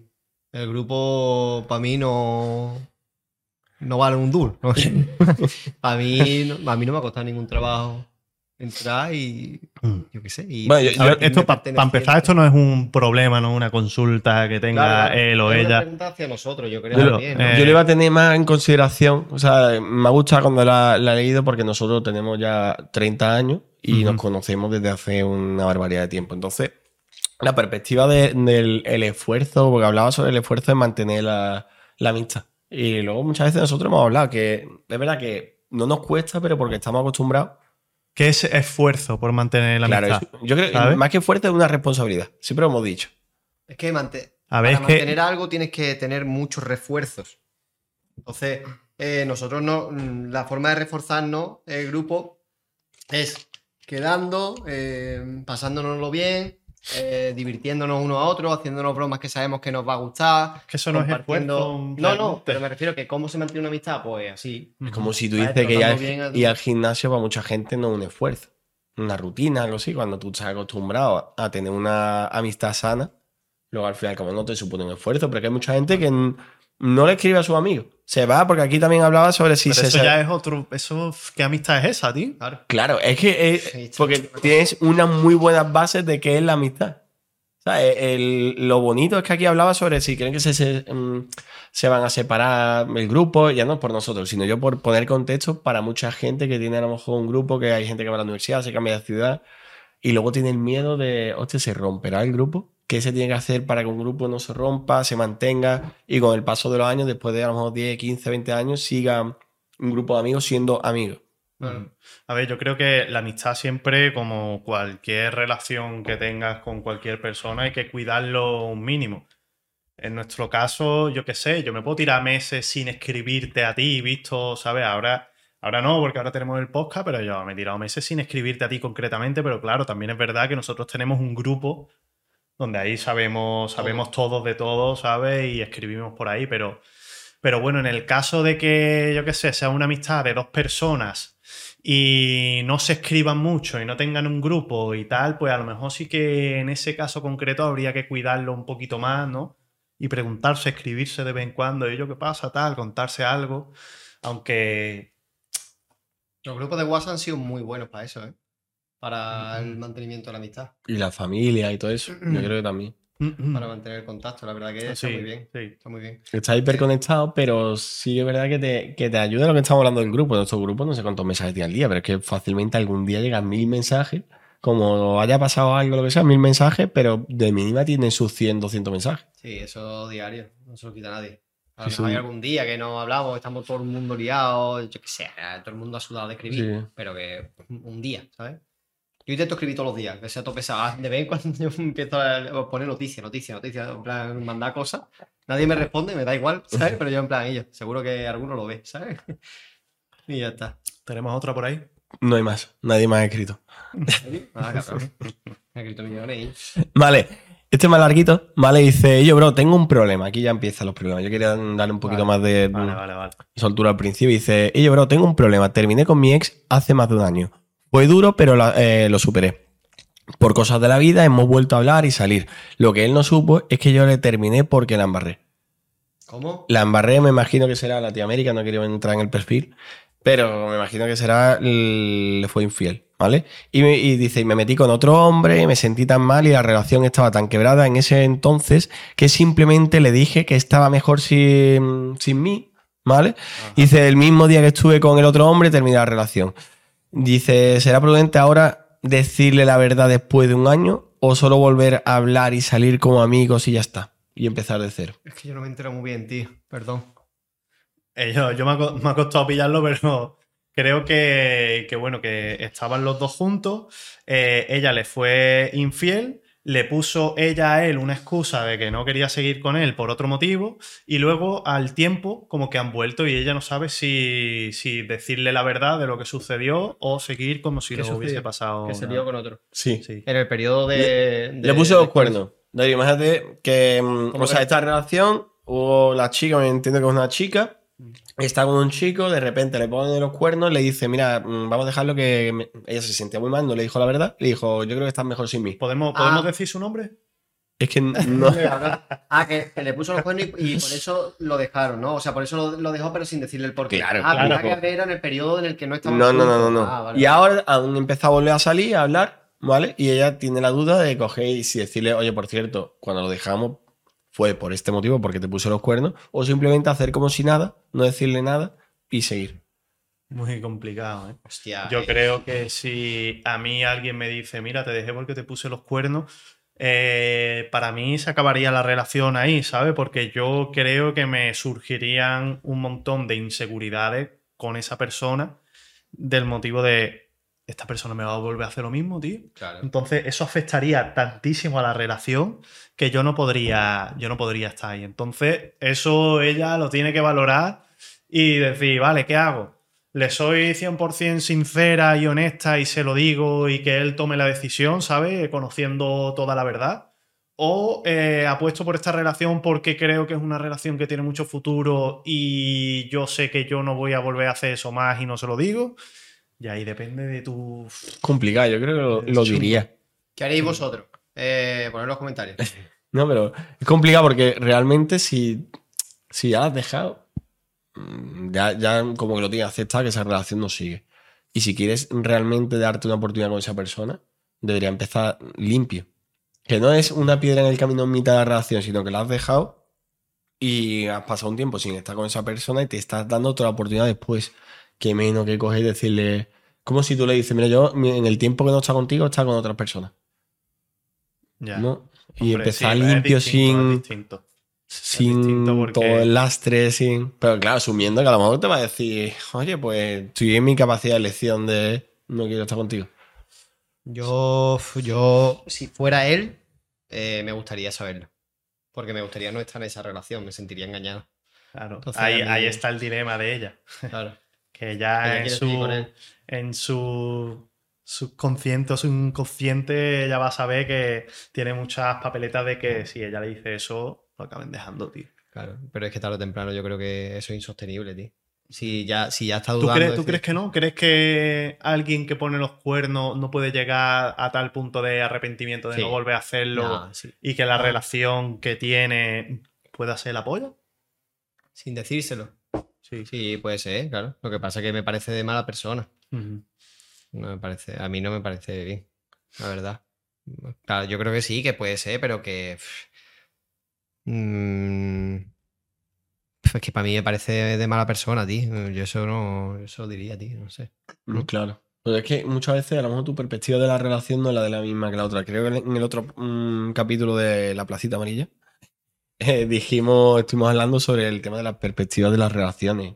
S2: El grupo para mí no no vale un duro. para mí no, a mí no me ha costado ningún trabajo entrar y yo qué sé. y-
S3: Bueno, yo-
S2: y
S1: A ver,
S2: sentirme
S1: esto para empezar, esto no es un problema, no es una consulta que tenga
S2: Claro,
S1: él o
S2: Es una
S1: ella.
S2: pregunta hacia nosotros, yo creo
S3: Yo,
S2: también. ¿no?
S1: eh,
S3: yo le iba a tener más en consideración, o sea, me ha gustado cuando la, la he leído porque nosotros tenemos ya 30 años y nos conocemos desde hace una barbaridad de tiempo. Entonces, la perspectiva de- del el esfuerzo, porque hablaba sobre el esfuerzo de mantener la, la amistad. Y luego muchas veces nosotros hemos hablado que es verdad que no nos cuesta, pero porque estamos acostumbrados.
S1: ¿Qué es esfuerzo por mantener la
S3: Claro,
S1: amistad?
S3: es- yo creo que más que fuerte es una responsabilidad. Siempre lo hemos dicho.
S2: Es que mante-
S1: A ver,
S2: para
S1: es que-
S2: mantener algo tienes que tener muchos refuerzos. Entonces, eh, nosotros no, mm, la forma de reforzarnos el grupo es quedando, eh, pasándonoslo bien, eh, divirtiéndonos uno a otro, haciéndonos bromas que sabemos que nos va a gustar.
S1: Que eso no es esfuerzo,
S2: No, no, pero me refiero que cómo se mantiene una amistad, pues así.
S3: Es como si tú dices que ir al,
S2: tratando bien a-
S3: ir al gimnasio para mucha gente no es un esfuerzo. Una rutina, algo así. Cuando tú estás acostumbrado a tener una amistad sana, luego al final, como no te supone un esfuerzo, pero que hay mucha gente que no le escribe a sus amigos. Se va, porque aquí también hablaba sobre si
S1: Pero
S3: se.
S1: eso ya es otro. Eso, ¿Qué amistad es esa, tío?
S2: Claro.
S3: Claro, es que es-
S2: está
S3: porque tienes unas muy buenas bases de qué es la amistad. O sea, e- el- lo bonito es que aquí hablaba sobre si creen que se, se, mm, se van a separar el grupo, ya no es por nosotros, sino yo por poner contexto para mucha gente que tiene a lo mejor un grupo, que hay gente que va a la universidad, se cambia de ciudad y luego tiene el miedo de, hostia, ¿se romperá el grupo? ¿Qué se tiene que hacer para que un grupo no se rompa, se mantenga y con el paso de los años, después de a lo mejor 10, 15, 20 años, siga un grupo de amigos siendo amigos?
S1: A ver, yo creo que la amistad siempre, como cualquier relación que tengas con cualquier persona, hay que cuidarlo un mínimo. En nuestro caso, yo qué sé, yo me puedo tirar meses sin escribirte a ti, visto, ¿sabes? Ahora, ahora no, porque ahora tenemos el podcast, pero yo me he tirado meses sin escribirte a ti concretamente, pero claro, también es verdad que nosotros tenemos un grupo donde ahí sabemos, sabemos todos de todo, ¿sabes? Y escribimos por ahí, pero, pero bueno, en el caso de que, yo qué sé, sea una amistad de dos personas y no se escriban mucho y no tengan un grupo y tal, pues a lo mejor sí que en ese caso concreto habría que cuidarlo un poquito más, ¿no? Y preguntarse, escribirse de vez en cuando, ¿y yo qué pasa? Tal, contarse algo. Aunque
S2: los grupos de WhatsApp han sido muy buenos para eso, ¿eh? Para el mantenimiento de la amistad.
S3: Y la familia y todo eso, yo creo que también.
S2: Para mantener el contacto, la verdad que está
S1: Sí,
S2: muy bien.
S1: sí.
S2: Está muy bien.
S3: Está hiperconectado, pero sí es verdad que te, que te ayuda lo que estamos hablando del grupo. En nuestro grupo no sé cuántos mensajes tiene al día, pero es que fácilmente algún día llegan mil mensajes. Como haya pasado algo, lo que sea, mil mensajes, pero de mínima tienen sus 100, 200 mensajes.
S2: Sí, eso diario, no se lo quita nadie. A
S3: Sí,
S2: lo mejor
S3: sí.
S2: hay algún día que no hablamos, estamos todo el mundo liado, yo qué sé, todo el mundo ha sudado de escribir,
S3: Sí.
S2: pero que un día, ¿sabes? Yo intento escribir todos los días, que sea todo pesado. Ah, De vez en cuando yo empiezo a poner noticias, noticias, noticias, en plan, mandar cosas. Nadie me responde, me da igual, ¿sabes? Pero yo en plan, ellos, seguro que alguno lo ve, ¿sabes? Y ya está.
S1: ¿Tenemos otra por ahí?
S3: No hay más, nadie más ha escrito.
S2: Ah, cabrón. Me ha escrito millones. ¿eh?
S3: Vale, este más larguito, vale, dice, yo, bro, tengo un problema. Aquí ya empiezan los problemas. Yo quería darle un poquito
S2: Vale,
S3: más de
S1: Vale, vale, vale.
S3: soltura al principio. Dice, yo, bro, tengo un problema. Terminé con mi ex hace más de un año. Fue duro, pero la- eh, lo superé. Por cosas de la vida hemos vuelto a hablar y salir. Lo que él no supo es que yo le terminé porque la embarré.
S2: ¿Cómo?
S3: La embarré, me imagino que será Latinoamérica, no quiero entrar en el perfil, pero me imagino que será, le fue infiel, ¿vale? Y, me- y dice, y me metí con otro hombre, me sentí tan mal y la relación estaba tan quebrada en ese entonces que simplemente le dije que estaba mejor sin, sin mí, ¿vale? Dice, el mismo día que estuve con el otro hombre terminé la relación. Dice, ¿será prudente ahora decirle la verdad después de un año o solo volver a hablar y salir como amigos y ya está? Y empezar de cero.
S2: Es que yo no me entero muy bien, tío. Perdón.
S1: Eh, yo yo me, ha, me ha costado pillarlo, pero creo que, que, bueno, que estaban los dos juntos. eh, ella le fue infiel, le puso ella a él una excusa de que no quería seguir con él por otro motivo, y luego al tiempo, como que han vuelto y ella no sabe si, si decirle la verdad de lo que sucedió o seguir como si
S2: ¿Qué
S1: no hubiese pasado.
S2: Que se lió con otro.
S3: Sí.
S1: Sí.
S2: En el periodo de.
S3: Le
S2: de-
S3: puso los cuernos. Darío, imagínate que, mm,
S2: ¿Cómo
S3: o sea,
S2: que?
S3: esta relación, hubo la chica, me entiendo que es una chica. Está con un chico, de repente le pone los cuernos, le dice, mira, mm, vamos a dejarlo que... me-". Ella se sentía muy mal, no le dijo la verdad, le dijo, yo creo que estás mejor sin mí.
S1: ¿Podemos,
S2: Ah.
S1: ¿podemos decir su nombre?
S3: Es que no...
S2: Ah, que, que le puso los cuernos y, y por eso lo dejaron, ¿no? O sea, por eso lo, lo dejó, pero sin decirle el porqué.
S3: Claro,
S2: ah,
S3: claro.
S2: pensaba que era en el periodo en el que no estaba.
S3: No, no, no, no. no.
S2: Ah, vale,
S3: y ahora aún empezó a volver a salir, a hablar, ¿vale? Y ella tiene la duda de coger y si decirle, oye, por cierto, cuando lo dejamos fue por este motivo, porque te puso los cuernos, o simplemente hacer como si nada, no decirle nada y seguir.
S1: Muy complicado, ¿eh?
S2: Hostia.
S1: Yo
S2: eh,
S1: creo que si a mí alguien me dice, mira, te dejé porque te puse los cuernos, eh, para mí se acabaría la relación ahí, ¿sabes? Porque yo creo que me surgirían un montón de inseguridades con esa persona del motivo de, esta persona me va a volver a hacer lo mismo, tío.
S2: Claro.
S1: Entonces eso afectaría tantísimo a la relación que yo no podría, yo no podría estar ahí. Entonces eso ella lo tiene que valorar y decir, vale, ¿qué hago? ¿Le soy 100% sincera y honesta y se lo digo y que él tome la decisión, ¿sabes? Conociendo toda la verdad. O eh, apuesto por esta relación porque creo que es una relación que tiene mucho futuro y yo sé que yo no voy a volver a hacer eso más y no se lo digo. Y ahí depende de tu...
S3: Complicado, yo creo que lo, lo diría.
S2: ¿Qué haréis vosotros? Eh, poned en los comentarios.
S3: No, pero es complicado porque realmente si, si ya has dejado, mm, ya, ya como que lo tienes aceptado que esa relación no sigue. Y si quieres realmente darte una oportunidad con esa persona, debería empezar limpio. Que no es una piedra en el camino en mitad de la relación, sino que la has dejado y has pasado un tiempo sin estar con esa persona y te estás dando otra oportunidad después. Que menos que coger y decirle. Como si tú le dices, mira, yo en el tiempo que no está contigo, está con otras personas.
S1: Ya.
S3: ¿no? Y empezar
S1: sí, es
S3: limpio
S1: distinto,
S3: sin,
S1: es distinto.
S3: sin
S1: distinto porque-
S3: todo el lastre, sin. Pero claro, asumiendo que a lo mejor te va a decir, oye, pues estoy en mi capacidad de elección de no quiero estar contigo.
S2: Yo, yo, si fuera él, eh, me gustaría saberlo. Porque me gustaría no estar en esa relación, me sentiría engañado.
S1: Claro.
S2: Entonces,
S1: ahí,
S2: mí-
S1: ahí está el dilema de ella.
S2: Claro.
S1: Que ya su, en su subconsciente o su inconsciente ella va a saber que tiene muchas papeletas de que si ella le dice eso, lo acaben dejando, tío.
S2: Claro. Pero es que tarde o temprano yo creo que eso es insostenible, tío. Si ya, si ya está
S1: ¿Tú,
S2: dudando.
S1: crees, ¿Tú
S2: decir-
S1: crees que no? ¿Crees que alguien que pone los cuernos no puede llegar a tal punto de arrepentimiento de
S2: Sí.
S1: no volver a hacerlo
S2: Nah, sí.
S1: y que la relación que tiene pueda ser el apoyo?
S2: Sin decírselo.
S1: Sí.
S2: Sí, puede ser, claro. Lo que pasa es que me parece de mala persona. No me parece, a mí no me parece bien, la verdad. Claro, yo creo que sí, que puede ser, pero que. mm, pff, es que para mí me parece de mala persona, tío. Yo eso no. Eso diría, tío, no sé.
S3: Mm, Claro. Pero es que muchas veces a lo mejor tu perspectiva de la relación no es la de la misma que la otra. Creo que en el otro mm, capítulo de La Placita Amarilla eh, dijimos, estuvimos hablando sobre el tema de las perspectivas de las relaciones.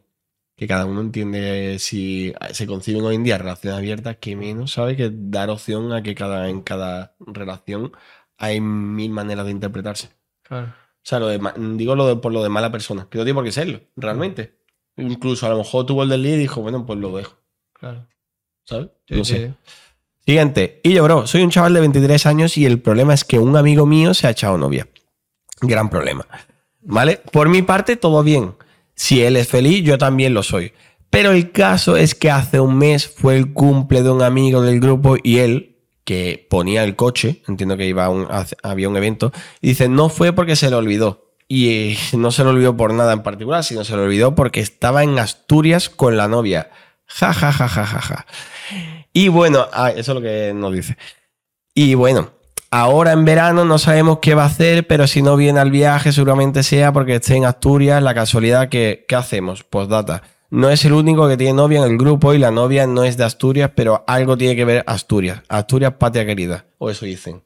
S3: Que cada uno entiende si se conciben hoy en día relaciones abiertas, que menos sabe que dar opción a que cada, en cada relación hay mil maneras de interpretarse.
S2: Claro.
S3: O sea, lo de digo lo de, por lo de mala persona, que no tiene por qué serlo, realmente. Incluso a lo mejor tuvo el del día y dijo, bueno, pues lo dejo,
S2: Claro.
S3: ¿sabes?
S2: Sí,
S3: no
S2: sí,
S3: sé.
S2: sí.
S3: Siguiente. Y yo, bro, soy un chaval de 23 años y el problema es que un amigo mío se ha echado novia. Gran problema. ¿Vale? Por mi parte, todo bien. Si él es feliz, yo también lo soy. Pero el caso es que hace un mes fue el cumple de un amigo del grupo y él, que ponía el coche, entiendo que iba a un- había un evento, dice, no fue porque se le olvidó. Y eh, no se lo olvidó por nada en particular, sino se lo olvidó porque estaba en Asturias con la novia. Ja, ja, ja, ja, ja, ja. Y bueno, ah, eso es lo que nos dice. Y bueno, ahora en verano no sabemos qué va a hacer, pero si no viene al viaje seguramente sea porque esté en Asturias. La casualidad que, ¿qué hacemos? Postdata. No es el único que tiene novia en el grupo y la novia no es de Asturias, pero algo tiene que ver Asturias. Asturias, patria querida. O eso dicen.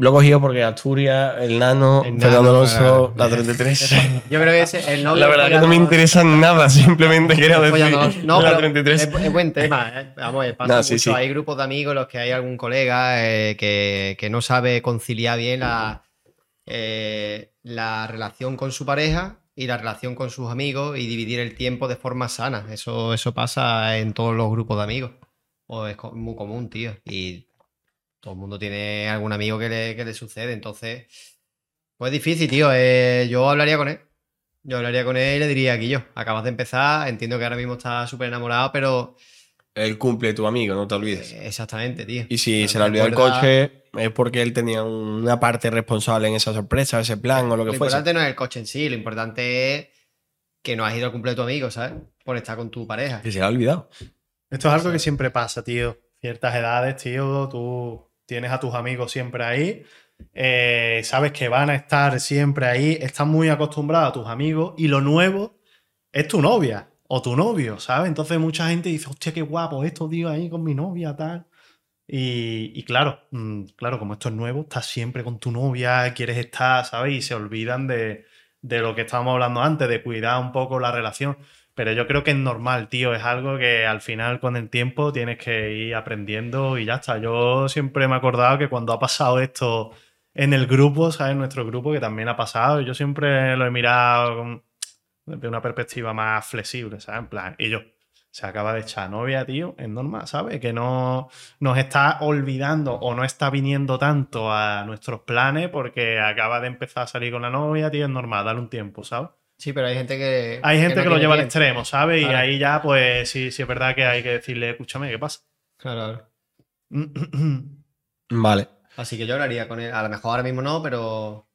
S3: Lo he cogido porque Asturias, el nano,
S2: El
S3: Fernando Alonso, la 33.
S2: Yo creo que ese, el novio
S3: La verdad que no me interesa nada, simplemente quería decir.
S2: No,
S3: la
S2: pero
S3: 33.
S2: Es, es buen tema. ¿eh? Vamos, eh, pasa
S3: No, sí,
S2: mucho.
S3: sí.
S2: Hay grupos de amigos en los que hay algún colega eh, que, que no sabe conciliar bien la, eh, la relación con su pareja y la relación con sus amigos y dividir el tiempo de forma sana. Eso, eso pasa en todos los grupos de amigos. O es muy común, tío. Y todo el mundo tiene algún amigo que le, que le sucede. Entonces, pues es difícil, tío. Eh, yo hablaría con él. Yo hablaría con él y le diría, Guillo, acabas de empezar, entiendo que ahora mismo estás súper enamorado, pero
S3: El cumple tu amigo, no te olvides.
S2: eh, exactamente, tío.
S3: Y si se le olvidó el coche, es porque él tenía una parte responsable en esa sorpresa, ese plan o lo
S2: Lo
S3: que fuese.
S2: importante no es el coche en sí, lo importante es que no has ido al cumple de tu amigo, ¿sabes? Por estar con tu pareja.
S3: Que se le ha olvidado.
S1: Esto es algo que siempre pasa, tío. Ciertas edades, tío, tú tienes a tus amigos siempre ahí, eh, sabes que van a estar siempre ahí, estás muy acostumbrado a tus amigos y lo nuevo es tu novia o tu novio, ¿sabes? Entonces mucha gente dice, hostia, qué guapo esto, tío, ahí con mi novia, tal. Y, claro, mm, claro, como esto es nuevo, estás siempre con tu novia, quieres estar, ¿sabes? Y se olvidan de, de lo que estábamos hablando antes, de cuidar un poco la relación. Pero yo creo que es normal, tío. Es algo que al final, con el tiempo, tienes que ir aprendiendo y ya está. Yo siempre me he acordado que cuando ha pasado esto en el grupo, ¿sabes? En nuestro grupo, que también ha pasado, yo siempre lo he mirado desde una perspectiva más flexible, ¿sabes? En plan, y yo, se acaba de echar novia, tío, es normal, ¿sabes? Que no nos está olvidando o no está viniendo tanto a nuestros planes porque acaba de empezar a salir con la novia, tío, es normal, dale un tiempo, ¿sabes?
S2: Sí, pero hay gente que.
S1: Hay gente que,
S2: no
S1: lo lleva al extremo, ¿sabes? Y ahí ya, pues sí, sí es verdad que hay que decirle, escúchame, ¿qué pasa?
S2: Claro, claro.
S3: Vale.
S2: Así que yo hablaría con él. A lo mejor ahora mismo no, pero.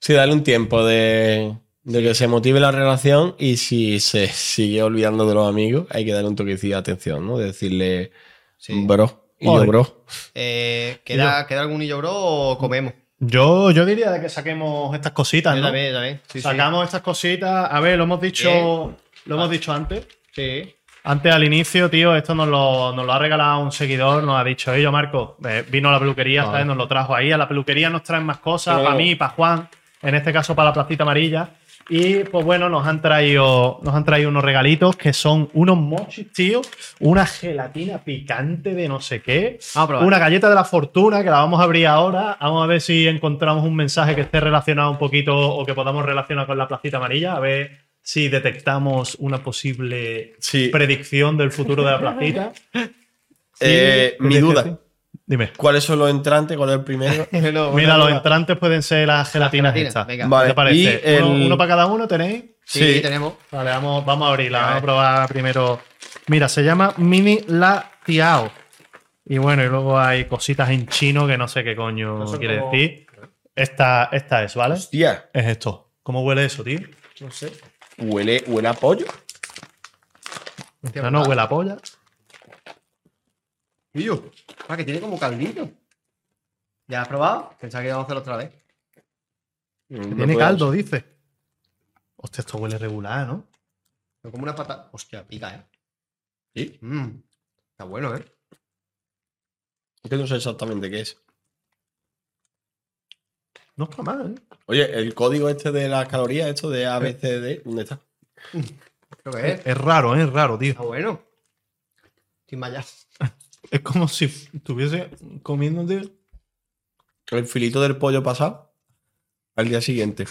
S3: Sí, dale un tiempo de, de que se motive la relación y si se sigue olvidando de los amigos, hay que darle un toquecillo de atención, ¿no? De decirle,
S2: Sí.
S3: bro, y yo, bro.
S2: Eh, ¿queda, ¿Queda algún hillo, bro, o comemos?
S1: Yo, yo diría de que saquemos estas cositas, ¿no?
S2: también, también. Sí, sí.
S1: Sacamos estas cositas. A ver, lo hemos dicho.
S2: Bien.
S1: Lo hemos
S2: Ah.
S1: dicho antes.
S2: Sí.
S1: Antes al inicio, tío, esto nos lo, nos lo ha regalado un seguidor, nos ha dicho, ellos, Marco, eh, vino a la peluquería. Nos lo trajo ahí. A la peluquería nos traen más cosas,
S3: Pero-
S1: para mí, para Juan, en este caso para la placita amarilla. Y pues bueno, nos han traído, nos han traído unos regalitos que son unos mochis, tío, una gelatina picante de no sé qué, una galleta de la fortuna que la vamos a abrir ahora. Vamos a ver si encontramos un mensaje que esté relacionado un poquito o que podamos relacionar con la placita amarilla. A ver si detectamos una posible
S3: Sí.
S1: predicción del futuro de la placita.
S3: Eh, mi duda.
S1: Dime.
S3: ¿Cuáles son los entrantes? ¿Cuál es el primero?
S1: Mira, los entrantes pueden ser las gelatinas
S2: gelatinas,
S1: estas.
S2: venga.
S3: Vale,
S1: ¿Qué te parece?
S3: y
S1: ¿Uno,
S3: el-
S1: uno para cada uno tenéis?
S2: Sí,
S3: Sí.
S2: tenemos.
S1: Vale, vamos, vamos a abrirla.
S2: A
S1: Vamos a probar primero. Mira, se llama Mini La Tiao. Y bueno, y luego hay cositas en chino que no sé qué coño
S2: No
S1: quiere
S2: como-
S1: decir. Esta, esta es, ¿vale?
S3: Hostia,
S1: Es esto. ¿Cómo huele eso, tío?
S2: No sé.
S3: huele, huele a pollo.
S1: No, no, huele a polla.
S2: Tío. Ah, que tiene como caldito. ¿Ya has probado? Pensaba que íbamos a hacerlo otra vez.
S1: Tiene caldo, dice. Hostia, esto huele regular, ¿no?
S2: Pero como una pata. Hostia, pica, ¿eh?
S3: Sí.
S2: Mm. Está bueno, ¿eh?
S3: Es que no sé exactamente qué es.
S1: No está mal, ¿eh?
S3: Oye, el código este de las calorías, esto de ABCD, ¿dónde está?
S2: Creo que es.
S1: Es raro, ¿eh? es raro, tío.
S2: Está bueno. Sin mallar.
S1: Es como si estuviese comiendo, tío.
S3: El filito del pollo pasado al día siguiente.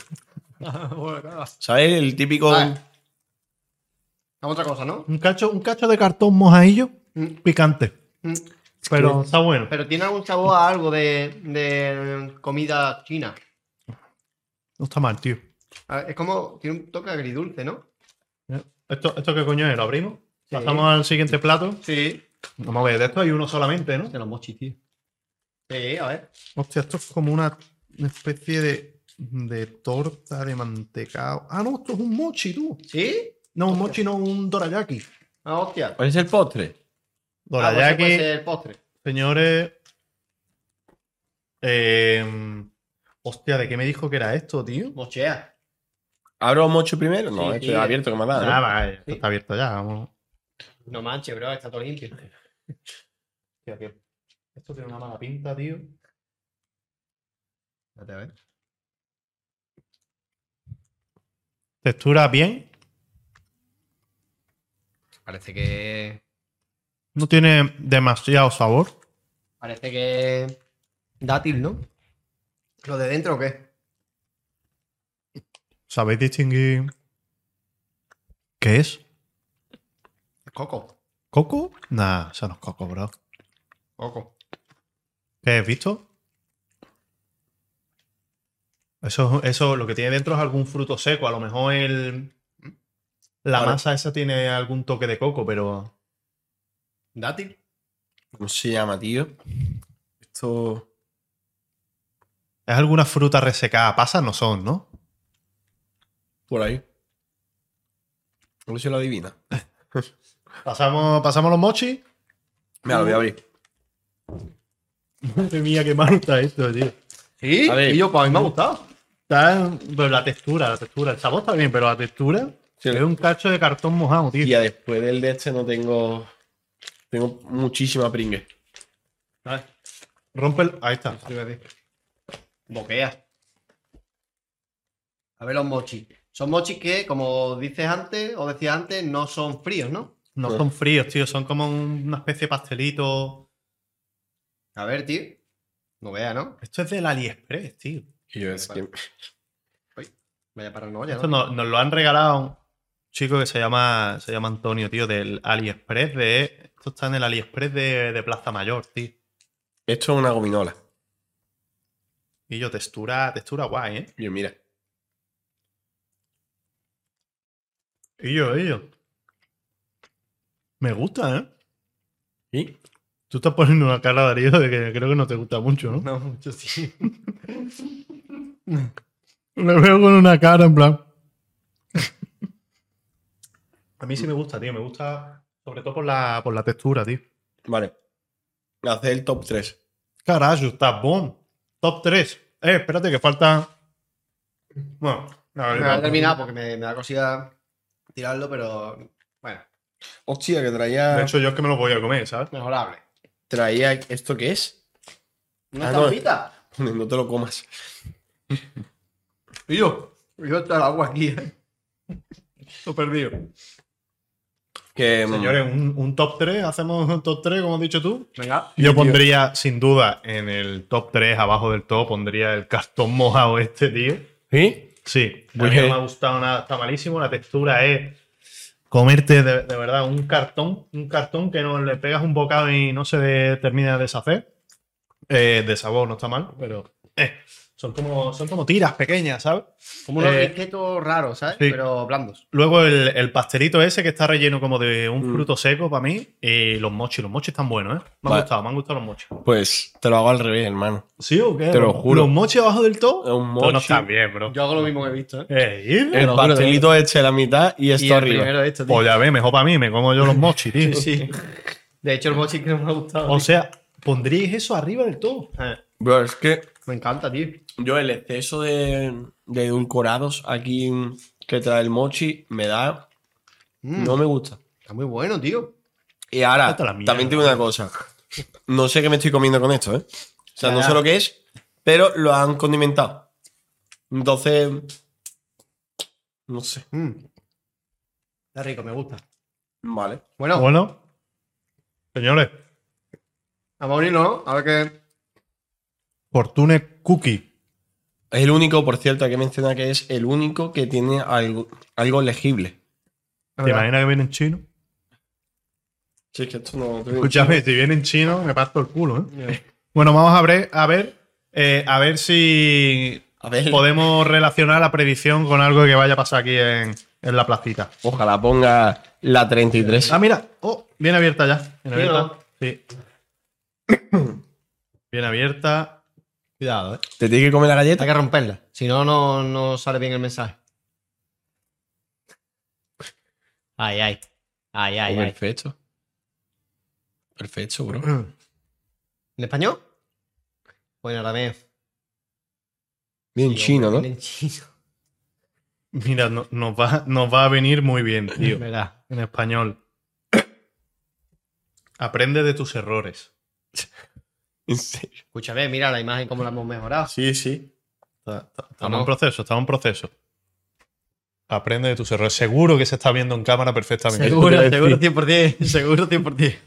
S2: claro.
S3: ¿Sabes? El típico.
S2: Vale. Vamos a otra cosa, ¿no?
S1: Un cacho, un cacho de cartón mojadillo
S2: Mm,
S1: picante.
S2: mm.
S1: Pero está bueno.
S2: Pero tiene algún sabor a algo de, de comida china.
S1: No está mal, tío.
S2: A ver, Es como. Tiene un toque agridulce, ¿no?
S1: ¿Esto, ¿Esto qué coño es? ¿Lo abrimos?
S2: Sí.
S1: Pasamos al siguiente plato.
S2: Sí.
S1: Vamos a ver, de esto hay uno solamente, ¿no?
S2: De los mochis, tío. Sí, a ver.
S1: Hostia, esto es como una, especie de, de torta de mantecado. Ah, no, esto es un mochi, tú.
S2: ¿Sí?
S1: No, un mochi, no, un dorayaki.
S2: Ah, hostia.
S3: ¿Cuál es el postre?
S2: Ah, pues
S1: Dorayaki,
S2: puede ser el postre.
S1: señores. Eh, hostia, ¿de qué me dijo que era esto, tío?
S2: Mochea.
S3: ¿Abro mocho primero? No,
S2: Sí,
S3: esto
S2: sí.
S3: es abierto que me da.
S1: Ah, vale, esto está abierto ya, vamos.
S2: No manches, bro, está todo limpio.
S1: Hostia, que esto tiene una mala pinta, tío.
S2: Espérate, a ver.
S1: Textura bien.
S2: Parece que.
S1: No tiene demasiado sabor.
S2: Parece que. Dátil, ¿no? ¿Lo de dentro o qué?
S1: ¿Sabéis distinguir qué es?
S2: Coco.
S1: ¿Coco? Nah, eso no es coco, bro.
S2: Coco.
S1: ¿Qué has visto? Eso, eso lo que tiene dentro es algún fruto seco. A lo mejor el, la
S3: Vale.
S1: masa esa tiene algún toque de coco, pero
S2: ¿Dátil?
S3: ¿Cómo se llama, tío? Esto.
S1: es alguna fruta resecada. Pasas no son, ¿no?
S3: Por ahí. Ver si lo adivina.
S1: Pasamos, pasamos los mochis.
S3: Mira, lo voy a abrir.
S1: Madre mía, qué malo está esto, tío.
S2: Sí.
S3: A ver.
S2: Y yo, pues a mí me ha gustado.
S1: Está, pero la textura, la textura. El sabor está bien, pero la textura
S3: Sí.
S1: es un cacho de cartón mojado, tío.
S3: Y ya después del de este no tengo. Tengo muchísima pringue.
S1: Vale. Rompe el. Ahí está.
S2: Boquea. A ver los mochis. Son mochis que, como dices antes, o decías antes, no son fríos, ¿no?
S1: No
S3: Sí.
S1: son fríos, tío. Son como un- una especie de pastelito.
S2: A ver, tío. No vea, ¿no?
S1: Esto es del AliExpress, tío.
S3: Y yo es que.
S2: Vaya paranoia,
S1: Esto
S2: ¿no?
S1: nos, nos lo han regalado chico que se llama, se llama Antonio, tío, del AliExpress de. Esto está en el AliExpress de, de Plaza Mayor, tío.
S3: Esto es una gominola.
S1: Y yo, textura, textura guay, ¿eh?
S3: Bien, mira.
S1: Y yo, y yo. Me gusta, ¿eh?
S3: ¿Y?
S1: Tú estás poniendo una cara, Darío, de que creo que no te gusta mucho, ¿no?
S2: No, mucho sí.
S1: Me veo con una cara en plan. A mí sí me gusta, tío. Me gusta sobre todo por la, por la textura, tío.
S3: Vale. Hacer el top 3.
S1: Carajo, está bom. Top 3. Eh, espérate que falta. Bueno, ver,
S2: Me voy a terminar porque me, me da cosilla tirarlo, pero bueno,
S3: Hostia, que traía.
S1: De hecho, yo es que me lo voy a comer, ¿sabes?
S2: mejorable.
S3: Traía. ¿Esto qué es?
S2: ¿Una
S3: Ah, no.
S2: estampita?
S3: No te lo comas.
S1: Y yo,
S2: Yo está el agua aquí. ¿eh?
S1: lo perdido.
S3: Que, mm,
S1: Señores, un, un top 3. Hacemos un top 3, como has dicho tú.
S2: Venga.
S1: Yo pondría, sin duda, en el top 3, abajo del top, pondría el cartón mojado este, tío.
S3: ¿Sí?
S1: Sí, a
S3: Muy
S1: mí no me ha gustado nada, está malísimo. La textura es comerte de, verdad un cartón, un cartón que no le pegas un bocado y no se termina de deshacer. Eh, de sabor no está mal, pero eh, son, como, son como tiras pequeñas, ¿sabes?
S2: Como unos
S1: Eh,
S2: risquetos raros, ¿sabes?
S1: sí.
S2: Pero blandos.
S1: Luego el, el pastelito ese que está relleno como de un
S3: Mm.
S1: fruto seco para mí. Y los mochis, los mochis están buenos, ¿eh? Me han gustado, me han gustado los mochis.
S3: Pues te lo hago al revés, hermano.
S1: ¿Sí o qué?
S3: Te lo
S1: ¿Los-
S3: juro.
S1: ¿Los mochis abajo del?
S3: Es un
S1: no
S3: mochi.
S1: bien, bro.
S2: Yo hago lo mismo que he visto, ¿eh?
S1: Eh,
S3: El pastelito este a la mitad y esto
S2: y
S3: arriba.
S2: primero tío.
S1: Pues ya ve, mejor para mí, me como yo los mochis, tío.
S2: Sí, sí. De hecho, el mochi que no me ha gustado.
S1: O
S2: tío.
S1: sea, ¿pondríais eso arriba del todo?
S2: Eh,
S3: Bro, es que
S2: me encanta, tío.
S3: yo el exceso de, de edulcorados aquí que trae el mochi me da.
S2: Mm,
S3: No me gusta.
S2: Está muy bueno, tío.
S3: Y ahora, también tengo una cosa. No sé qué me estoy comiendo con esto, ¿eh? O sea,
S2: Ya,
S3: no sé lo que es, pero lo han condimentado. Entonces. No sé.
S2: Mm. Está rico, me gusta.
S3: Vale.
S2: Bueno,
S1: Bueno, señores,
S2: vamos a abrirlo, ¿no? A ver qué.
S1: Fortune Cookie.
S3: Es el único, por cierto, hay que mencionar que es el único que tiene algo, algo legible.
S1: ¿Te imaginas que viene en chino?
S3: Sí, es que esto no.
S1: Escúchame, si viene en chino, me parto el culo, ¿eh? Bueno, vamos a ver, a ver, eh, a ver si
S3: A ver,
S1: podemos relacionar la predicción con algo que vaya a pasar aquí en, en la placita.
S3: ojalá ponga la 33.
S1: Ah, mira. Oh, bien abierta ya. Bien
S2: ¿Sí o
S1: abierta. Sí. Bien abierta.
S2: Cuidado, ¿eh?
S3: ¿Te tiene que comer la
S2: Hay
S3: galleta?
S2: que romperla. Si no, no, no sale bien el mensaje. Ay, ay. Ay, ay,
S3: Oh,
S2: ay.
S3: perfecto. Perfecto, bro.
S2: ¿En español? Bueno, ahora veo.
S3: Bien chino, ¿no?
S2: En chino.
S1: Mira, no- nos, va, nos va a venir muy bien, tío. En español. Aprende de tus errores.
S3: En serio.
S2: Escúchame, mira la imagen cómo la hemos mejorado.
S3: Sí, sí.
S1: Está- está- Estamos en proceso, estamos en proceso. Aprende de tus errores. Seguro que se está viendo en cámara perfectamente.
S2: Seguro, seguro
S1: decir.
S2: 100%. Seguro 100%.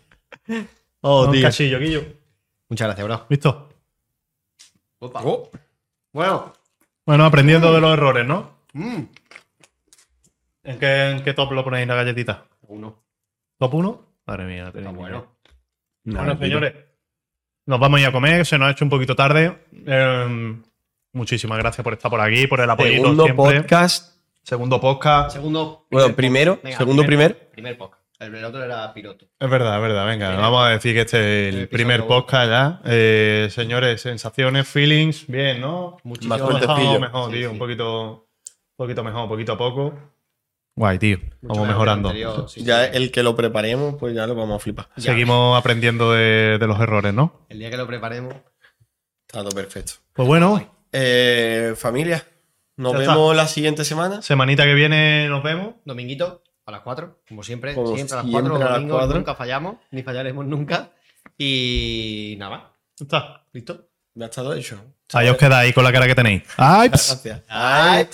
S1: Oh,
S2: Oh,
S1: Un
S2: tío.
S1: cachillo, Guillo.
S2: Muchas gracias, bro.
S1: ¿Listo?
S2: Opa.
S3: Oh,
S2: Bueno.
S1: Bueno, aprendiendo de los errores, ¿no?
S2: Mm.
S1: ¿En qué, en qué top lo ponéis la galletita?
S2: Uno.
S1: ¿Top 1? Madre mía,
S2: Está
S1: tenéis
S2: bueno.
S1: Bueno, señores, nos vamos a ir a comer, se nos ha hecho un poquito tarde. Eh, muchísimas gracias por estar por aquí, por el apoyo
S3: Segundo
S1: siempre.
S3: podcast.
S1: Segundo podcast.
S2: Segundo.
S3: Bueno,
S2: primer
S3: primero.
S2: Venga,
S3: segundo, primer.
S2: Primer podcast. El, otro era piloto.
S1: Es verdad, es verdad. Venga, vamos a decir que este es el,
S2: El
S1: primer podcast ya. Eh, señores, sensaciones, feelings, bien, ¿no?
S2: Muchísimo
S3: fuertecillo.
S1: mejor,
S2: Sí,
S1: tío.
S2: sí.
S1: Un poquito, un poquito mejor, poquito a poco. Guay, tío.
S2: Mucho
S1: Vamos mejorando.
S2: anterior, sí,
S3: Ya
S2: sí.
S3: el que lo preparemos, pues ya lo vamos a flipar.
S2: Ya.
S1: Seguimos aprendiendo de, de los errores, ¿no?
S2: El día que lo preparemos.
S3: Está todo perfecto.
S1: Pues bueno,
S3: Eh, familia, nos
S1: Ya
S3: vemos la siguiente semana.
S1: semanita que viene nos vemos.
S2: Dominguito, a las 4, como siempre.
S3: Como
S2: siempre a las
S3: siempre
S2: 4.
S3: a las
S2: Domingos
S3: cuatro.
S2: nunca fallamos, ni fallaremos nunca. Y nada más.
S1: Está.
S2: ¿Listo?
S3: Ya está todo hecho.
S1: Ahí os quedáis con la cara que tenéis. ¡Ay!
S3: Gracias.
S2: Ay.